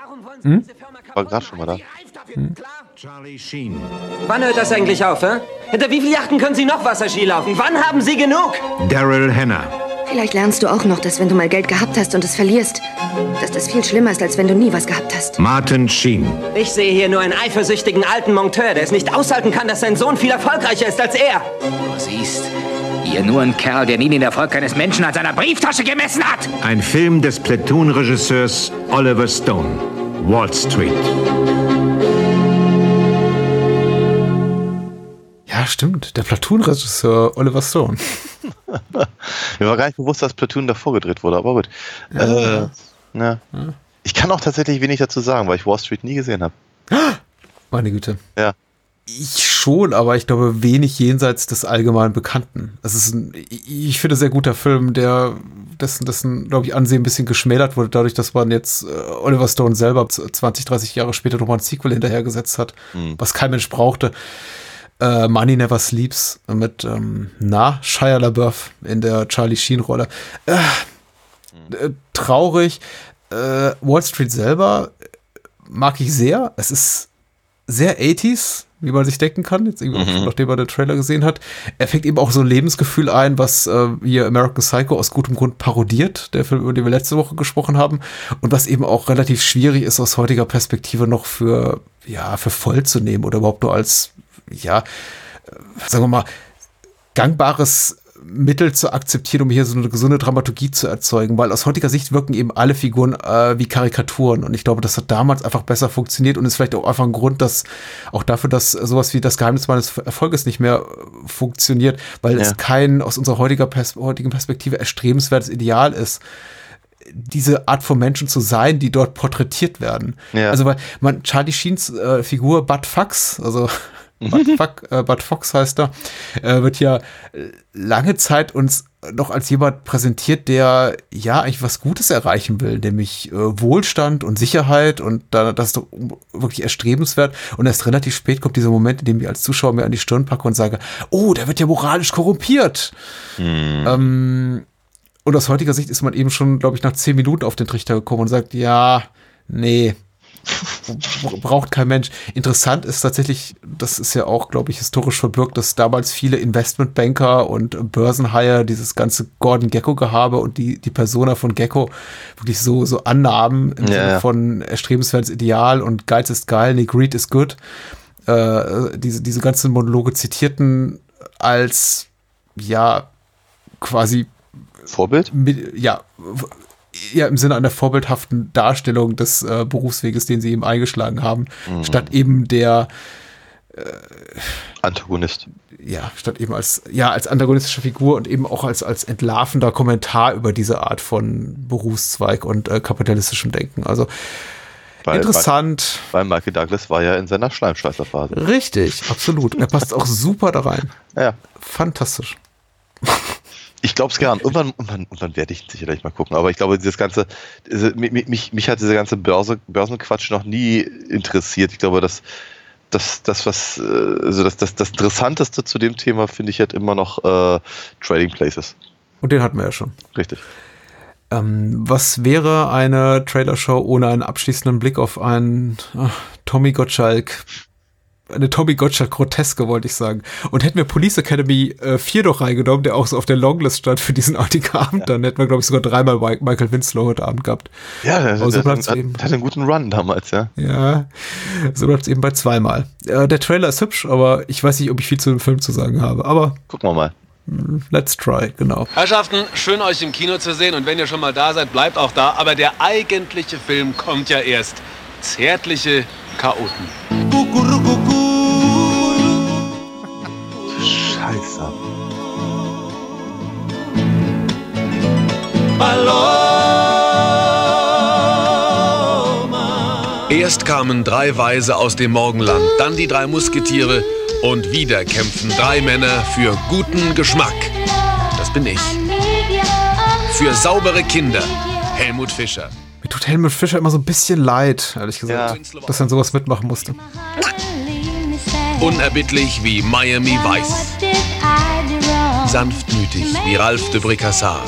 War gerade schon mal da. Charlie Sheen. Wann hört das eigentlich auf, hä? Hinter wie vielen Yachten können Sie noch Wasserski laufen? Wann haben Sie genug? Daryl Hannah. Vielleicht lernst du auch noch, dass wenn du mal Geld gehabt hast und es verlierst, dass das viel schlimmer ist, als wenn du nie was gehabt hast. Martin Sheen. Ich sehe hier nur einen eifersüchtigen alten Monteur, der es nicht aushalten kann, dass sein Sohn viel erfolgreicher ist als er. Du siehst, hier nur ein Kerl, der nie den Erfolg eines Menschen an seiner Brieftasche gemessen hat. Ein Film des Platoon-Regisseurs Oliver Stone. Wall Street. Ja, stimmt. Der Platoon-Regisseur Oliver Stone. Mir war gar nicht bewusst, dass Platoon davor gedreht wurde, aber gut. Ja. Äh, ja. Ich kann auch tatsächlich wenig dazu sagen, weil ich Wall Street nie gesehen habe. Meine Güte. Ja. Ich schon, aber ich glaube wenig jenseits des allgemein Bekannten. Es ist ein, ich finde, sehr guter Film, der dessen, dessen, glaube ich, Ansehen ein bisschen geschmälert wurde, dadurch, dass man jetzt äh, Oliver Stone selber 20, 30 Jahre später nochmal ein Sequel hinterhergesetzt hat, Hm. was kein Mensch brauchte. Äh, Money Never Sleeps mit, ähm, na, Shia LaBeouf in der Charlie Sheen-Rolle. Äh, äh, traurig. Äh, Wall Street selber mag ich sehr. Es ist sehr 80s, wie man sich denken kann, jetzt irgendwie auch, nachdem man den Trailer gesehen hat. Er fängt eben auch so ein Lebensgefühl ein, was äh, hier American Psycho aus gutem Grund parodiert, der Film, über den wir letzte Woche gesprochen haben, und was eben auch relativ schwierig ist aus heutiger Perspektive noch für, ja, für voll zu nehmen oder überhaupt nur als, ja, äh, sagen wir mal, gangbares Mittel zu akzeptieren, um hier so eine gesunde Dramaturgie zu erzeugen, weil aus heutiger Sicht wirken eben alle Figuren äh, wie Karikaturen und ich glaube, das hat damals einfach besser funktioniert und ist vielleicht auch einfach ein Grund, dass auch dafür, dass sowas wie das Geheimnis meines Erfolges nicht mehr äh, funktioniert, weil Ja. es kein aus unserer heutiger Pers heutigen Perspektive erstrebenswertes Ideal ist diese Art von Menschen zu sein, die dort porträtiert werden. Ja. Also weil man Charlie Sheens äh, Figur Bud Fox, also Bud, Fuck, äh, Bud Fox heißt er, äh, wird ja äh, lange Zeit uns noch als jemand präsentiert, der ja eigentlich was Gutes erreichen will, nämlich äh, Wohlstand und Sicherheit und da, das ist doch wirklich erstrebenswert. Und erst relativ spät kommt dieser Moment, in dem ich als Zuschauer mir an die Stirn packe und sage, oh, der wird ja moralisch korrumpiert. Ähm, und aus heutiger Sicht ist man eben schon, glaube ich, nach zehn Minuten auf den Trichter gekommen und sagt, ja, nee, braucht kein Mensch. Interessant ist tatsächlich, das ist ja auch, glaube ich, historisch verbirgt, dass damals viele Investmentbanker und Börsenhaie dieses ganze Gordon Gecko-Gehabe und die, die Persona von Gecko wirklich so, so annahmen im Ja, Sinne ja. von erstrebenswertes Ideal und Geiz ist geil, nee, Greed is good. Äh, diese, diese ganzen Monologe zitierten als, ja, quasi Vorbild? Mit, ja, ja, im Sinne einer vorbildhaften Darstellung des äh, Berufsweges, den sie eben eingeschlagen haben, Mhm. statt eben der Antagonist. Ja, statt eben als, ja, als antagonistische Figur und eben auch als, als entlarvender Kommentar über diese Art von Berufszweig und äh, kapitalistischem Denken. Also interessant. Weil Michael Douglas war ja in seiner Schleimscheißerphase. Richtig, absolut. Er passt auch super da rein. Ja. Fantastisch. Ich glaube es gern. Irgendwann, irgendwann, irgendwann werde ich sicherlich mal gucken. Aber ich glaube, dieses ganze, mich, mich, mich hat dieser ganze Börse, Börsenquatsch noch nie interessiert. Ich glaube, dass das, das, was, äh, also das, das, das Interessanteste zu dem Thema finde ich halt immer noch äh, Trading Places. Und den hatten wir ja schon. Richtig. Ähm, was wäre eine Trailershow ohne einen abschließenden Blick auf einen ach, Tommy Gottschalk? Eine Tommy Gottschalk Groteske, wollte ich sagen. Und hätten wir Police Academy äh, 4 doch reingenommen, der auch so auf der Longlist stand für diesen heutigen Abend, ja. dann hätten wir, glaube ich, sogar dreimal Michael Winslow heute Abend gehabt. Ja, der, so der, der, der hat einen guten Run damals, ja. Ja, so bleibt es eben bei zweimal. Äh, der Trailer ist hübsch, aber ich weiß nicht, ob ich viel zu dem Film zu sagen habe. Aber gucken wir mal. Let's try, genau. Herrschaften, schön euch im Kino zu sehen und wenn ihr schon mal da seid, bleibt auch da. Aber der eigentliche Film kommt ja erst. Zärtliche Chaoten. Scheiße. Erst kamen drei Weise aus dem Morgenland, dann die drei Musketiere und wieder kämpfen drei Männer für guten Geschmack. Das bin ich. Für saubere Kinder. Helmut Fischer. Mir tut Helmut Fischer immer so ein bisschen leid, ehrlich gesagt, ja. dass er sowas mitmachen musste. Unerbittlich wie Miami Vice. Sanftmütig wie Ralph de Bricassar.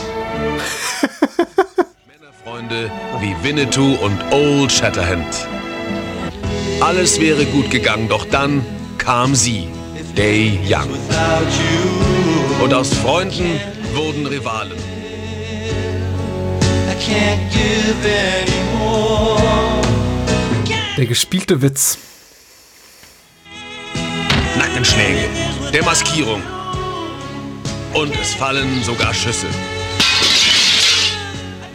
Männerfreunde wie Winnetou und Old Shatterhand. Alles wäre gut gegangen, doch dann kam sie, Day Young. Und aus Freunden wurden Rivalen. Der gespielte Witz. Nackenschläge, der Maskierung. Und es fallen sogar Schüsse.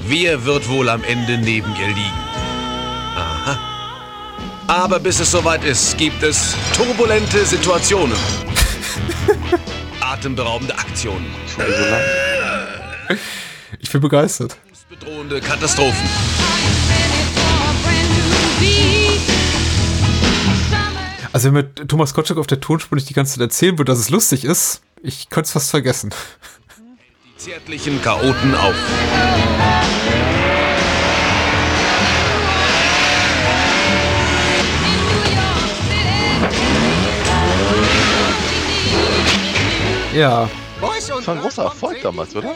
Wer wird wohl am Ende neben ihr liegen? Aha. Aber bis es soweit ist, gibt es turbulente Situationen. Atemberaubende Aktionen. Ich bin begeistert. Bedrohende Katastrophen. Also wenn mir Thomas Kotschuk auf der Tonspur nicht die ganze Zeit erzählen würde, dass es lustig ist, ich könnte es fast vergessen. Die zärtlichen Chaoten auf. Ja. Das war ein großer Erfolg damals, oder?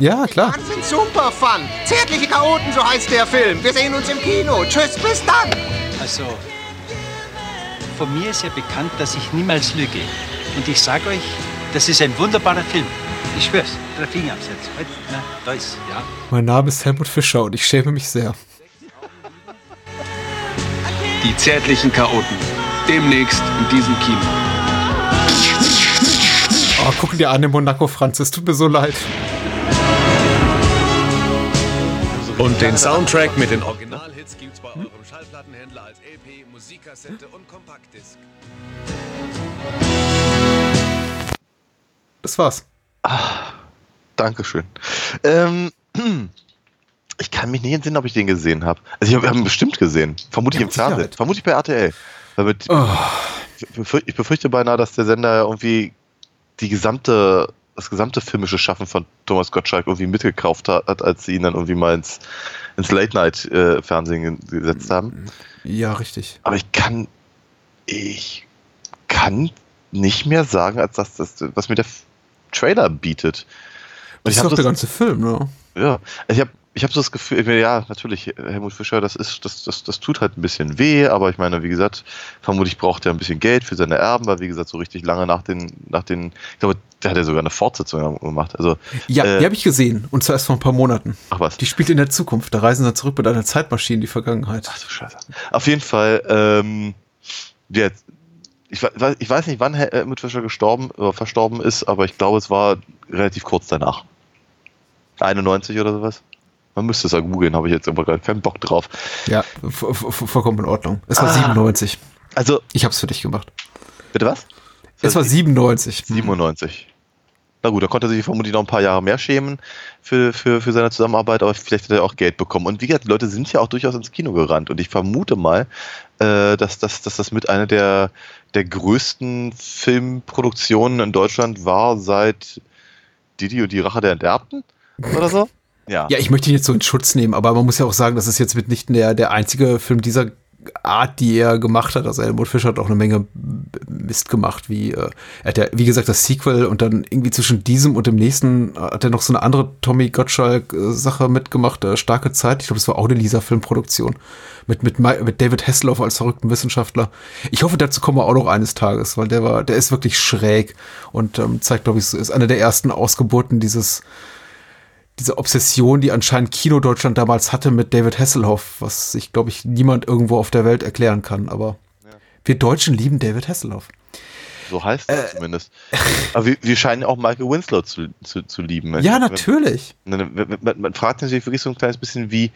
Ja, klar. Wahnsinn, super Fun. Zärtliche Chaoten, so heißt der Film. Wir sehen uns im Kino. Tschüss, bis dann. Also, von mir ist ja bekannt, dass ich niemals lüge. Und ich sage euch, das ist ein wunderbarer Film. Ich schwör's. Drei Finger absetzen. Halt, na, da ist, ja. Mein Name ist Helmut Fischer und ich schäme mich sehr. Die zärtlichen Chaoten. Demnächst in diesem Kino. Oh, gucken dir an, den Monaco Franz, es tut mir so leid. Und den Soundtrack mit den Originalhits gibt's bei eurem Schallplattenhändler als LP, Musikkassette und Kompaktdisc. Das war's. Ah, Dankeschön. Ähm, ich kann mich nicht entsinnen, ob ich den gesehen habe. Also ich habe ihn bestimmt gesehen. Vermutlich ja, im Fernsehen. Vermutlich bei RTL. Mit, oh. Ich befürchte beinahe, dass der Sender irgendwie die gesamte, das gesamte filmische Schaffen von Thomas Gottschalk irgendwie mitgekauft hat, als sie ihn dann irgendwie mal ins, ins Late-Night-Fernsehen gesetzt haben. Ja, richtig. Aber ich kann, ich kann nicht mehr sagen, als dass das, was mir der Trailer bietet. Und das ist doch der ganze Film, ne? Ja, ich habe ich habe so das Gefühl, ja, natürlich, Helmut Fischer, das ist, das, das, das tut halt ein bisschen weh, aber ich meine, wie gesagt, vermutlich braucht er ein bisschen Geld für seine Erben, weil wie gesagt, so richtig lange nach den, nach den, ich glaube, der hat ja sogar eine Fortsetzung gemacht. Also, ja, äh, die habe ich gesehen, und zwar erst vor ein paar Monaten. Ach was. Die spielt in der Zukunft, da reisen sie zurück mit einer Zeitmaschine in die Vergangenheit. Ach du Scheiße. Auf jeden Fall, ähm, jetzt, ich weiß, ich weiß nicht, wann Helmut Fischer gestorben, oder verstorben ist, aber ich glaube, es war relativ kurz danach. 91 oder sowas. Man müsste es ja googeln, habe ich jetzt aber gar keinen Bock drauf. Ja, vollkommen in Ordnung. Es war ah, 97. Also, ich habe es für dich gemacht. Bitte was? Es war 97. 97. Na gut, da konnte er sich vermutlich noch ein paar Jahre mehr schämen für, für, für seine Zusammenarbeit, aber vielleicht hat er auch Geld bekommen. Und wie gesagt, die Leute sind ja auch durchaus ins Kino gerannt. Und ich vermute mal, äh, dass, dass, dass das mit einer der, der größten Filmproduktionen in Deutschland war seit Didi und die Rache der Enterbten oder so. Ja. Ja, ich möchte ihn jetzt so in Schutz nehmen, aber man muss ja auch sagen, das ist jetzt mitnichten der, der einzige Film dieser Art, die er gemacht hat. Also Helmut Fischer hat auch eine Menge Mist gemacht, wie äh, er hat ja, wie gesagt, das Sequel und dann irgendwie zwischen diesem und dem nächsten äh, hat er noch so eine andere Tommy Gottschalk-Sache mitgemacht, äh, Starke Zeit. Ich glaube, das war auch eine Lisa-Filmproduktion mit, mit, mit David Hasselhoff als verrückten Wissenschaftler. Ich hoffe, dazu kommen wir auch noch eines Tages, weil der war, der ist wirklich schräg und ähm, zeigt, glaube ich, ist eine der ersten Ausgeburten dieses diese Obsession, die anscheinend Kino Deutschland damals hatte mit David Hasselhoff, was sich, glaube ich, niemand irgendwo auf der Welt erklären kann. Aber ja. wir Deutschen lieben David Hasselhoff. So heißt es äh, zumindest. Aber wir, wir, scheinen auch Michael Winslow zu, zu, zu lieben. Ja, natürlich. Man, man, man, fragt sich wirklich so ein kleines bisschen, wie,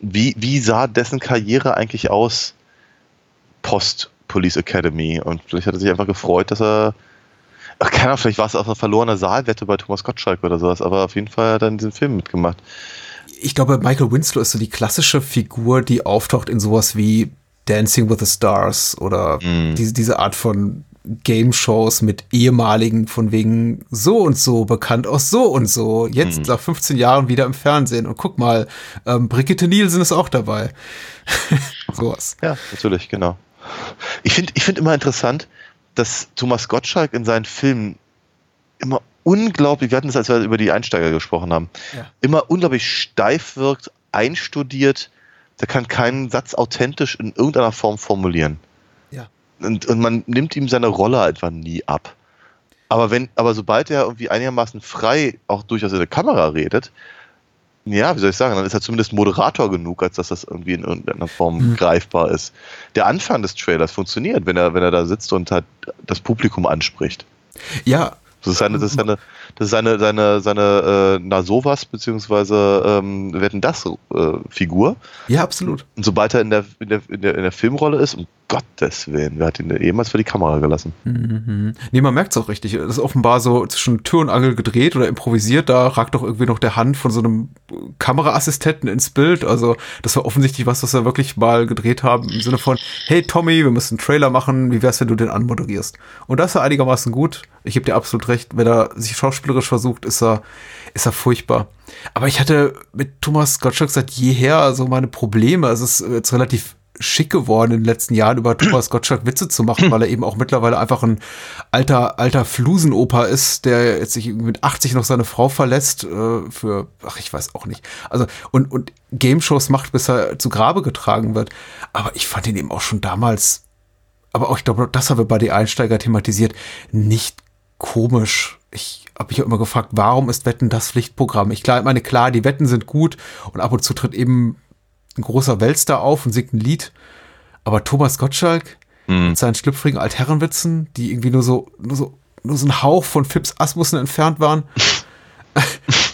wie, wie sah dessen Karriere eigentlich aus post Police Academy? Und vielleicht hat er sich einfach gefreut, dass er Ach, keine Ahnung, vielleicht war es auch eine verlorene Saalwette bei Thomas Gottschalk oder sowas, aber auf jeden Fall hat er in diesem Film mitgemacht. Ich glaube, Michael Winslow ist so die klassische Figur, die auftaucht in sowas wie Dancing with the Stars oder mm. diese, diese Art von Game-Shows mit ehemaligen von wegen so und so bekannt aus so und so. Jetzt mm. nach 15 Jahren wieder im Fernsehen. Und guck mal, ähm, Brigitte Nielsen ist auch dabei. sowas. Ja, natürlich, genau. Ich finde ich find immer interessant, dass Thomas Gottschalk in seinen Filmen immer unglaublich, wir hatten das, als wir über die Einsteiger gesprochen haben, ja. immer unglaublich steif wirkt, einstudiert. Der kann keinen Satz authentisch in irgendeiner Form formulieren. Ja. Und, und man nimmt ihm seine Rolle etwa nie ab. Aber wenn, aber sobald er irgendwie einigermaßen frei auch durchaus in der Kamera redet, ja, wie soll ich sagen, dann ist er zumindest Moderator genug, als dass das irgendwie in irgendeiner Form mhm. greifbar ist. Der Anfang des Trailers funktioniert, wenn er, wenn er da sitzt und halt das Publikum anspricht. Ja. Das ist seine, das ist seine, das ist seine, seine, seine äh, na sowas, beziehungsweise ähm, werden das äh, Figur. Ja, absolut. Und sobald er in der, in der, in der, in der Filmrolle ist, um Gottes Willen, wer hat ihn jemals für die Kamera gelassen? Mhm. Nee, man merkt es auch richtig. Das ist offenbar so zwischen Tür und Angel gedreht oder improvisiert. Da ragt doch irgendwie noch der Hand von so einem Kameraassistenten ins Bild. Also, das war offensichtlich was, was wir wirklich mal gedreht haben. Im Sinne von, hey Tommy, wir müssen einen Trailer machen. Wie wär's, wenn du den anmoderierst? Und das ist einigermaßen gut. Ich gebe dir absolut recht. Wenn er sich schauspielerisch versucht, ist er, ist er furchtbar. Aber ich hatte mit Thomas Gottschalk seit jeher so meine Probleme. Es ist jetzt relativ schick geworden in den letzten Jahren über Thomas Gottschalk Witze zu machen, weil er eben auch mittlerweile einfach ein alter, alter Flusenoper ist, der jetzt sich mit 80 noch seine Frau verlässt, äh, für, ach, ich weiß auch nicht. Also, und, und Game-Shows macht, bis er zu Grabe getragen wird. Aber ich fand ihn eben auch schon damals, aber auch, ich glaube, das haben wir bei die Einsteiger thematisiert, nicht komisch. Ich habe mich auch immer gefragt, warum ist Wetten das Pflichtprogramm? Ich meine, klar, die Wetten sind gut und ab und zu tritt eben ein großer Weltstar auf und singt ein Lied. Aber Thomas Gottschalk mhm. mit seinen schlüpfrigen Altherrenwitzen, die irgendwie nur so, nur so, nur so ein Hauch von Fips Asmussen entfernt waren.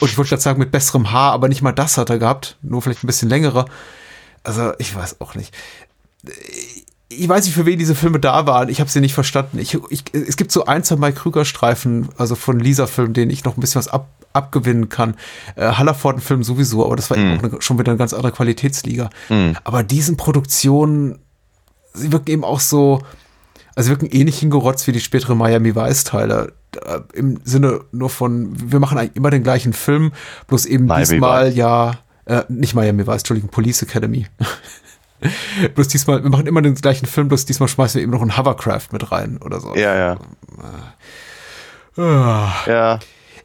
und ich wollte gerade sagen, mit besserem Haar, aber nicht mal das hat er gehabt. Nur vielleicht ein bisschen längere. Also, ich weiß auch nicht. Ich weiß nicht, für wen diese Filme da waren. Ich habe sie nicht verstanden. Ich, ich, es gibt so ein, zwei Mike Krüger-Streifen, also von Lisa-Filmen, denen ich noch ein bisschen was ab, abgewinnen kann. Äh, Hallerford-Film sowieso, aber das war mm. eben auch eine, schon wieder eine ganz andere Qualitätsliga. Mm. Aber diesen Produktionen, sie wirken eben auch so, also wirken ähnlich hingerotzt wie die spätere Miami Vice-Teile. Äh, Im Sinne nur von, wir machen eigentlich immer den gleichen Film, bloß eben Miami diesmal Vice. ja, äh, nicht Miami Vice, Entschuldigung, Police Academy. bloß diesmal, wir machen immer den gleichen Film, bloß diesmal schmeißen wir eben noch ein Hovercraft mit rein oder so. Ja, ja. Äh, ja.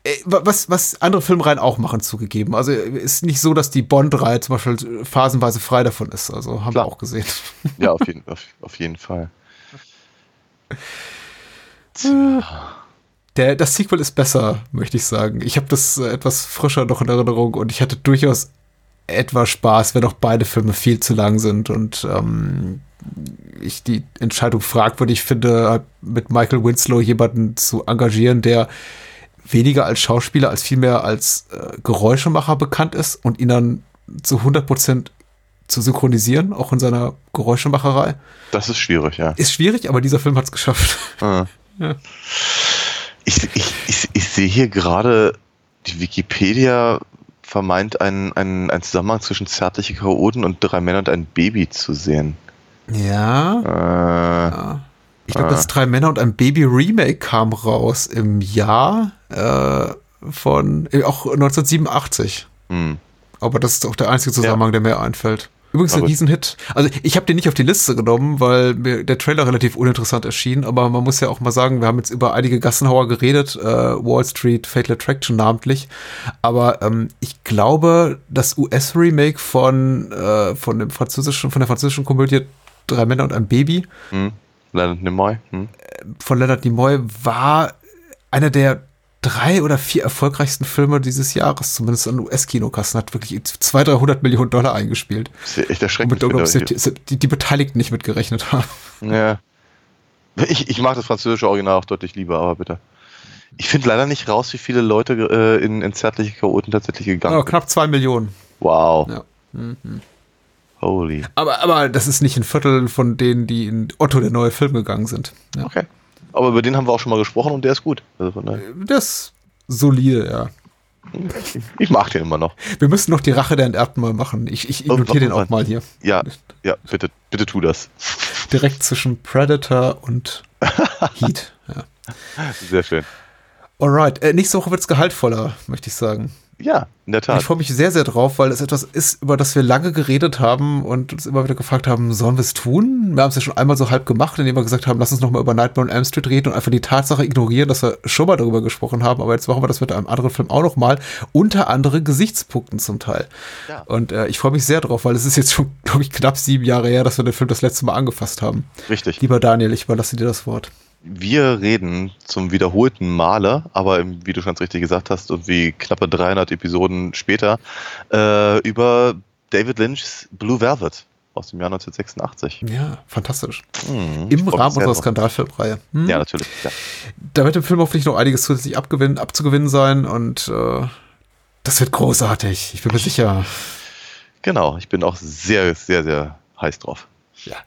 Äh, was, was andere Filmreihen auch machen, zugegeben. Also ist nicht so, dass die Bond-Reihe zum Beispiel phasenweise frei davon ist. Also haben Klar. wir auch gesehen. Ja, auf jeden, auf, auf jeden Fall. Der, das Sequel ist besser, möchte ich sagen. Ich habe das äh, etwas frischer noch in Erinnerung und ich hatte durchaus etwas Spaß, wenn auch beide Filme viel zu lang sind und ähm, ich die Entscheidung fragwürdig finde, mit Michael Winslow jemanden zu engagieren, der weniger als Schauspieler, als vielmehr als äh, Geräuschemacher bekannt ist und ihn dann zu 100 Prozent zu synchronisieren, auch in seiner Geräuschemacherei. Das ist schwierig, ja. Ist schwierig, aber dieser Film hat es geschafft. Ah. Ja. Ich, ich, ich, ich sehe hier gerade, die Wikipedia vermeint einen, einen, einen Zusammenhang zwischen zärtliche Chaoten und drei Männer und ein Baby zu sehen. Ja. Äh, Ich glaube, Ah. das Drei Männer und ein Baby Remake kam raus im Jahr äh, von äh, auch 1987. Hm. Aber das ist auch der einzige Zusammenhang, der mir einfällt. Übrigens ein Aber- Riesenhit. Also ich habe den nicht auf die Liste genommen, weil mir der Trailer relativ uninteressant erschien. Aber man muss ja auch mal sagen, wir haben jetzt über einige Gassenhauer geredet, äh, Wall Street, Fatal Attraction namentlich. Aber ähm, ich glaube, das US-Remake von äh, von dem französischen, von der französischen Komödie Drei Männer und ein Baby Hm. Leonard Nimoy. Hm. von Leonard Nimoy war einer der drei oder vier erfolgreichsten Filme dieses Jahres, zumindest an US-Kinokassen, hat wirklich 200, 300 Millionen Dollar eingespielt. Das ist echt erschreckend. Finde die, die, Beteiligten nicht mitgerechnet haben. ich. Ja. Ich, ich mag das französische Original auch deutlich lieber, aber bitte. Ich finde leider nicht raus, wie viele Leute äh, in, in zärtliche Chaoten tatsächlich gegangen Ja, sind. knapp zwei Millionen. Wow. Ja. Mhm. Holy. Aber, aber das ist nicht ein Viertel von denen, die in Otto der neue Film gegangen sind. Ja. Okay. Aber über den haben wir auch schon mal gesprochen und der ist gut. Also Das ist solide, ja. ich mag den immer noch. Wir müssen noch die Rache der Enterbten mal machen. Ich, ich notiere den auch mal hier. Ja, ja, bitte, bitte tu das. Direkt zwischen Predator und Heat. Ja. Sehr schön. Alright, äh, nächste Woche wird es gehaltvoller, möchte ich sagen. Ja, in der Tat. Ich freue mich sehr, sehr drauf, weil es etwas ist, über das wir lange geredet haben und uns immer wieder gefragt haben, sollen wir es tun? Wir haben es ja schon einmal so halb gemacht, indem wir gesagt haben, lass uns nochmal über Nightmare on Elm Street reden und einfach die Tatsache ignorieren, dass wir schon mal darüber gesprochen haben. Aber jetzt machen wir das mit einem anderen Film auch nochmal, unter anderen Gesichtspunkten zum Teil. Ja. Und äh, ich freue mich sehr drauf, weil es ist jetzt schon, glaube ich, knapp sieben Jahre her, dass wir den Film das letzte Mal angefasst haben. Richtig. Lieber Daniel, ich überlasse dir das Wort. Wir reden zum wiederholten Male, aber im- wie du schon ganz richtig gesagt hast, und wie knappe 300 Episoden später, äh, über David Lynch's Blue Velvet aus dem Jahr 1986. Ja, fantastisch. Hm, ich Im Rahmen unserer. Skandalfilmreihe. Hm? Ja, natürlich. Ja. Da wird dem Film hoffentlich noch einiges zusätzlich abzugewinnen sein und äh, das wird großartig. Ich bin mir sicher. Genau, ich bin auch sehr, sehr, sehr heiß drauf. Ja.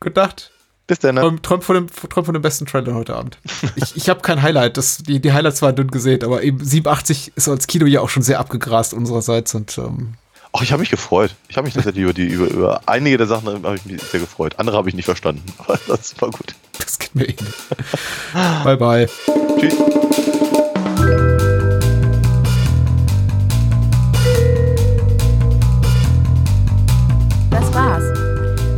Gute Nacht. Bis dann. ne? Träum, von dem, träum von dem besten Trailer heute Abend. Ich, ich habe kein Highlight. Das, die, die Highlights waren dünn gesehen, aber eben 87 ist als Kino ja auch schon sehr abgegrast unsererseits und ähm, Ach, ich habe mich gefreut. Ich habe mich tatsächlich über, die, über, über einige der Sachen habe ich mich sehr gefreut. Andere habe ich nicht verstanden. Aber das war gut. das geht mir ähnlich. bye bye. Tschüss.